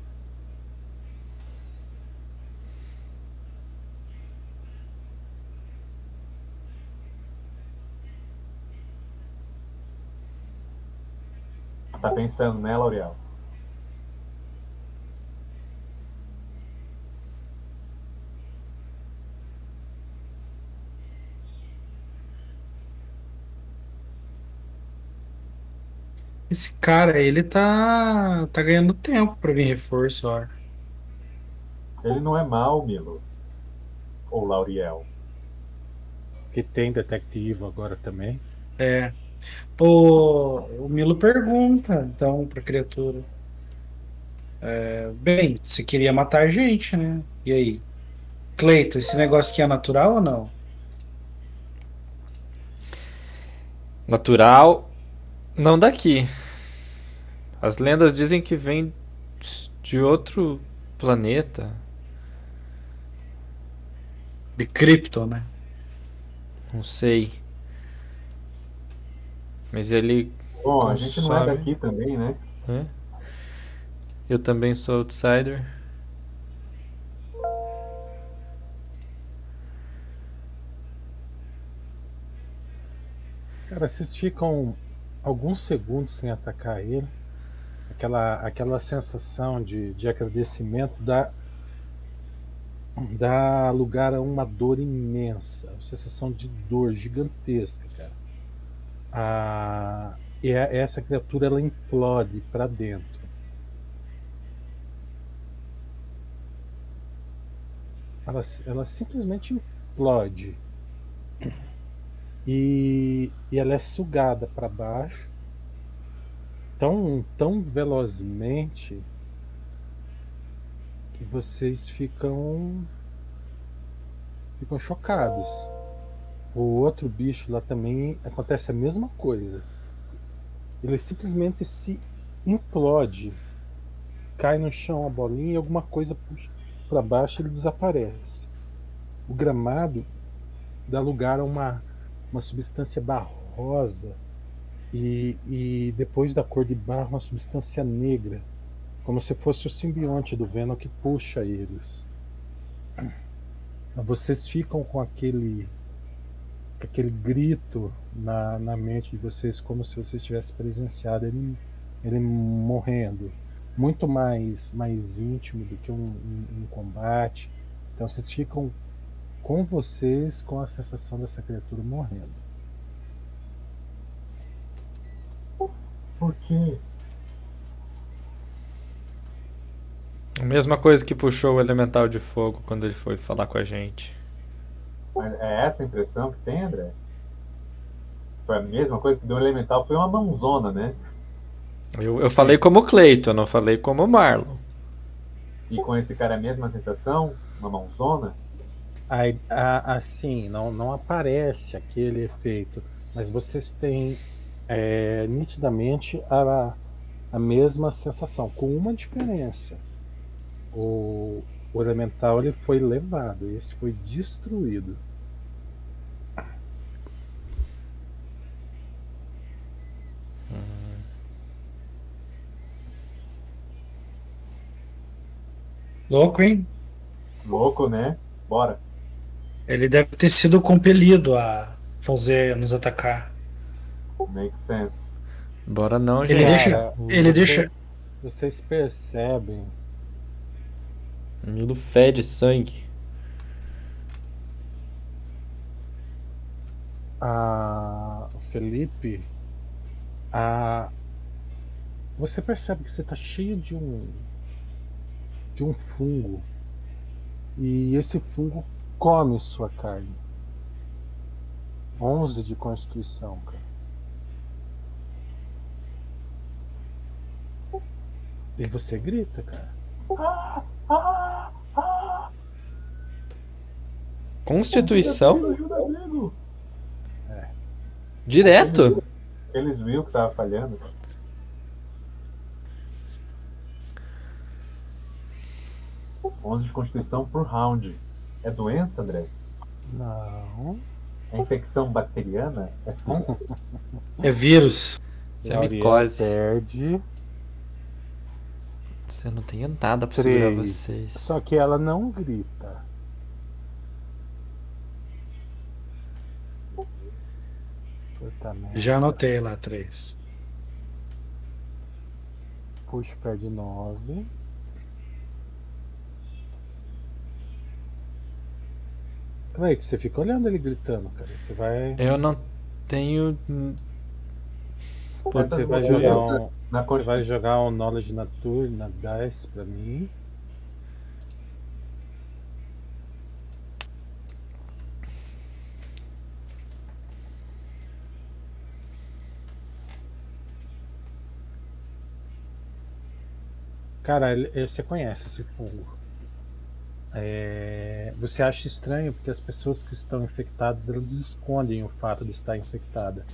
Tá pensando, né, L'Oreal? Esse cara, ele tá, tá ganhando tempo pra vir reforço, ó. Ele não é mal, Milo. Ou Lauriel. Que tem detectivo agora também. É. O, o Milo pergunta, então, pra criatura. É, bem, você queria matar gente, né? E aí? Cleito, esse negócio aqui é natural ou não? Natural, não daqui. As lendas dizem que vem de outro planeta. De Krypton, né? Não sei. Mas ele. Bom, a gente não é daqui também, né? né? Eu também sou outsider. Cara, vocês ficam alguns segundos sem atacar ele. Aquela, aquela sensação de, de agradecimento dá, dá lugar a uma dor imensa. Uma sensação de dor gigantesca, cara. Ah, e a- essa criatura ela implode para dentro. Ela, ela simplesmente implode. E, e ela é sugada para baixo tão, tão velozmente que vocês ficam ficam chocados. O outro bicho lá também acontece a mesma coisa. Ele simplesmente se implode, cai no chão a bolinha e alguma coisa puxa para baixo ele desaparece. O gramado dá lugar a uma, uma substância barrosa e, e depois da cor de barro uma substância negra, como se fosse o simbionte do Venom que puxa eles. Vocês ficam com aquele aquele grito na, na mente de vocês, como se vocês tivessem presenciado ele, ele morrendo. Muito mais, mais íntimo do que um, um, um combate. Então vocês ficam com vocês com a sensação dessa criatura morrendo. Por quê? A mesma coisa que puxou o elemental de fogo quando ele foi falar com a gente. É essa a impressão que tem, André? Foi a mesma coisa que deu o elemental, foi uma mãozona, né? Eu, eu falei como Cleito, eu não falei como Marlon. E com esse cara é a mesma sensação? Uma mãozona? Aí, a- assim, não, não aparece aquele efeito, mas vocês têm é, nitidamente a, a mesma sensação, com uma diferença. O, o elemental ele foi levado, esse foi destruído. Louco, hein? Louco, né? Bora. Ele deve ter sido compelido a fazer nos atacar. Make sense. Bora não, Ele gente. deixa- Cara, ele você- deixa- Vocês percebem Milo fede sangue. a Felipe, a você percebe que você está cheio de um de um fungo e esse fungo come sua carne. 11 de constituição, cara. E você grita, cara. Constituição? Ajuda, amigo! Direto? Eles viram que tava falhando. Onze de constituição por round. É doença, André? Não. É infecção bacteriana? É fungo? *laughs* É vírus. Isso é Gabriel micose. Perde Você não tem nada pra segurar três. vocês. Só que ela não grita. Puta merda. Já anotei lá três. Puxa, perde Não é que você fica olhando ele gritando, cara. Você vai. Eu não tenho. Pô, você vai jogar um. Na você vai jogar um Knowledge Nature na DICE pra mim. Cara, ele, você conhece esse fungo. É, você acha estranho porque as pessoas que estão infectadas elas escondem o fato de estar infectada.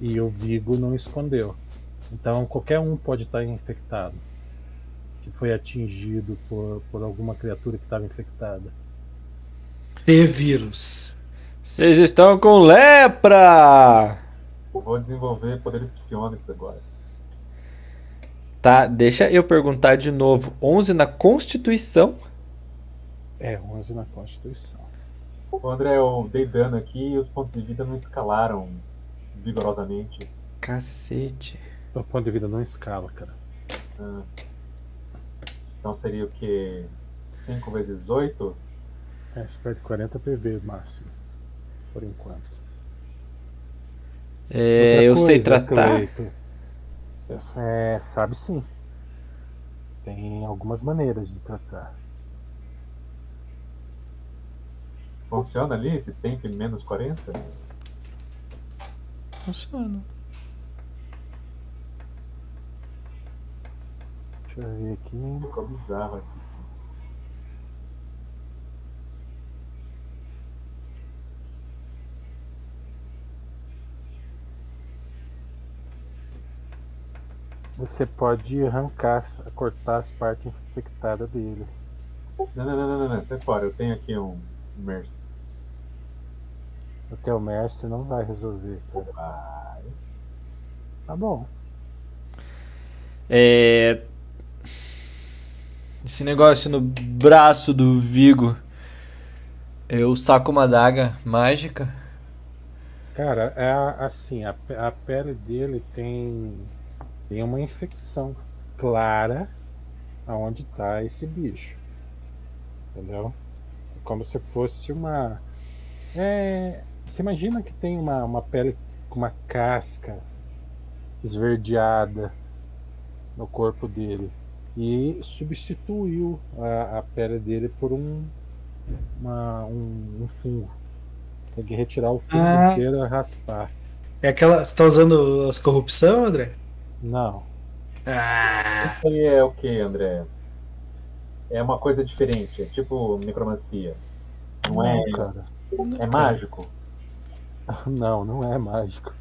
E o Vigo não escondeu. Então qualquer um pode estar infectado. Que foi atingido por, por alguma criatura que estava infectada. T-vírus. Vocês estão com lepra! Eu vou desenvolver poderes psionicos agora. Tá, deixa eu perguntar de novo. 11 na Constituição? É, 11 na Constituição. Ô, André, eu dei dano aqui e os pontos de vida não escalaram vigorosamente. Cacete. O ponto de vida não escala, cara. Ah. Então seria o que? 5 vezes 8? É, você perde 40 PV máximo. Por enquanto. É, Outra eu sei coisa, tratar. É, sabe sim. Tem algumas maneiras de tratar. Funciona ali esse tempo em menos 40? Funciona. Deixa eu ver aqui. Ficou bizarro esse. Você pode arrancar, cortar as partes infectadas dele. Não, não, não, não, não, sai fora. Eu tenho aqui um Mercy. O teu Mercy não vai resolver. Vai. Tá bom. É. Esse negócio no braço do Vigo. Eu saco uma daga mágica. Cara, é assim, a, a pele dele tem, tem uma infecção clara aonde tá esse bicho. Entendeu? Como se fosse uma. É, você imagina que tem uma, uma pele com uma casca esverdeada no corpo dele. E substituiu a, a pele dele por um, uma- um, um fungo. Tem que retirar o fungo Ah. inteiro e raspar. É aquela. Você tá usando as corrupção, André? Não. Ah, Isso aí é o que, André? É uma coisa diferente. É tipo necromancia. Não é. Não, cara. É mágico? Não, não é mágico.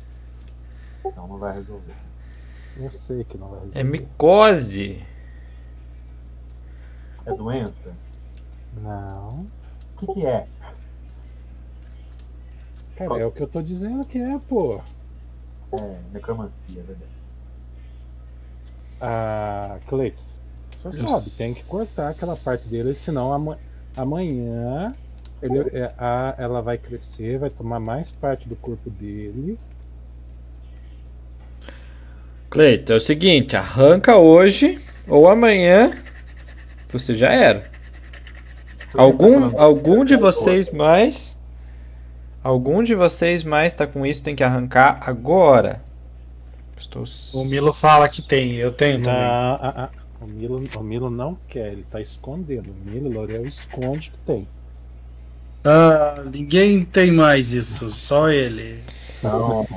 Então não vai resolver. Eu sei que não vai resolver. É micose. É doença? Não. O que, que é? Cara, é o que eu tô dizendo que é, pô. É necromancia, é verdade. Ah, Cleiton, você sabe, tem que cortar aquela parte dele, senão ama- amanhã ele, é, a- ela vai crescer, vai tomar mais parte do corpo dele. Cleito, é o seguinte: arranca hoje ou amanhã. Você já era. Você tá Algum, algum de vocês mais. Algum de vocês mais tá com isso, tem que arrancar agora. Estou. o Milo fala que tem, eu tenho Não, também. ah, ah, o, Milo, o Milo não quer, ele tá escondendo. O Milo L'Oreal esconde que tem. Ah, ninguém tem mais isso, só ele. Não,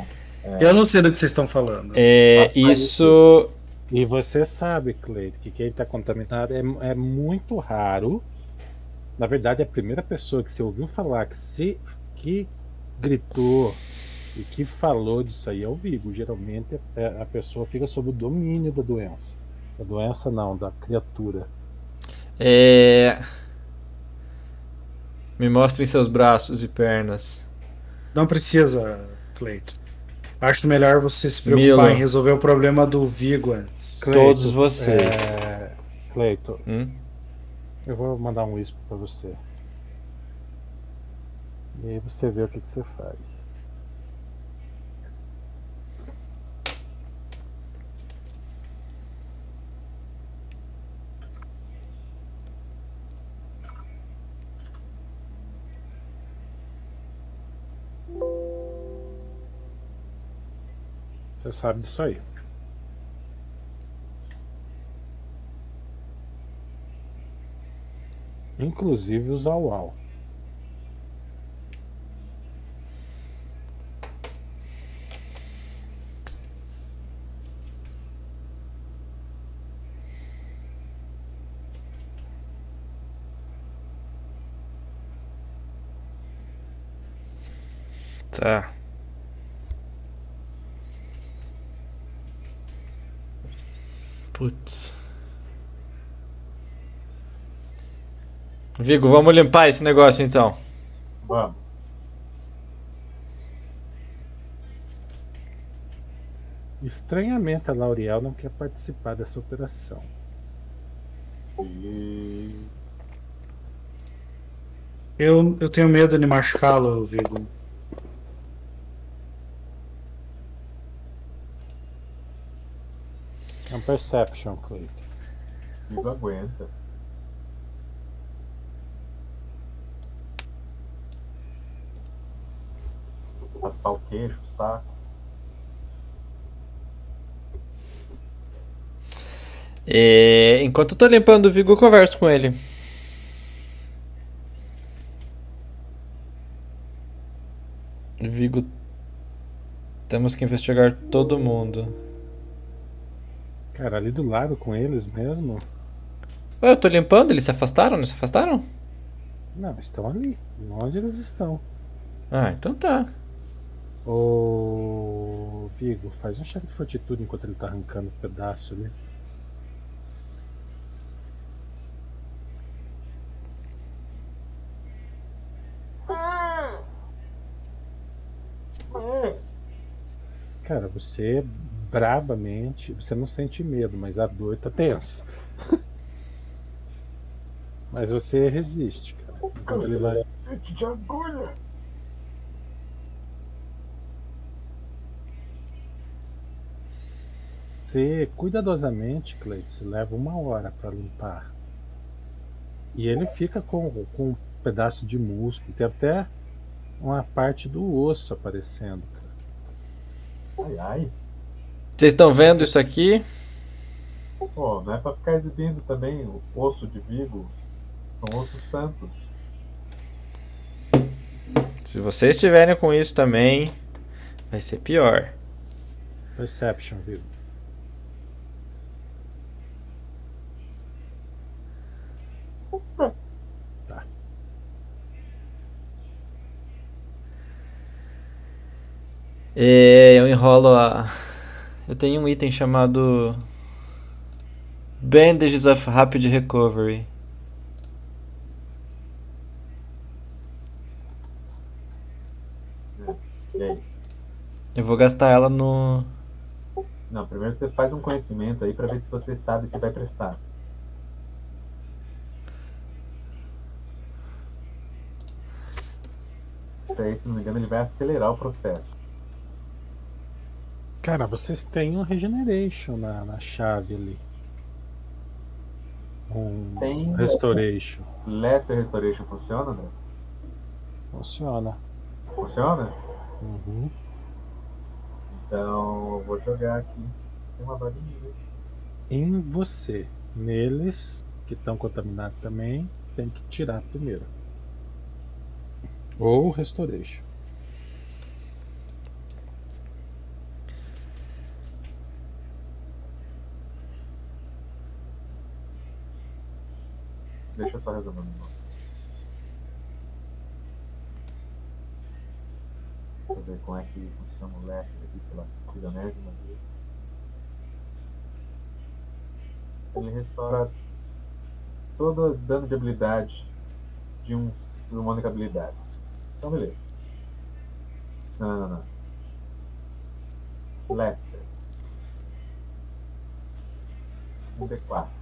Eu não sei do que vocês estão falando. É, mais isso. E você sabe, Cleito, que quem está contaminado é, é muito raro. Na verdade, a primeira pessoa que você ouviu falar que se que gritou e que falou disso aí é o Vigo. Geralmente é, a pessoa fica sob o domínio da doença. Da doença não, da criatura. É. Me mostrem seus braços e pernas. Não precisa, Cleito. Acho melhor você se preocupar Milo. em resolver o problema do Vigo antes. Cleito, Todos vocês. É, Cleito, Hum? eu vou mandar um whisper para você. E aí você vê o que, que você faz. Sabe disso aí. Inclusive os au Tá. Putz. Vigo, vamos limpar esse negócio então. Vamos. Estranhamente, a Lauriel não quer participar dessa operação. E... Eu, eu tenho medo de machucá-lo, Vigo. É um perception, Cleide. Vigo aguenta. Raspar o queixo, o saco. E, enquanto eu tô limpando o Vigo, eu converso com ele. Vigo, temos que investigar todo mundo. Cara, ali do lado com eles mesmo? Ué, eu tô limpando, eles se afastaram? Não se afastaram? Não, estão ali. Onde eles estão? Ah, então tá. Ô. Vigo, faz um cheque de fortitude enquanto ele tá arrancando um pedaço ali. Cara, você brabamente, você não sente medo, mas a dor tá tensa. *laughs* mas você resiste, cara. Ele vai- Cacete de agulha! Você cuidadosamente, Cleiton, leva uma hora para limpar. E ele fica com, com um pedaço de músculo, tem até uma parte do osso aparecendo, cara. Ai, ai. Vocês estão vendo isso aqui? Pô, não é pra ficar exibindo também o osso de Vigo. São ossos santos. Se vocês estiverem com isso também, vai ser pior. Perception, viu? E eu enrolo a. Eu tenho um item chamado. Bandages of Rapid Recovery. Eu vou gastar ela no. Não, primeiro você faz um conhecimento aí pra ver se você sabe se vai prestar. Isso aí, se não me engano, ele vai acelerar o processo. Cara, vocês têm um regeneration na, na chave ali. Um Tem. restoration. Lesser Restoration funciona, né? Funciona. Funciona? Uhum. Então eu vou jogar aqui. Tem uma varinha, né? Em você. Neles, que estão contaminados também, tem que tirar primeiro. Ou restoration. Deixa eu só resolver. Deixa eu ver como é que funciona o Lesser aqui pela milionésima vez. Ele restaura todo dano de habilidade de um, uma única habilidade. Então, beleza. Não, não, não. Lesser. Um D4.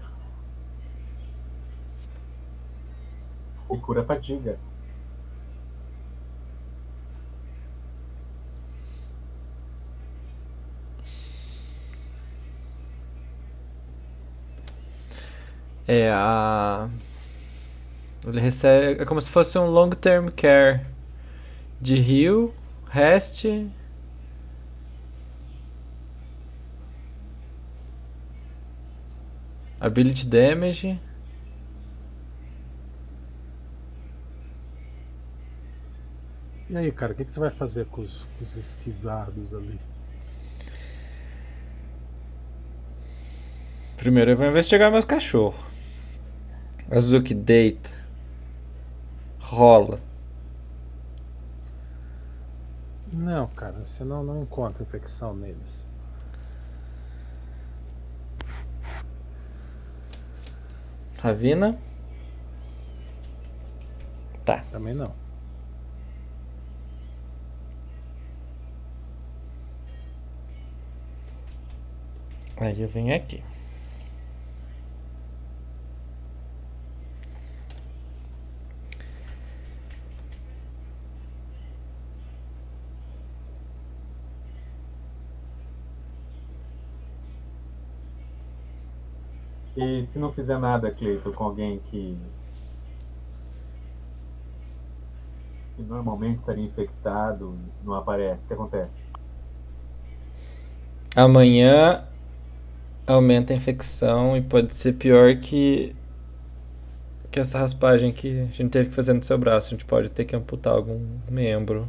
E cura a fadiga. É a. Ele recebe. É como se fosse um long term care de heal, rest. Ability damage. E aí, cara, o que, que você vai fazer com os, com os esquivados ali? Primeiro eu vou investigar meus cachorros. Azuki deita. Rola. Não, cara, você não, não encontra infecção neles. Ravina? Tá. Também não. Aí eu venho aqui. E se não fizer nada, Cleito, com alguém que. que normalmente estaria infectado não aparece, o que acontece? Amanhã aumenta a infecção e pode ser pior que que essa raspagem que a gente teve que fazer no seu braço. A gente pode ter que amputar algum membro.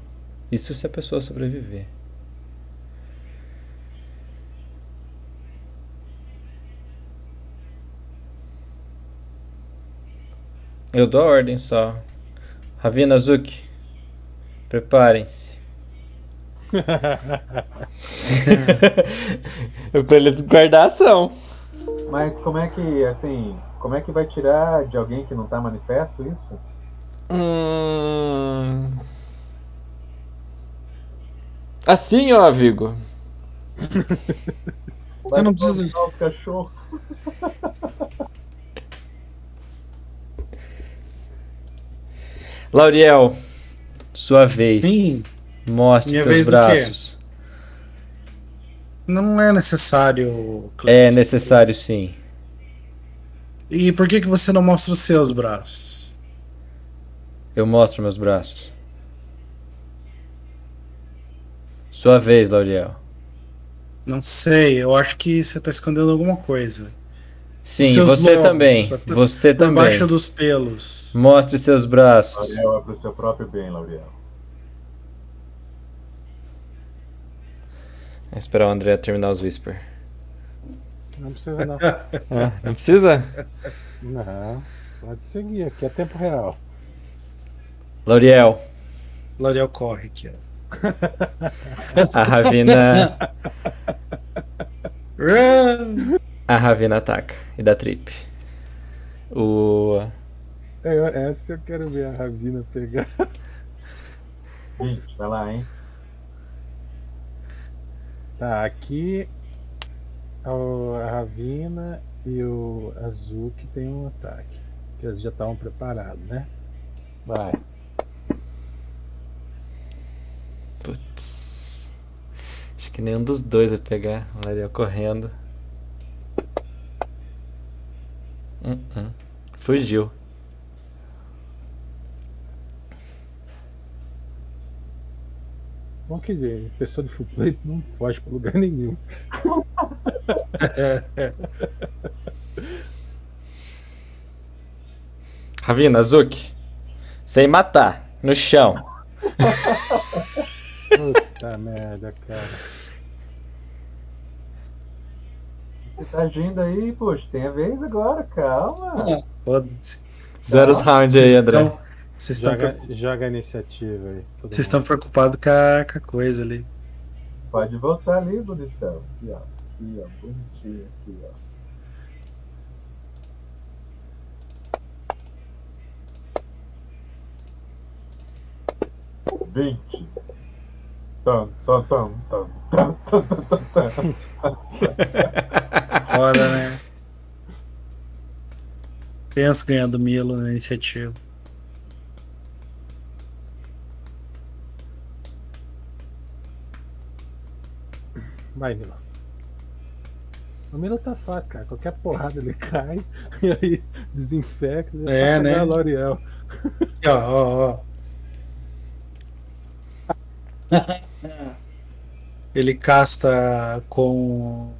Isso se a pessoa sobreviver. Eu dou a ordem só. Ravina Zuki, preparem-se. *laughs* pra eles guardar a ação. Mas como é que, assim, como é que vai tirar de alguém que não tá manifesto isso? Hum... Assim, ó, Vigo. *laughs* Vai não precisa matar os cachorros. Lauriel, sua vez. Sim, Mostre Minha seus braços. não é necessário. É necessário sim. E por que, que você não mostra os seus braços? Eu mostro meus braços. Sua vez, Lauriel. Não sei, eu acho que você tá escondendo alguma coisa. Sim, Seus você lobos, também. Você Por também. baixo dos pelos. Mostre seus braços. Lauriel é pro seu próprio bem, Lauriel. Vamos esperar o André terminar os Whisper. Não precisa não. *laughs* Ah, não precisa? Não. Pode seguir, aqui é tempo real. Lauriel, L'Oreal corre aqui, ó. a Ravina. Run! A Ravina ataca e dá trip. O. Eu, essa eu quero ver a Ravina pegar. 20, vai lá, hein? Tá, aqui o- a Ravina e o Azuki tem um ataque. Que eles já estavam preparados, né? Vai. Putz. Acho que nenhum dos dois vai pegar. O Lauriel correndo. Hum, hum. Fugiu. Bom que pessoa de full plate *laughs* não foge pra lugar nenhum. *laughs* Ravina, Zuki. Sem matar. No chão. Puta *laughs* merda, cara. Você tá agindo aí, poxa, tem a vez agora, calma. Foda-se. Zero os rounds aí, André. estão- Vocês estão Joga, preocup- joga a iniciativa aí. vocês estão preocupados com a, com a coisa ali. Pode voltar ali, bonitão. Aqui, ó. Aqui, ó. Bonitinho aqui, ó. Vinte. Tam, tam, tam, tam, tam, tam, tam, tam, tam. *laughs* Foda, né? Penso ganhando Milo na iniciativa. Vai, Milo. O Milo tá fácil, cara. Qualquer porrada ele *laughs* cai e aí desinfecta. É, né? a L'Oreal. Ó, ó, ó. *laughs* Ele casta com.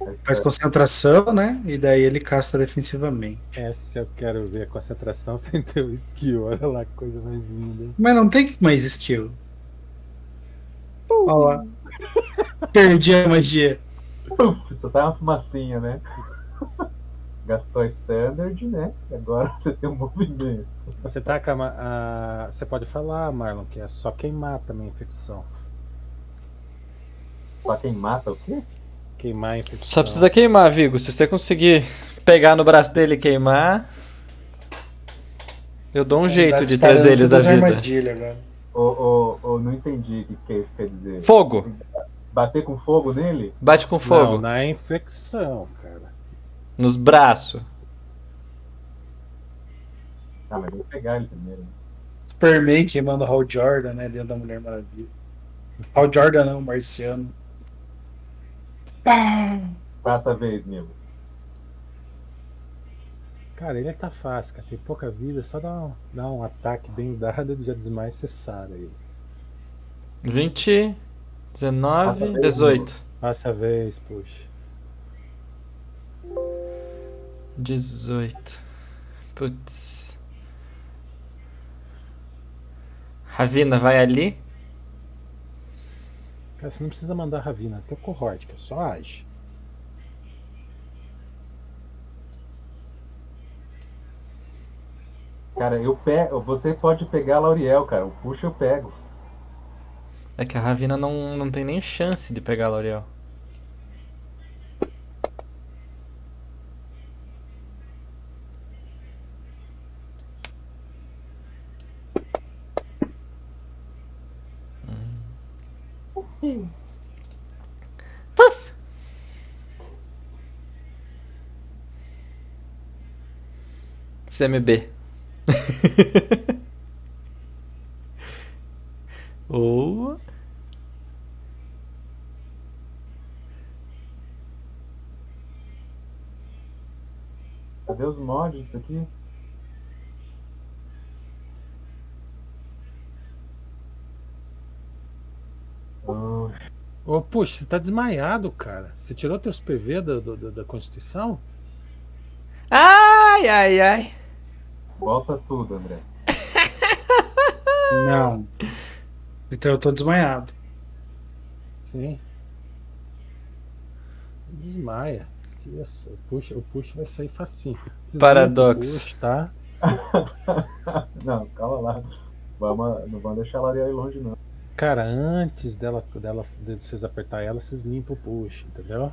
Essa- faz concentração, né? E daí ele casta defensivamente. Essa eu quero ver a concentração *laughs* sem ter o skill. Olha lá que coisa mais linda. Mas não tem mais skill. Olha lá. *laughs* Perdi a magia. Uf, só sai uma fumacinha, né? *laughs* gastou a standard, né? Agora *laughs* você tem um movimento. Você tá com a, a- Você pode falar, Marlon, que é só quem mata a minha infecção. Só quem mata o quê? Queimar a infecção. Só precisa queimar, Vigo. Se você conseguir pegar no braço dele e queimar. Eu dou um jeito Tá de trazer eles à vida. armadilhas agora. Ô, ô, ô, não entendi o que, que isso quer dizer. Fogo! Bater com fogo nele? Bate com fogo. Não, na infecção, cara. Nos braços. Ah, mas que pegar ele primeiro. Superman queimando Hal Jordan, né? Dentro da Mulher Maravilha. Hal Jordan não, Marciano. Passa a vez, meu. Cara, ele tá fácil, cara. Tem pouca vida, só dá um, dá um ataque bem dado, ele já desmaia e você sara ele. 20, Passa 19, bem, 18. Passa a vez, puxa. 18. Putz. Ravina, vai ali. Cara, você não precisa mandar a Ravina, até o cohorte, que só age. Cara, eu pego. Você pode pegar a Lauriel, cara. O puxa eu pego. É que a Ravina não, não tem nem chance de pegar a L'Oreal. Hum. Puf! CMB. *laughs* Ou. Cadê os mods disso aqui? Ô, puxa, você tá desmaiado, cara. Você tirou teus PV da, da Constituição? Ai, ai, ai. Volta tudo, André. *laughs* Não. Então eu tô desmaiado. Sim. Desmaia. Esqueça. O push, o push vai sair facinho. Esses Paradoxo. Push, tá? *laughs* Não, calma lá. Vamos, não vamos deixar a Lauriel ir longe, não. Cara, antes dela, dela de vocês apertar ela, vocês limpam o push, entendeu?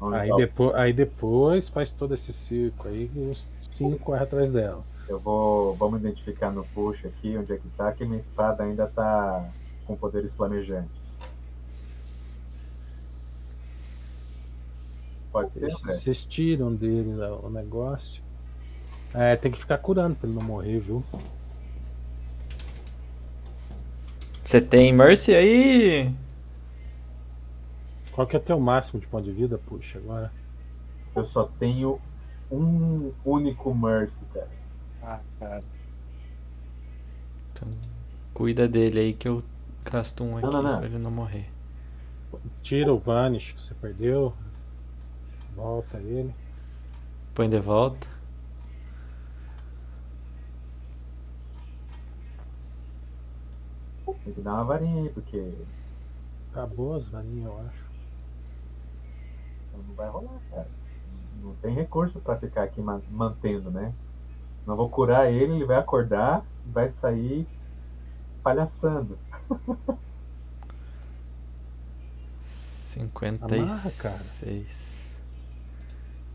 Aí, depois, aí depois faz todo esse circo aí e os cinco correm atrás dela. Eu vou. Vamos identificar no push aqui onde é que tá, que minha espada ainda tá com poderes flamejantes. Pode ser, Vocês- André? Vocês tiram dele lá o negócio. É, tem que ficar curando pra ele não morrer, viu? Você tem Mercy aí? Qual que é o teu máximo de ponto de vida, puxa, agora? Eu só tenho um único Mercy, cara. Ah, cara. Então, cuida dele aí que eu casto um aqui Não, não, não. pra ele não morrer. Tira o Vanish que você perdeu. Volta ele. Põe de volta. Tem que dar uma varinha aí, porque Acabou as varinhas, eu acho. Não vai rolar, cara. Não tem recurso pra ficar aqui ma- mantendo, né? Senão eu vou curar ele, ele vai acordar e vai sair palhaçando. Cinquenta e Amarra, cara. seis.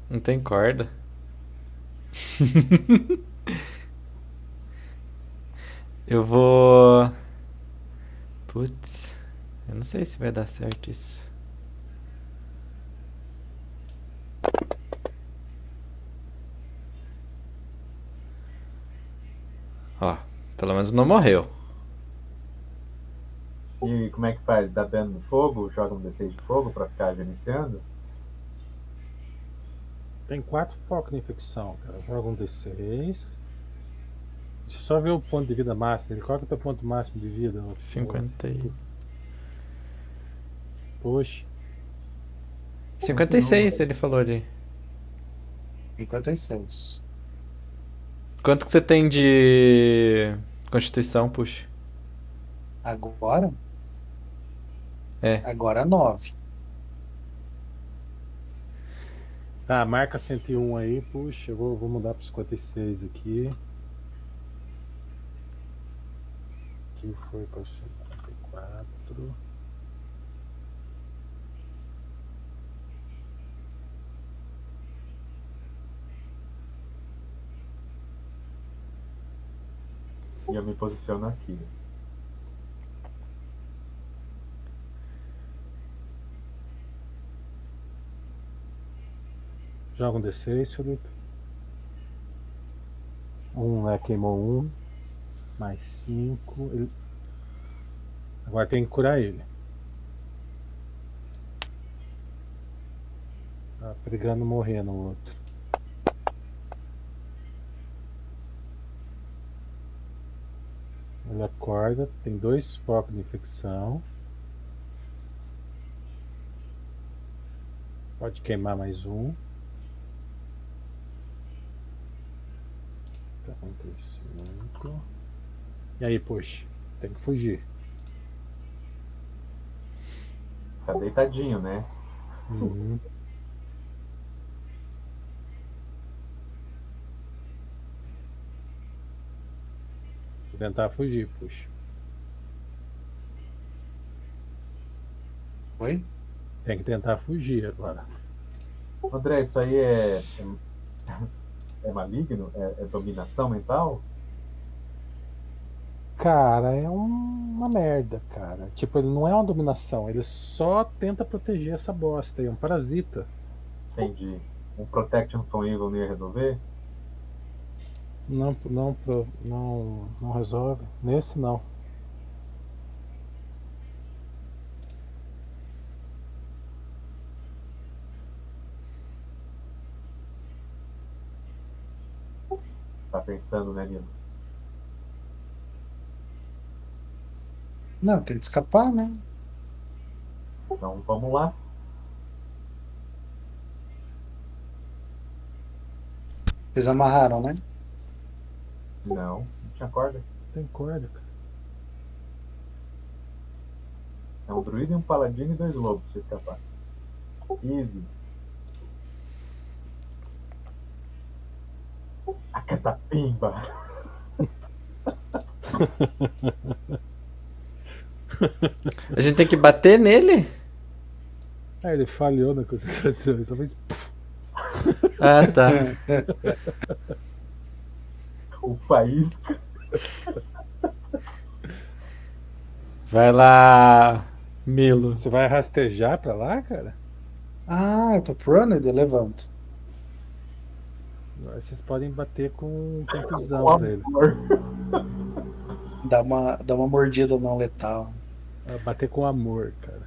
Não tem corda. *laughs* Eu vou. Putz, eu não sei se vai dar certo isso. Ó, pelo menos não morreu. E como é que faz? Dá dano no fogo? Joga um D6 de fogo pra ficar gerenciando? Tem quatro focos na infecção, cara. Joga um D6. Deixa eu só ver o ponto de vida máximo dele. Qual que é o teu ponto máximo de vida? ô- 50 e... Poxa. 56 ele falou ali. 56. Quanto que você tem de Constituição, puxa? Agora? É. Agora 9. Tá, marca 101 aí, puxa, eu vou, vou mudar para 56 aqui. Aqui foi para 54. E eu me posiciono aqui. Joga um D6, Felipe. Um, né? Queimou um. Mais cinco. Ele... Agora tem que curar ele. Tá brigando morrer no outro. Ele acorda, tem dois focos de infecção. Pode queimar mais um. 45. E aí, puxa, tem que fugir. Tá deitadinho, né? Uhum. Tentar fugir, puxa. Oi? Tem que tentar fugir agora. André, isso aí é. É, é maligno? É, é dominação mental? Cara, é um- uma merda, cara. Tipo, ele não é uma dominação, ele só tenta proteger essa bosta aí, é um parasita. Entendi. Um Protection from Evil não ia resolver? Não, não, pro- não, não resolve. Nesse não. Tá pensando, né, Nilo? Não, tem que escapar, né? Então vamos lá. Vocês amarraram, né? Não, não tinha corda. Tem corda, cara. É um druida e um paladino e dois lobos pra você escapar. Easy. A catapimba. *laughs* A gente tem que bater nele? Ah, ele falhou na concentração, ele só fez. Ah, tá. *laughs* O faísca. Vai lá, Milo. Você vai rastejar pra lá, cara? Ah, eu tô prone, eu levanto. Agora vocês podem bater com contusão Com pra ele. amor. Dá uma, dá uma mordida não letal. Bater com amor, cara.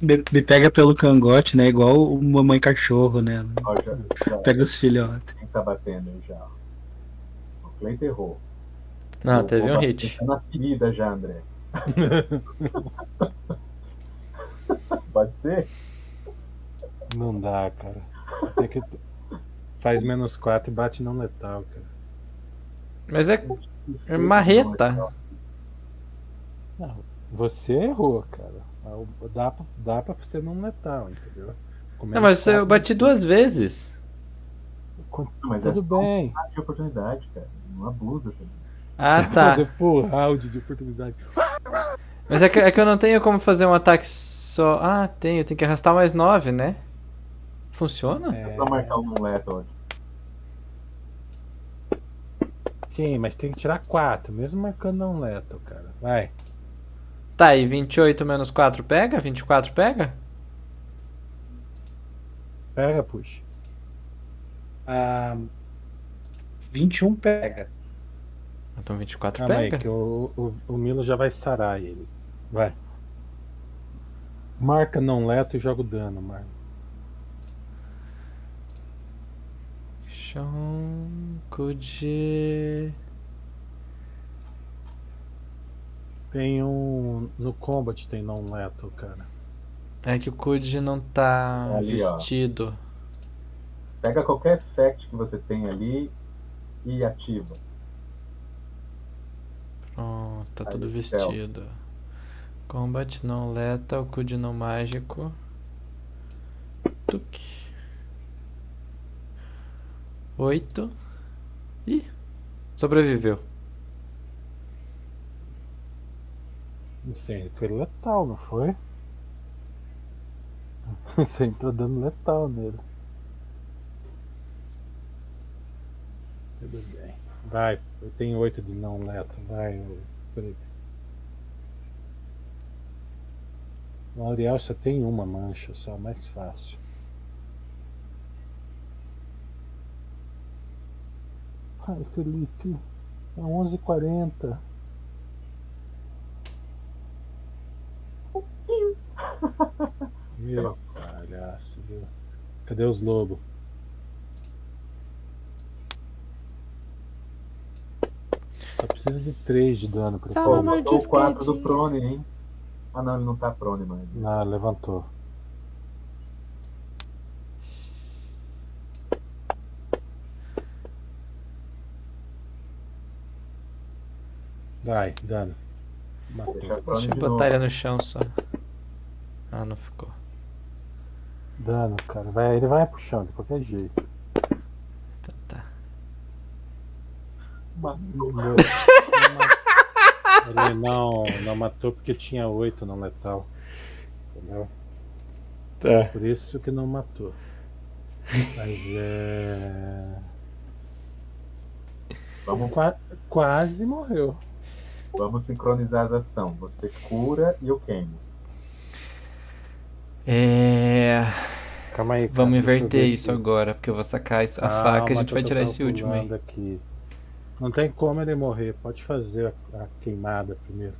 Me, me pega pelo cangote, né? Igual o mamãe cachorro, né? Ó, já, já, Pega os filhotes. quem tá batendo aí já? O Cleiton errou. Não, Vou- teve um hit. Na ferida já, André. *laughs* Pode ser? Não dá, cara. Tem que. Faz menos 4 e bate não letal, cara. Mas é, é marreta. Não, você errou, cara. Ah, Dá pra, dá pra ser não letal, entendeu? Com Não, mas eu quatro, bati você- duas vezes. Com- Mas é Tudo só bem. um de oportunidade, cara. Não abusa também. Ah, *laughs* tá. Fazer full round de oportunidade. Mas é que, é que eu não tenho como fazer um ataque só. Ah, tenho. Tem que arrastar mais nove, né? Funciona? É só marcar um non lethal aqui. Sim, mas tem que tirar 4, mesmo marcando não letal, cara. Vai. Tá, e 28 menos 4 pega? 24 pega? Pega, puxa. Ah, 21 pega. Então 24 Calma pega? aí, que o, o, o Milo já vai sarar ele. Vai. Marca não leto e joga o dano, Marco. Chonco de. Tem um. No combat tem não leto, cara. É que o Kuji não tá Ali, ó. vestido. Pega qualquer effect que você tem ali e ativa. Pronto, tá Aí, tudo céu. vestido. Combat não lethal, cude não mágico. Tuk. Oito. Ih, sobreviveu. Sei, foi letal, não foi? *laughs* Você entrou dando letal nele. Tudo bem. Vai, eu tenho oito de não letal. Vai, Felipe. O Auriel só tem uma mancha, só mais fácil. Ai, Felipe, é 11h40. Meu palhaço, viu? Cadê os lobos? Só precisa de 3 de dano pra Pô, ele. amor. botou o 4 do prone, hein? Ah não, ele não tá prone mais. Ah, levantou. Vai, dano. Matou. Deixa eu botar ele no chão só. Ah, não ficou. Dano, cara. Vai, ele vai chão de qualquer jeito. Então tá. *laughs* Não, não, ele não, não matou porque tinha 8 no letal. Entendeu? Tá. Por isso que não matou. Mas é. Vamos, Qua- quase morreu. vamos sincronizar as ações. Você cura e eu queimo. É. Calma aí. cara, Vamos inverter ver isso aqui. agora, porque eu vou sacar a Calma, faca e a gente vai tirar esse último aí. Aqui. Não tem como ele morrer. Pode fazer a, a queimada primeiro.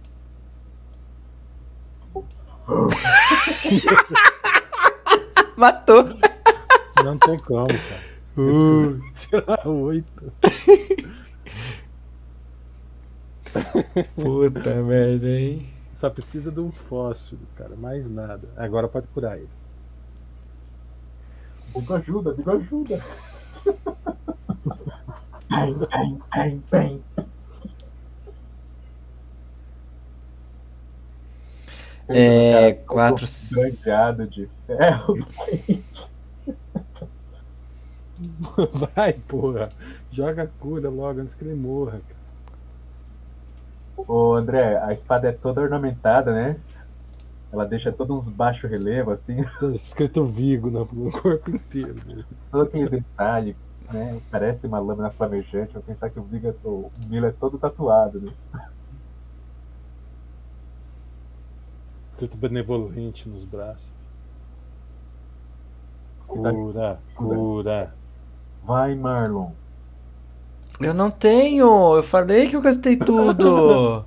*laughs* Matou! Não tem como, cara. Uh. Tirar 8. *laughs* Puta merda, hein? Só precisa de um fósforo, cara. Mais nada. Agora pode curar ele. Digo ajuda, digo ajuda. Bem, bem, bem, bem. É, Cara, quatro- Branqueado de ferro. *laughs* Vai, porra. Joga a cura logo antes que ele morra, cara. Ô André, a espada é toda ornamentada, né? Ela deixa todos uns baixo relevo, assim, Tá escrito Vigo no, corpo inteiro. dele. todo aquele detalhe, né? Parece uma lâmina flamejante. Eu pensar que o Viga, o Milo é todo tatuado, né? Escrito benevolente nos braços. Cura, cura. Vai, Marlon. Eu não tenho! Eu falei que eu gastei tudo!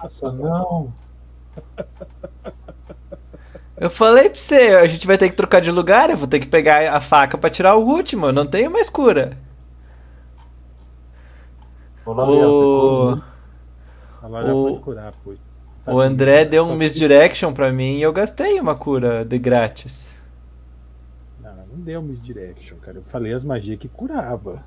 Nossa, não. Eu falei pra você, a gente vai ter que trocar de lugar, eu vou ter que pegar a faca pra tirar o último, eu não tenho mais cura. Você O, cura? A Laura O- pode curar, pô. Tá o André deu um Só se- misdirection pra mim e eu gastei uma cura de grátis. Não, não deu misdirection, cara. Eu falei as magias que curava.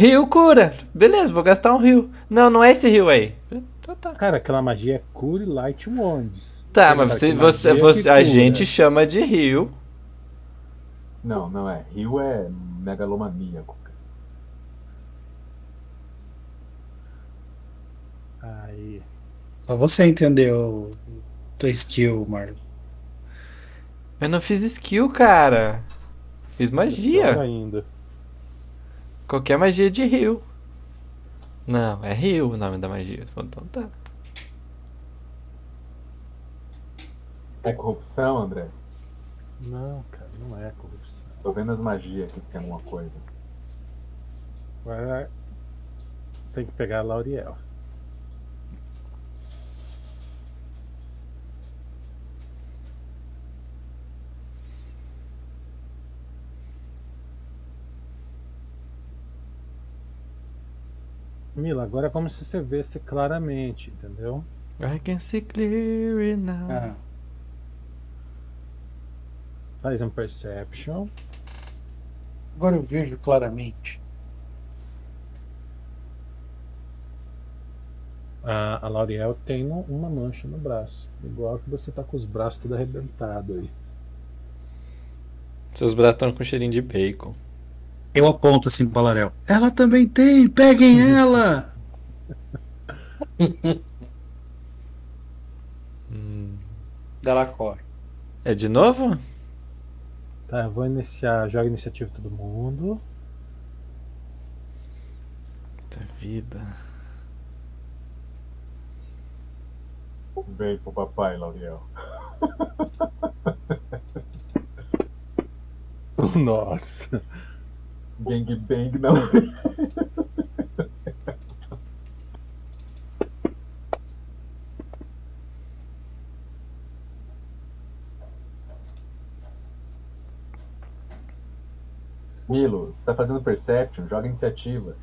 Rio cura! Beleza, vou gastar um rio. Não, não é esse rio aí. Então tá. Cara, aquela magia é cure light wands. Tá, Tem mas você, você, você- que a gente chama de rio. Não, não é. Rio é megalomaníaco. cara. Aí. Só você entendeu tua skill, Marlon. Eu não fiz skill, cara. Fiz magia. ainda. Qualquer magia de rio. Não, é rio o nome da magia. Então tá. É corrupção, André? Não, cara, não é corrupção. Tô vendo as magias aqui se tem alguma coisa. Agora tem que pegar a Lauriel. Mila, agora é como se você visse claramente, entendeu? I can see clearly now. Faz um perception. agora eu vejo claramente. A, a Lauriel tem um- uma mancha no braço. Igual que você tá com os braços tudo arrebentado aí. Seus braços estão com cheirinho de bacon. Eu aponto assim pro Larel. Ela também tem, peguem ela! *laughs* Dela corre. É de novo? Tá, eu vou iniciar. Joga iniciativa todo mundo. Puta vida. Vem pro papai, Lauriel. *laughs* Nossa. Gang bang não. Milo, você tá fazendo Perception, joga iniciativa.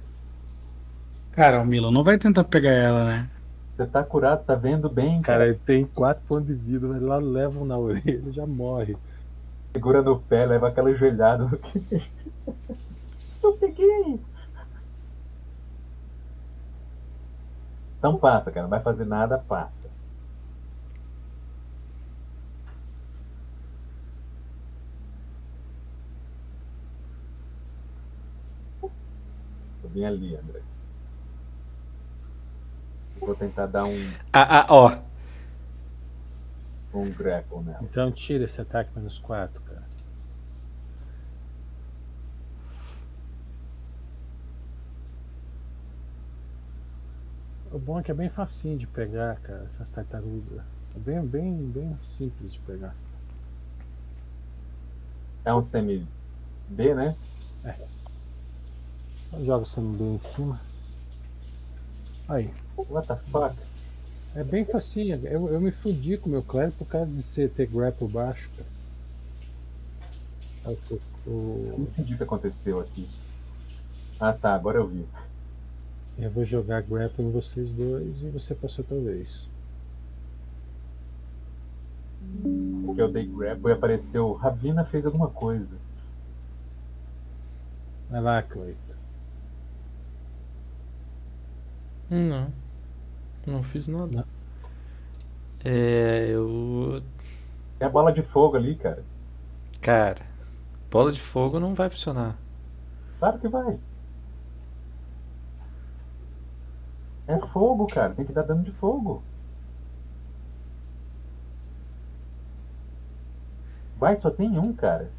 Cara, o Milo não vai tentar pegar ela, né? Você tá curado, tá vendo bem, Cara, cara. ele tem 4 pontos de vida, mas lá levam na orelha, ele já morre. Segura no pé, leva aquela joelhada. Peguei. Então passa, cara. Não vai fazer nada, passa. Tô bem ali, André. Vou tentar dar um, Ah, ah, ó. um grapple nela. Então tira esse ataque menos 4, cara. O bom é que é bem facinho de pegar, cara, essas tartarugas. É bem, bem, bem simples de pegar. É um semi-B, né? Eu jogo o CMB em cima. Aí. What the fuck? É bem facinho. Eu, eu me fudi com o meu clérigo por causa de ser, ter grapple baixo, cara. O- o- Não entendi o que aconteceu aqui. Ah tá, agora eu vi. Eu vou jogar grapple em vocês dois e você passou outra vez. Porque eu dei grapple e apareceu. Ravina fez alguma coisa. Vai lá, Cleito. Não. Não fiz nada. Não. É, eu. Tem a bola de fogo ali, cara. Cara, bola de fogo não vai funcionar. Claro que vai. É fogo, cara. Tem que dar dano de fogo. Vai, só tem um, cara.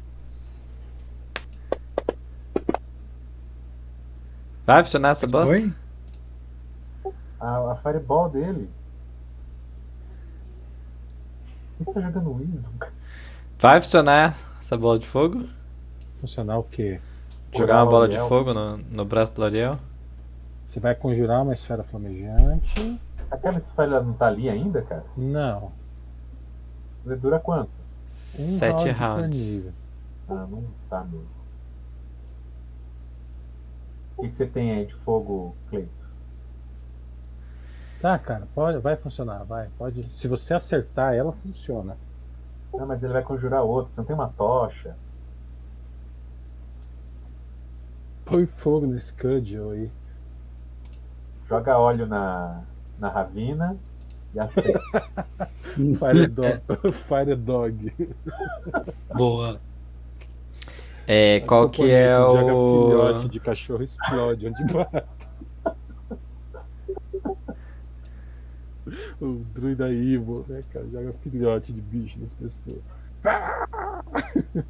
Vai funcionar essa bosta? Oi? A, a fireball dele. Você tá jogando Wisdom, cara? Vai funcionar essa bola de fogo? Funcionar o quê? Jogar uma bola de fogo no, no braço do Ariel? Você vai conjurar uma esfera flamejante? Aquela esfera não tá ali ainda, cara? Não. Dura quanto? Um Sete rounds. Ah, não tá mesmo. O que, que você tem aí de fogo, Cleito? Tá, cara, pode, vai funcionar, vai. Pode. Se você acertar ela, funciona. Não, mas ele vai conjurar outro. Você não tem uma tocha? Põe fogo nesse cudgel aí. Joga óleo na, na ravina e acende. *laughs* Fire Dog. Fire Dog. Boa. É, qual que é Joga o. filhote de cachorro explode onde bate. *laughs* o druida evil, né, cara? Joga filhote de bicho nas pessoas. *laughs*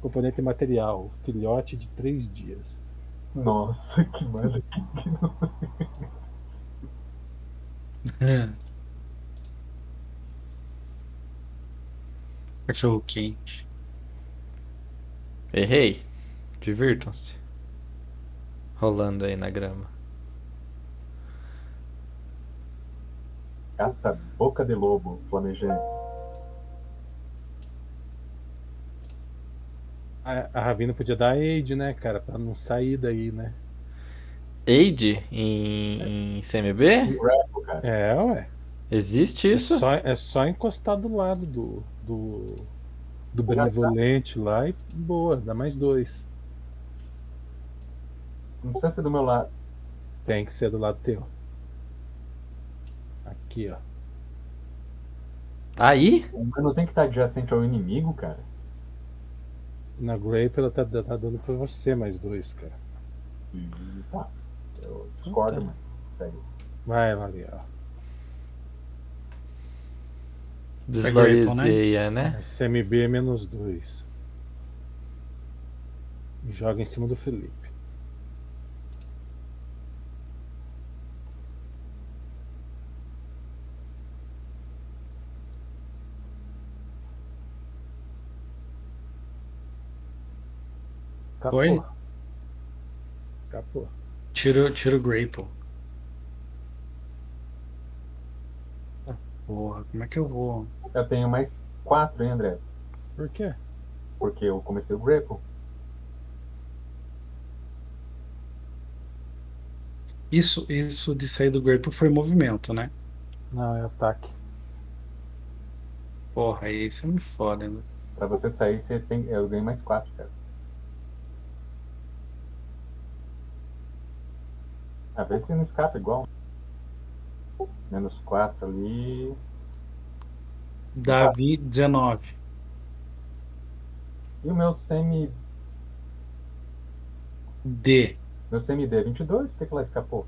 Componente material, filhote de três dias. Nossa, que merda. Cachorro quente. Errei. Divirtam-se. Rolando aí na grama. Gasta boca de lobo flamejante. A, a Ravina podia dar aid, né, cara? Pra não sair daí, né? Aid em, em CMB? Cara. É, ué. Existe É isso? só, é só encostar do lado do, do, do benevolente lá e boa, dá mais dois. Não precisa ser do meu lado. tem que ser do lado teu. Aqui, ó. Aí? O humano tem que estar adjacente ao inimigo, cara. Na Grape ela tá, tá dando pra você mais dois, cara. E tá. Eu discordo, Tá. mas segue. Vai lá ali, ó. Deslorezeia, né? CMB menos dois. Joga em cima do Felipe. Escapou. Foi? Escapou. Tira, tira o Grapple. Porra, como é que eu vou? Eu tenho mais quatro, hein, André? Por quê? Porque eu comecei o grapple. Isso, isso de sair do Grapple foi movimento, né? Não, é ataque. Porra, aí você me foda, né? Pra você sair, você tem... eu ganhei mais quatro, cara. A ver se não escapa igual. Menos quatro ali. Davi 19. E o meu semi. D. Meu semi-D é 22, por que, que ela escapou?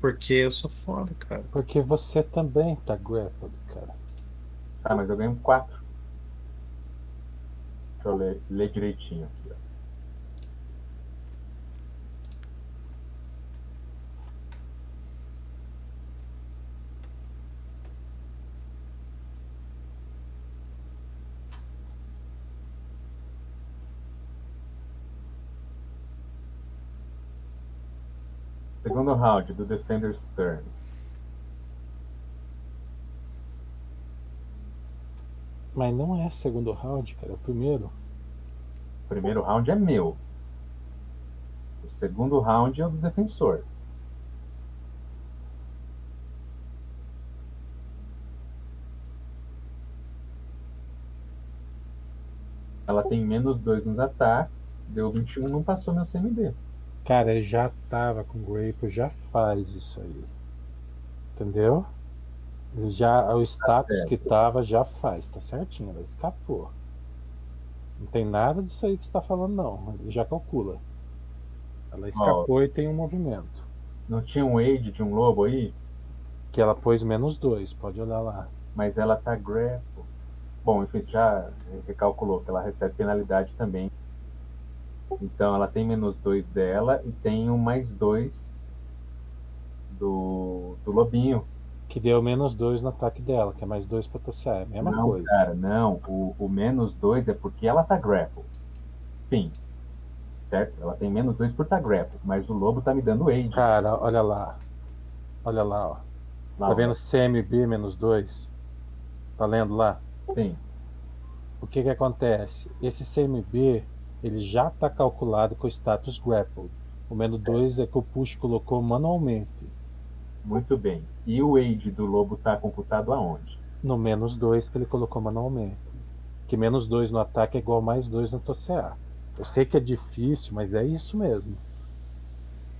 Porque eu sou foda, cara. Porque você também tá grappled, cara. Ah, mas eu ganho quatro. Deixa eu ler, ler direitinho aqui, ó. Segundo round do Defender's Turn. Mas não é segundo round, cara. É o primeiro. O primeiro round é meu. O segundo round é o do defensor. Ela tem menos 2 nos ataques. Deu 21, não passou meu CMD. Cara, ele já tava com Grape, já faz isso aí. Entendeu? Já, o status certo. que tava já faz, tá certinho, ela escapou. Não tem nada disso aí que você tá falando, não. Ele já calcula. Ela escapou e tem um movimento. Não tinha um aid de um lobo aí? Que ela pôs menos dois, pode olhar lá. Mas ela tá grapple. Bom, enfim, já recalculou que ela recebe penalidade também. Então ela tem menos 2 dela e tem um mais 2 do, do lobinho. Que deu menos dois no ataque dela, que é mais dois pra tocear. É a mesma não, coisa. cara, não. O, o menos 2 é porque ela tá grapple. Fim. Certo? Ela tem menos 2 por tá grapple, mas o lobo tá me dando aid. Cara, olha lá. Olha lá, ó. Lá, Tá vendo CMB menos dois? Tá lendo lá? Sim. O que que acontece? Esse CMB, ele já tá calculado com o status grappled. O menos 2 é que o push colocou manualmente. Muito bem. E o aid do lobo tá computado aonde? No menos 2 que ele colocou manualmente. Que menos 2 no ataque é igual a mais 2 no TCA. Eu sei que é difícil, mas é isso mesmo.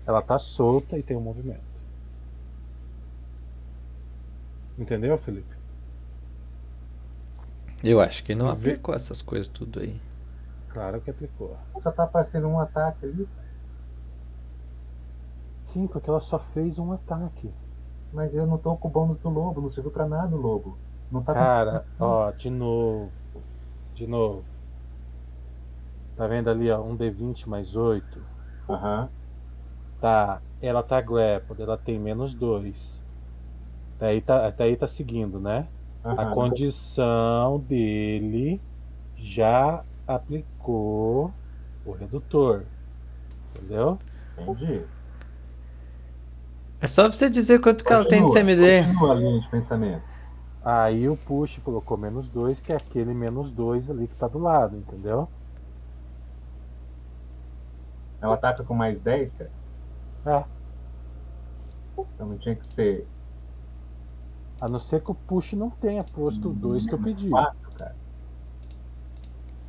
Ela tá solta e tem um movimento. Entendeu, Felipe? Eu acho que não aplicou essas coisas tudo aí. Claro que aplicou. Só tá aparecendo um ataque ali. Sim, porque ela só fez um ataque. Mas eu não tô com o bônus do lobo, não serviu pra nada o lobo. Não tá Cara, *laughs* ó, de novo. De novo. Tá vendo ali, ó, um D20 mais 8. Aham. Tá, ela tá grappled, ela tem menos 2. Até aí tá, até aí tá seguindo, né? A aham. condição dele já aplicou o redutor. Entendeu? Entendi. É só você dizer quanto que ela tem de Continua, CMD. Continua a linha de pensamento. Aí o push colocou menos 2, que é aquele menos 2 ali que tá do lado, entendeu? Ela ataca com mais 10, cara. É. Então não tinha que ser A não ser que o push não tenha posto o 2 que eu pedi. 4, cara.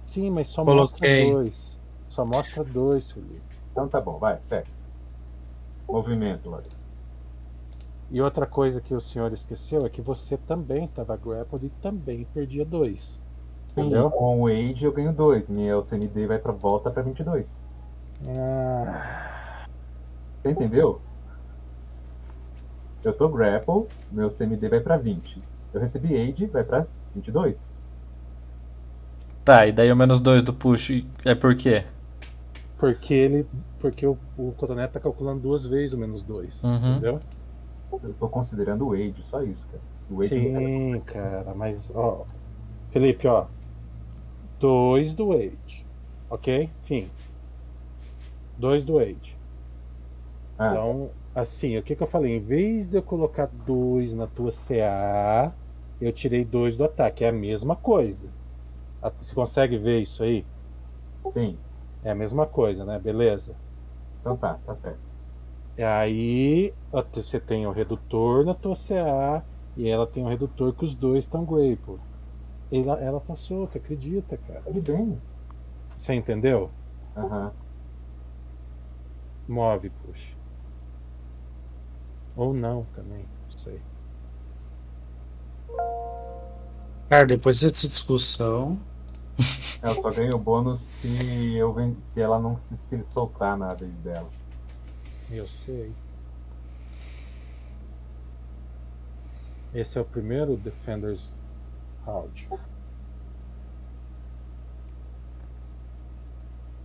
Sim, mas só Coloquei. mostra dois. Só mostra dois, Felipe. Então tá bom, vai, segue. movimento, Lore. E outra coisa que o senhor esqueceu é que você também estava grappled e também perdia dois. Sim, Entendeu? com o Age eu ganho 2. Minha CND vai pra volta pra 22. Ah, Você entendeu? Eu tô grapple, meu CMD vai pra 20. Eu recebi Age, vai pra 22. Tá, e daí o menos 2 do push é por quê? porque ele. Porque o, o cotonete tá calculando duas vezes o menos dois. Uhum. Entendeu? Eu tô considerando o Age, só isso, cara. O Age não Sim, cara, mas ó. Felipe, ó. Dois do Age. Ok? Fim. Dois do Age. Ah, Então, assim, o que, que eu falei? Em vez de eu colocar dois na tua CA, eu tirei dois do ataque. É a mesma coisa. Você consegue ver isso aí? sim. É a mesma coisa, né? Beleza. Então tá, tá certo. E aí você tem o redutor na tua CA e ela tem o redutor que os dois estão grapple. Ela, ela tá solta, acredita, cara. Tudo bem. Você entendeu? Aham. Move, puxa. Ou não também, não sei. Cara, depois dessa discussão. Eu só ganho bônus se, eu ven- se ela não se, se soltar na vez dela. Eu sei. Esse é o primeiro Defenders Round. O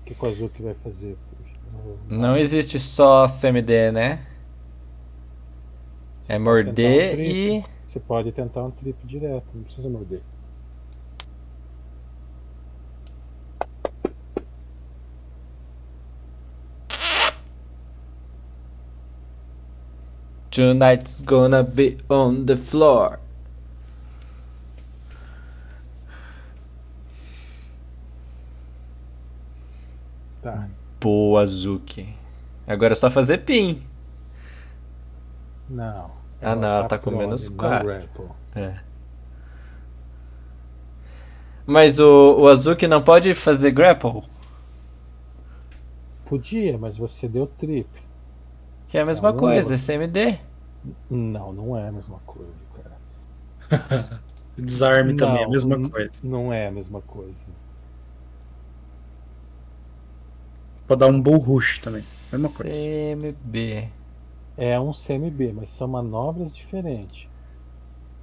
que, que o Azuki vai fazer? Não existe só CMD, né? É morder um e. Você pode tentar um trip direto, não precisa morder. Tonight's gonna be on the floor. Tá. Boa, Zuki. Agora é só fazer pin. Não. Ah, não, ela tá com prone, menos não quatro. grapple. É. Mas o, o Azuki não pode fazer grapple? Podia, mas você deu trip. Que é a mesma Não, coisa, é CMD. Não, não é a mesma coisa, cara. *laughs* Desarme também é a Não, mesma coisa. Não é a mesma coisa. Pode dar um bull rush também. Mesma coisa. CMB. É um CMB, mas são manobras diferentes.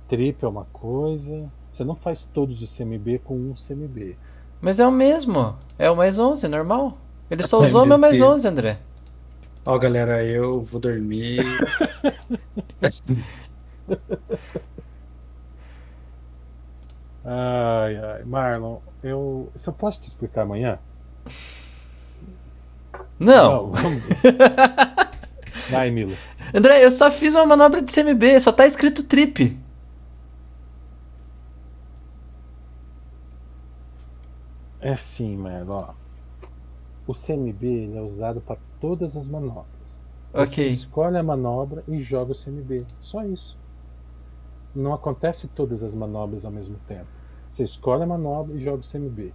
Trip é uma coisa. Você não faz todos os CMB com um CMB. Mas é o mesmo. É o mais 11, normal. Ele só Ai, *laughs* usou o meu mais Deus. 11, André. Ó, galera, eu vou dormir. Ai, ai. Marlon, eu. Se eu posso te explicar amanhã? Não. vamos. *laughs* Vai, Milo. André, eu só fiz uma manobra de CMB, só tá escrito trip. É assim, Marlon. O CMB é usado para todas as manobras. Você Ok. escolhe a manobra e joga o CMB. Só isso. Não acontece todas as manobras ao mesmo tempo. Você escolhe a manobra e joga o CMB.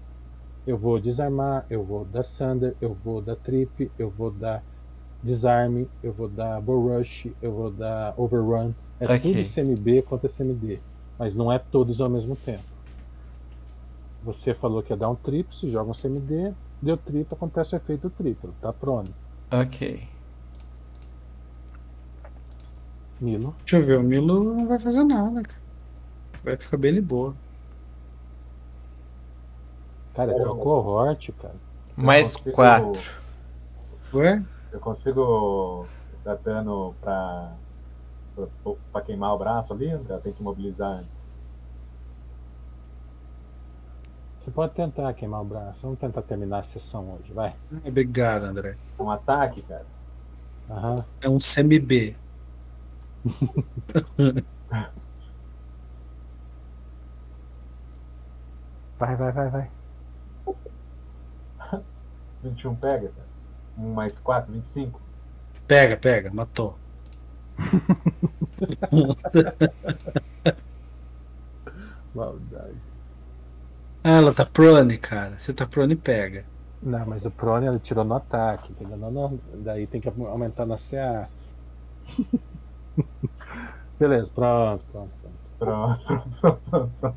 Eu vou desarmar, eu vou dar Thunder, eu vou dar Trip, eu vou dar Desarme, eu vou dar Bull Rush, eu vou dar Overrun. É Ok. tudo CMB contra CMD. Mas não é todos ao mesmo tempo. Você falou que ia dar um trip, se joga um CMD, deu trip, acontece o efeito triplo, tá prone. Ok. Milo. Deixa eu ver, o Milo não vai fazer nada, cara. Vai ficar bem de boa. Cara, é Eu- cohort, cara. Mais consigo- 4. Ué? Eu consigo dar dano pra, pra, pra queimar o braço ali? Tem que mobilizar antes. Você pode tentar queimar o braço. Vamos tentar terminar a sessão hoje, vai. Obrigado, André. É um ataque, cara. Aham. É um semi-B. *laughs* Vai, vai, vai, vai. 21 pega, cara. 1 mais 4, 25. Pega, pega, matou. *laughs* Maldade. Ah, ela tá prone, cara. Você tá prone, pega. Não, mas o Prone ele tirou no ataque, entendeu? Não, não, daí tem que aumentar na CA. *laughs* Beleza, pronto, pronto, pronto. Pronto, pronto, pronto.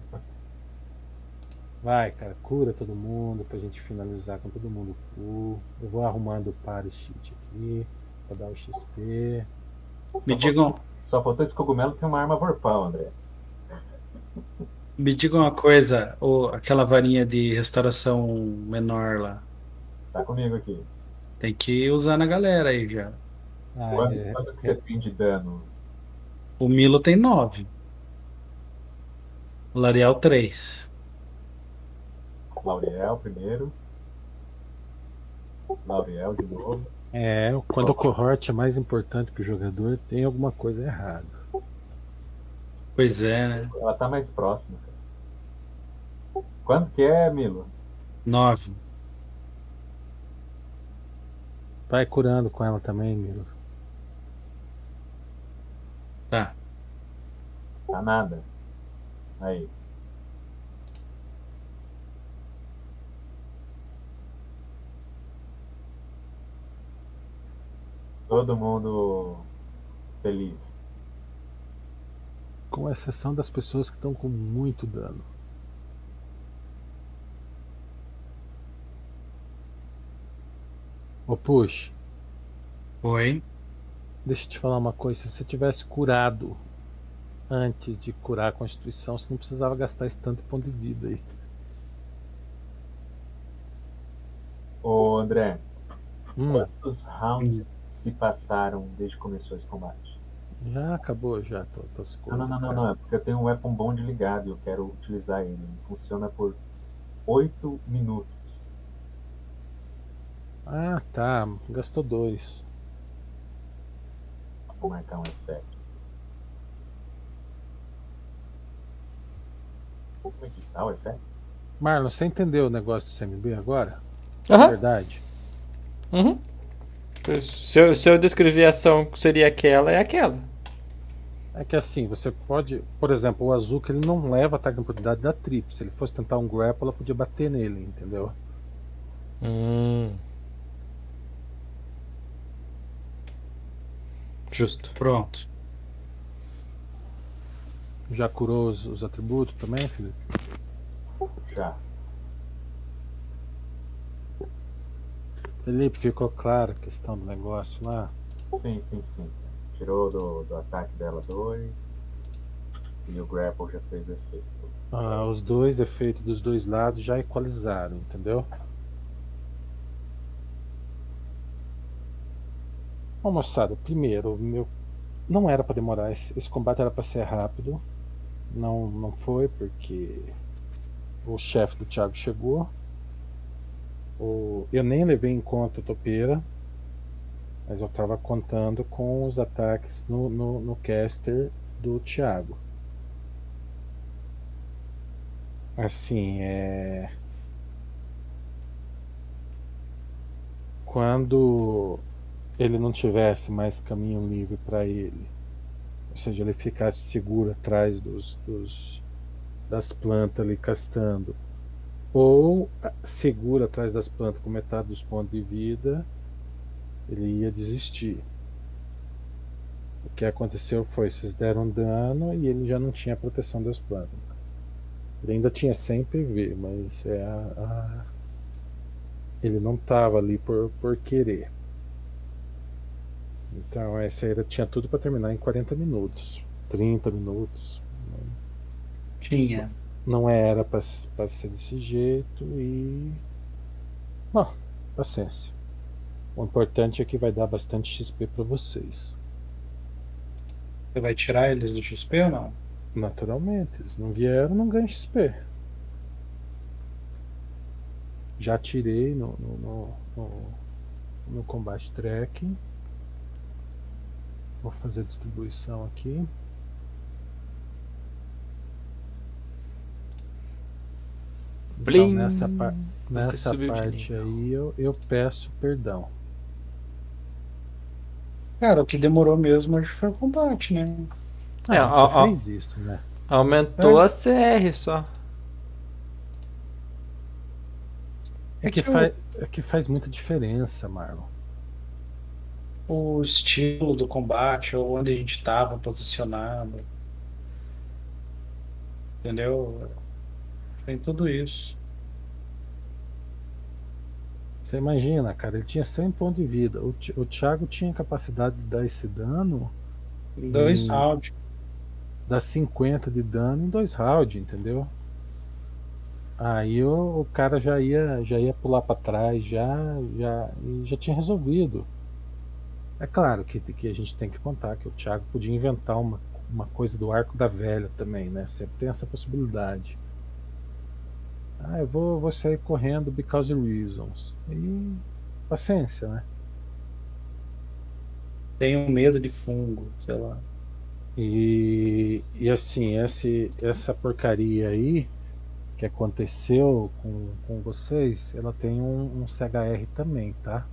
Vai, cara, cura todo mundo pra gente finalizar com todo mundo full. Eu vou arrumando o pare sheet aqui pra dar o XP. Me digam, Só faltou esse cogumelo tem uma arma vorpal, André. Me digam uma coisa, o, aquela varinha de restauração menor lá. Tá comigo aqui. Tem que usar na galera aí já. Ah, Quanto, é, quanto que você tem de dano? O Milo tem 9. O Lariel 3. Lauriel primeiro. Lauriel de novo. é, quando o cohort é mais importante que o jogador, tem alguma coisa errada. Pois é, né? Ela tá mais próxima, cara. Quanto que é, Milo? 9. Vai curando com ela também, Miro. Tá. Tá nada. Aí. Todo mundo feliz. Com exceção das pessoas que estão com muito dano. Ô Push, Oi. deixa eu te falar uma coisa. Se você tivesse curado antes de curar a Constituição, você não precisava gastar esse tanto ponto de vida aí. Ô André, Hum, quantos rounds se passaram desde que começou esse combate? já acabou, já. Tô, tô Não, não, não, não, não. É porque eu tenho um weapon bond ligado e eu quero utilizar ele. Ele funciona por 8 minutos. Ah, tá. Gastou dois. Vou marcar um efeito. Como é que tá o efeito? Marlon, você entendeu o negócio do CMB agora? Aham. Verdade. Uhum. Se eu, se eu descrever a ação que seria aquela, é aquela. É que assim, você pode. Por exemplo, o Azuka ele não leva ataque de oportunidade da Trip. Se ele fosse tentar um grapple, ela podia bater nele, entendeu? Hum. Justo. Pronto. Já curou os, os atributos também, Felipe? Já. Felipe, ficou clara a questão do negócio lá? Sim, sim, sim. Tirou do, do ataque dela 2. E o grapple já fez o efeito. Ah, os dois efeitos dos dois lados já equalizaram, entendeu? Bom, moçada, primeiro, meu não era para demorar, esse, esse combate era para ser rápido. Não, não foi porque o chefe do Thiago chegou. O, eu nem levei em conta o topeira, mas eu estava contando com os ataques no, no, no caster do Thiago. Assim, é. Quando ele não tivesse mais caminho livre para ele, ou seja, ele ficasse seguro atrás dos, dos das plantas ali castando, ou seguro atrás das plantas com metade dos pontos de vida, ele ia desistir. O que aconteceu foi, vocês deram dano e ele já não tinha proteção das plantas. Ele ainda tinha 100 PV, mas é a, a- ele não estava ali por, por querer. Então essa era, tinha tudo para terminar em 40 minutos, 30 minutos. Tinha. Não era para ser desse jeito e. Bom, paciência. O importante é que vai dar bastante XP para vocês. Você vai tirar eles do XP ou não? Naturalmente, eles não vieram, não ganham XP. Já tirei no, no, no, no, no combate tracking. Vou fazer a distribuição aqui. Blim. Então, nessa, par- nessa parte aí eu, eu peço perdão. Cara, o que demorou mesmo hoje foi o combate, né? É, Ah, ó, você ó. fez isso, né? Aumentou É. a CR só. É que, que eu- faz, é que faz muita diferença, Marlon. O estilo do combate, ou onde a gente estava posicionado. Entendeu? Tem tudo isso. Você imagina, cara, ele tinha 100 pontos de vida. O, o Thiago tinha capacidade de dar esse dano, Em dois rounds. dar 50 de dano em dois rounds, entendeu? Aí o, o cara já ia, já ia pular pra trás, já, já, já tinha resolvido. É claro que, que a gente tem que contar que o Thiago podia inventar uma, uma coisa do arco da velha também, né? Sempre tem essa possibilidade. Ah, eu vou, vou sair correndo because of reasons. E paciência, né? Tenho medo de fungo, sei lá. E, e assim, esse, essa porcaria aí que aconteceu com, com vocês, ela tem um, um CHR também, tá?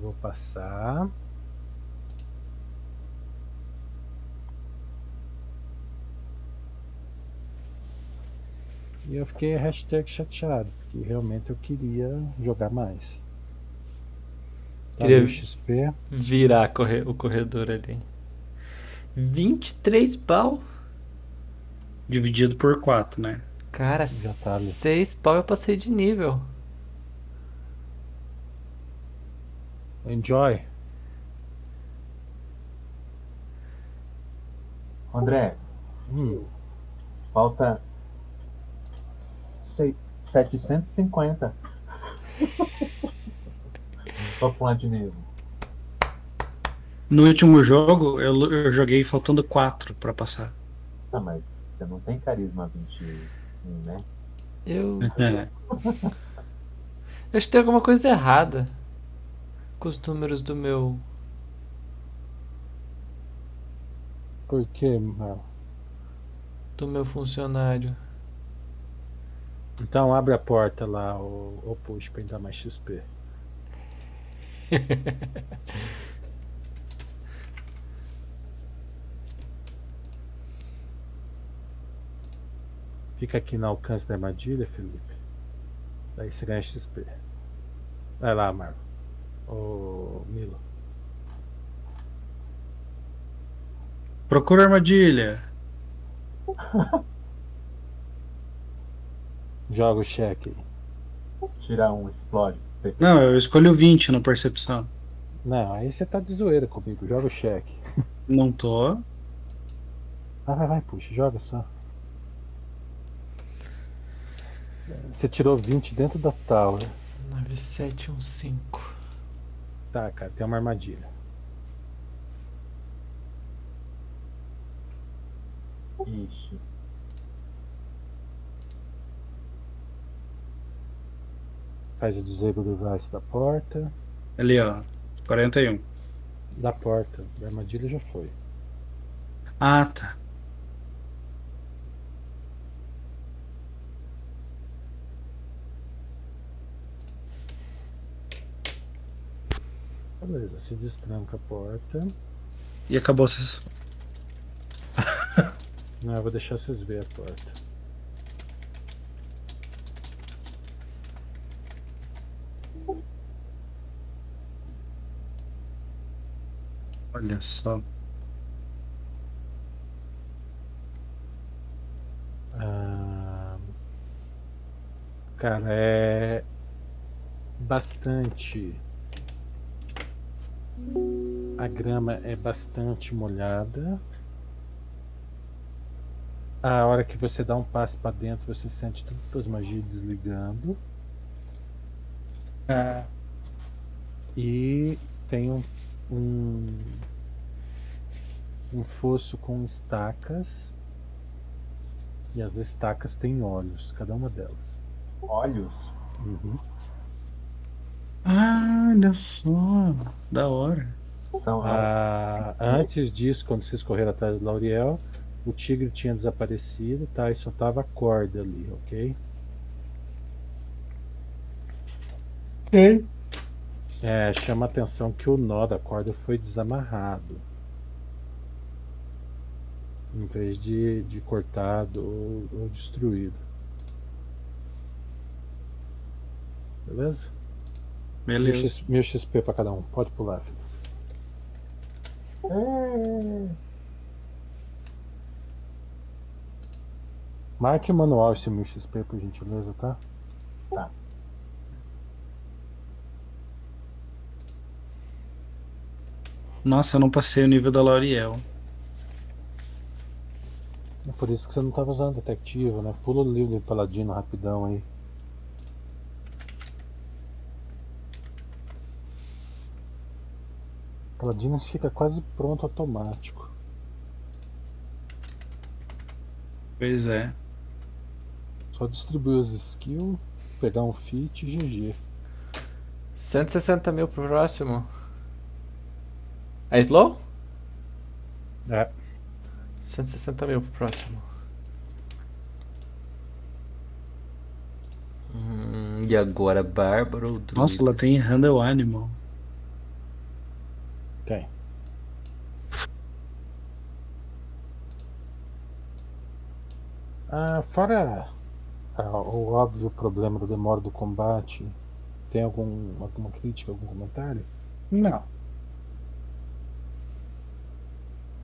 Vou passar. E eu fiquei hashtag chateado, porque realmente eu queria jogar mais. Tá, Queria- XP. Virar corre- o corredor ali. 23 pau? Dividido por quatro, né? Cara, Já tá ali. 6 pau eu passei de nível. Enjoy. André, Hum, falta 750 pra pular de nível. No último jogo, eu, eu joguei faltando quatro pra passar. Ah, mas você não tem carisma 21, né? Eu. *laughs* É. Eu acho que tem alguma coisa errada com os números do meu. por que, Mal? do meu funcionário. Então abre a porta lá, o, o push pra dar mais XP. *laughs* Fica aqui no alcance da armadilha, Felipe. Daí você ganha XP. Vai lá, Marco. Ô, Milo. Procura armadilha. *laughs* Joga o cheque. Tirar um, explode. Não, eu escolho 20 na percepção. Não, aí você tá de zoeira comigo. Joga o cheque. Não tô. Ah, vai, vai, puxa, joga só. Você tirou 20 dentro da tower. 9715. Tá, cara, tem uma armadilha. Ixi. Faz o disable device da porta. Ali, ó. 41. Da porta. Da armadilha já foi. Ah, tá. Beleza, se destranca a porta. E acabou a sessão. Não, eu vou deixar vocês verem a porta. Olha só. Ah, cara, é bastante. A grama é bastante molhada. A hora que você dá um passo para dentro, você sente todas as magias desligando. Ah, E tem um, um, um fosso com estacas. E as estacas têm olhos, cada uma delas. Olhos. Uhum. Ah, olha só. Da hora. São as. Ah, antes disso, quando vocês correram atrás do Lauriel, o tigre tinha desaparecido, tá? E só tava a corda ali, ok? Ok. É, chama a atenção que o nó da corda foi desamarrado. Em vez de, de cortado ou, ou destruído. Beleza? Mil Beleza. X- Mil XP pra cada um. Pode pular, filho. Marque o manual esse mil XP, por gentileza, tá? Nossa, eu não passei o nível da Lauriel. É por isso que você não tava usando detectivo, né? Pula o livro de paladino rapidão aí. Paladino fica quase pronto automático. Pois é. Só distribuir os skills, pegar um fit e GG. 160 mil pro próximo. É slow? É. 160 mil pro próximo. Hum, e agora, Bárbara ou Druida? Nossa, ela tem Handle Animal. Tem. Ah, fora ah, o óbvio problema da demora do combate, tem algum, alguma crítica, algum comentário? Não.